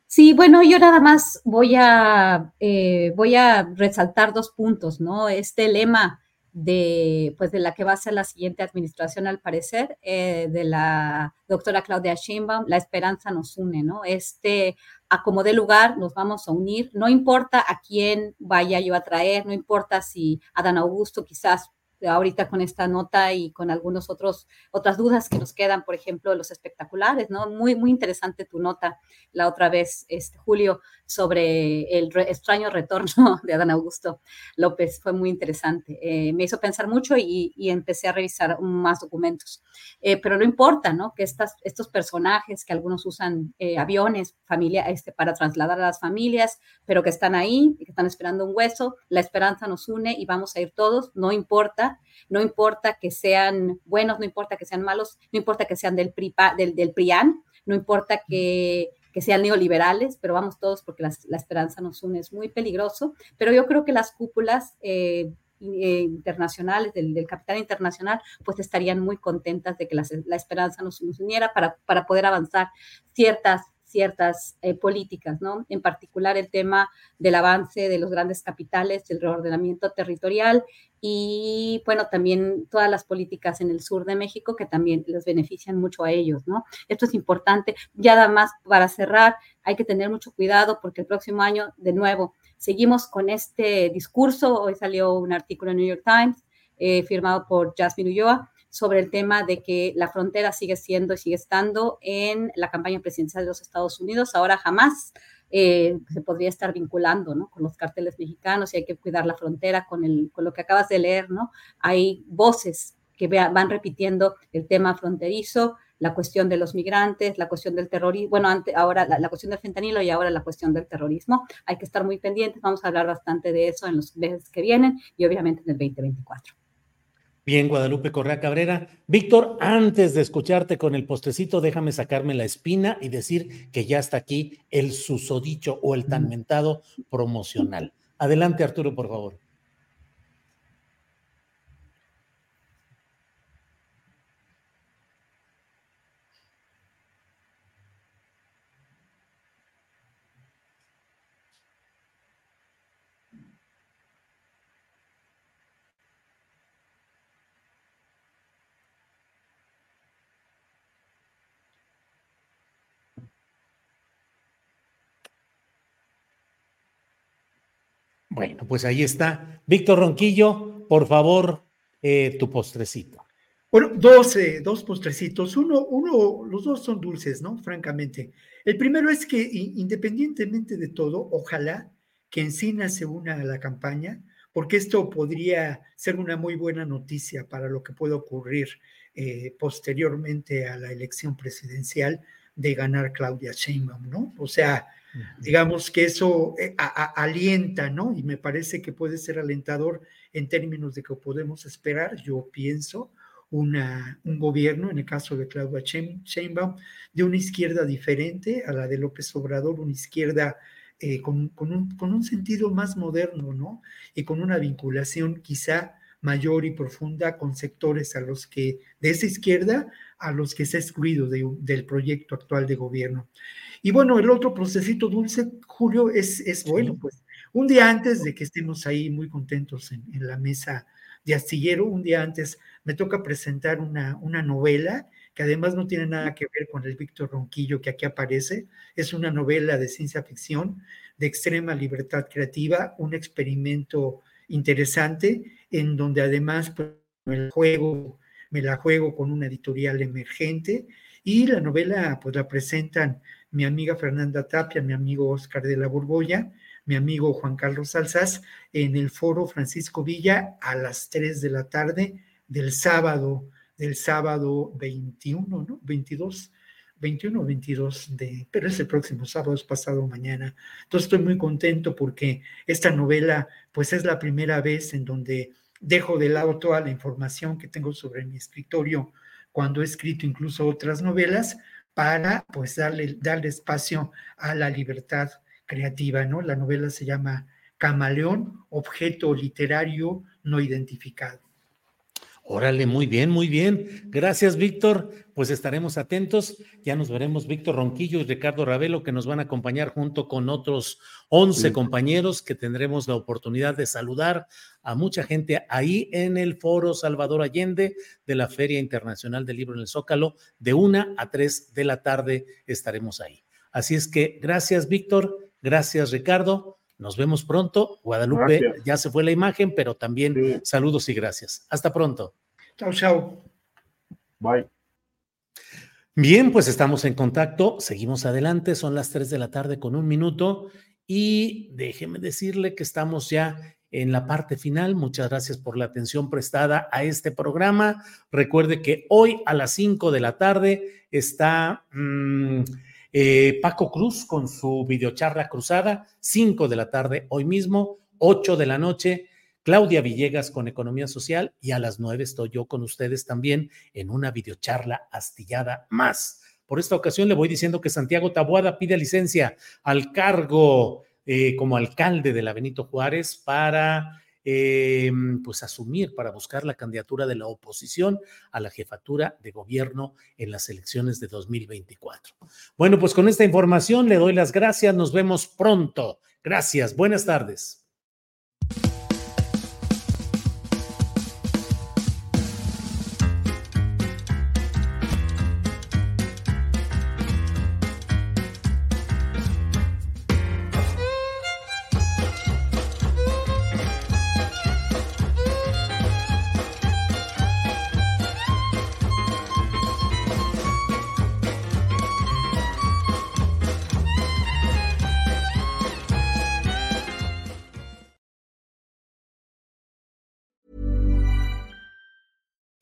Sí, bueno, yo nada más voy a, eh, voy a resaltar dos puntos, ¿no? Este lema de, pues, de la que va a ser la siguiente administración, al parecer, eh, de la doctora Claudia Sheinbaum, la esperanza nos une, ¿no? Este, a como de lugar, nos vamos a unir, no importa a quién vaya yo a traer, no importa si Adán Augusto quizás ahorita con esta nota y con algunos otros otras dudas que nos quedan, por ejemplo, los espectaculares, ¿no? Muy muy interesante tu nota la otra vez, este Julio, sobre el extraño retorno de Adán Augusto López, fue muy interesante. Eh, me hizo pensar mucho y, empecé a revisar más documentos. Eh, pero no importa, ¿no? Que estas, estos personajes que algunos usan eh, aviones familia, este, para trasladar a las familias, pero que están ahí, que están esperando un hueso, la esperanza nos une y vamos a ir todos, no importa, no importa que sean buenos, no importa que sean malos, no importa que sean del, del, del PRIAN, no importa que, que, sean neoliberales, pero vamos todos porque la, la, esperanza nos une, es muy peligroso, pero yo creo que las cúpulas... Eh, eh, internacionales, del, del, capital internacional, pues estarían muy contentas de que la, la esperanza nos, nos uniera para, para poder avanzar ciertas ciertas eh, políticas, ¿no? En particular el tema del avance de los grandes capitales, del reordenamiento territorial y, bueno, también todas las políticas en el sur de México que también les benefician mucho a ellos, ¿no? Esto es importante. Ya nada más para cerrar, hay que tener mucho cuidado porque el próximo año, de nuevo, seguimos con este discurso. Hoy salió un artículo en New York Times eh, firmado por Jasmine Ulloa sobre el tema de que la frontera sigue siendo y sigue estando en la campaña presidencial de los Estados Unidos. Ahora jamás eh, se podría estar vinculando ¿no? con los carteles mexicanos y hay que cuidar la frontera con, el, con lo que acabas de leer. ¿no? Hay voces que van repitiendo el tema fronterizo, la cuestión de los migrantes, la cuestión del terrorismo, bueno, ahora la, la, cuestión del fentanilo y ahora la cuestión del terrorismo. Hay que estar muy pendientes, vamos a hablar bastante de eso en los meses que vienen y obviamente en el 2024. Bien, Guadalupe Correa Cabrera. Víctor, antes de escucharte con el postecito, déjame sacarme la espina y decir que ya está aquí el susodicho o el tan mentado promocional. Adelante, Arturo, por favor. Bueno, pues ahí está. Víctor Ronquillo, por favor, eh, tu postrecito. Bueno, dos, dos postrecitos. Uno, uno, los dos son dulces, ¿no? Francamente. El primero es que independientemente de todo, ojalá que Encina se una a la campaña, porque esto podría ser una muy buena noticia para lo que pueda ocurrir eh, posteriormente a la elección presidencial de ganar Claudia Sheinbaum, ¿no? O sea, Digamos que eso eh, alienta, ¿no? Y me parece que puede ser alentador en términos de que podemos esperar, yo pienso, un gobierno, en el caso de Claudia Sheinbaum, de una izquierda diferente a la de López Obrador, una izquierda eh, con, con, un, con, un, sentido más moderno, ¿no? Y con una vinculación quizá mayor y profunda con sectores a los que, de esa izquierda, a los que se ha excluido del proyecto actual de gobierno. Y bueno, el otro procesito dulce, Julio, es, es bueno, pues un día antes de que estemos ahí muy contentos en, la mesa de astillero, un día antes me toca presentar una, una novela que además no tiene nada que ver con el Víctor Ronquillo que aquí aparece, es una novela de ciencia ficción de extrema libertad creativa, un experimento interesante en donde además pues, el juego, me la juego con una editorial emergente y la novela pues la presentan mi amiga Fernanda Tapia, mi amigo Oscar de la Borbolla, mi amigo Juan Carlos Salsas, en el foro Francisco Villa a las 3 de la tarde del sábado, del sábado 21, ¿no? 22, 21 o 22 de, pero es el próximo sábado, es pasado mañana. Entonces estoy muy contento porque esta novela, pues es la primera vez en donde dejo de lado toda la información que tengo sobre mi escritorio cuando he escrito incluso otras novelas para pues darle, darle espacio a la libertad creativa, ¿no? La novela se llama Camaleón, objeto literario no identificado. Órale, muy bien, muy bien. Gracias, Víctor. Pues estaremos atentos. Ya nos veremos Víctor Ronquillo y Ricardo Ravelo, que nos van a acompañar junto con otros 11 compañeros que tendremos la oportunidad de saludar a mucha gente ahí en el Foro Salvador Allende de la Feria Internacional del Libro en el Zócalo. De una a tres de la tarde estaremos ahí. Así es que gracias, Víctor. Gracias, Ricardo. Nos vemos pronto. Guadalupe, ya se fue la imagen, pero también saludos y gracias. Hasta pronto. Chao, chao. Bye. Bien, pues estamos en contacto, seguimos adelante, son las 3 de la tarde con un minuto y déjeme decirle que estamos ya en la parte final. Muchas gracias por la atención prestada a este programa. Recuerde que hoy a las 5 de la tarde está mm, eh, Paco Cruz con su videocharla cruzada, 5 de la tarde hoy mismo, 8 de la noche Claudia Villegas con Economía Social y a las nueve estoy yo con ustedes también en una videocharla astillada más. Por esta ocasión le voy diciendo que Santiago Tabuada pide licencia al cargo eh, como alcalde de la Benito Juárez para eh, pues asumir, para buscar la candidatura de la oposición a la jefatura de gobierno en las elecciones de 2024. Bueno, pues con esta información le doy las gracias, nos vemos pronto. Gracias, buenas tardes.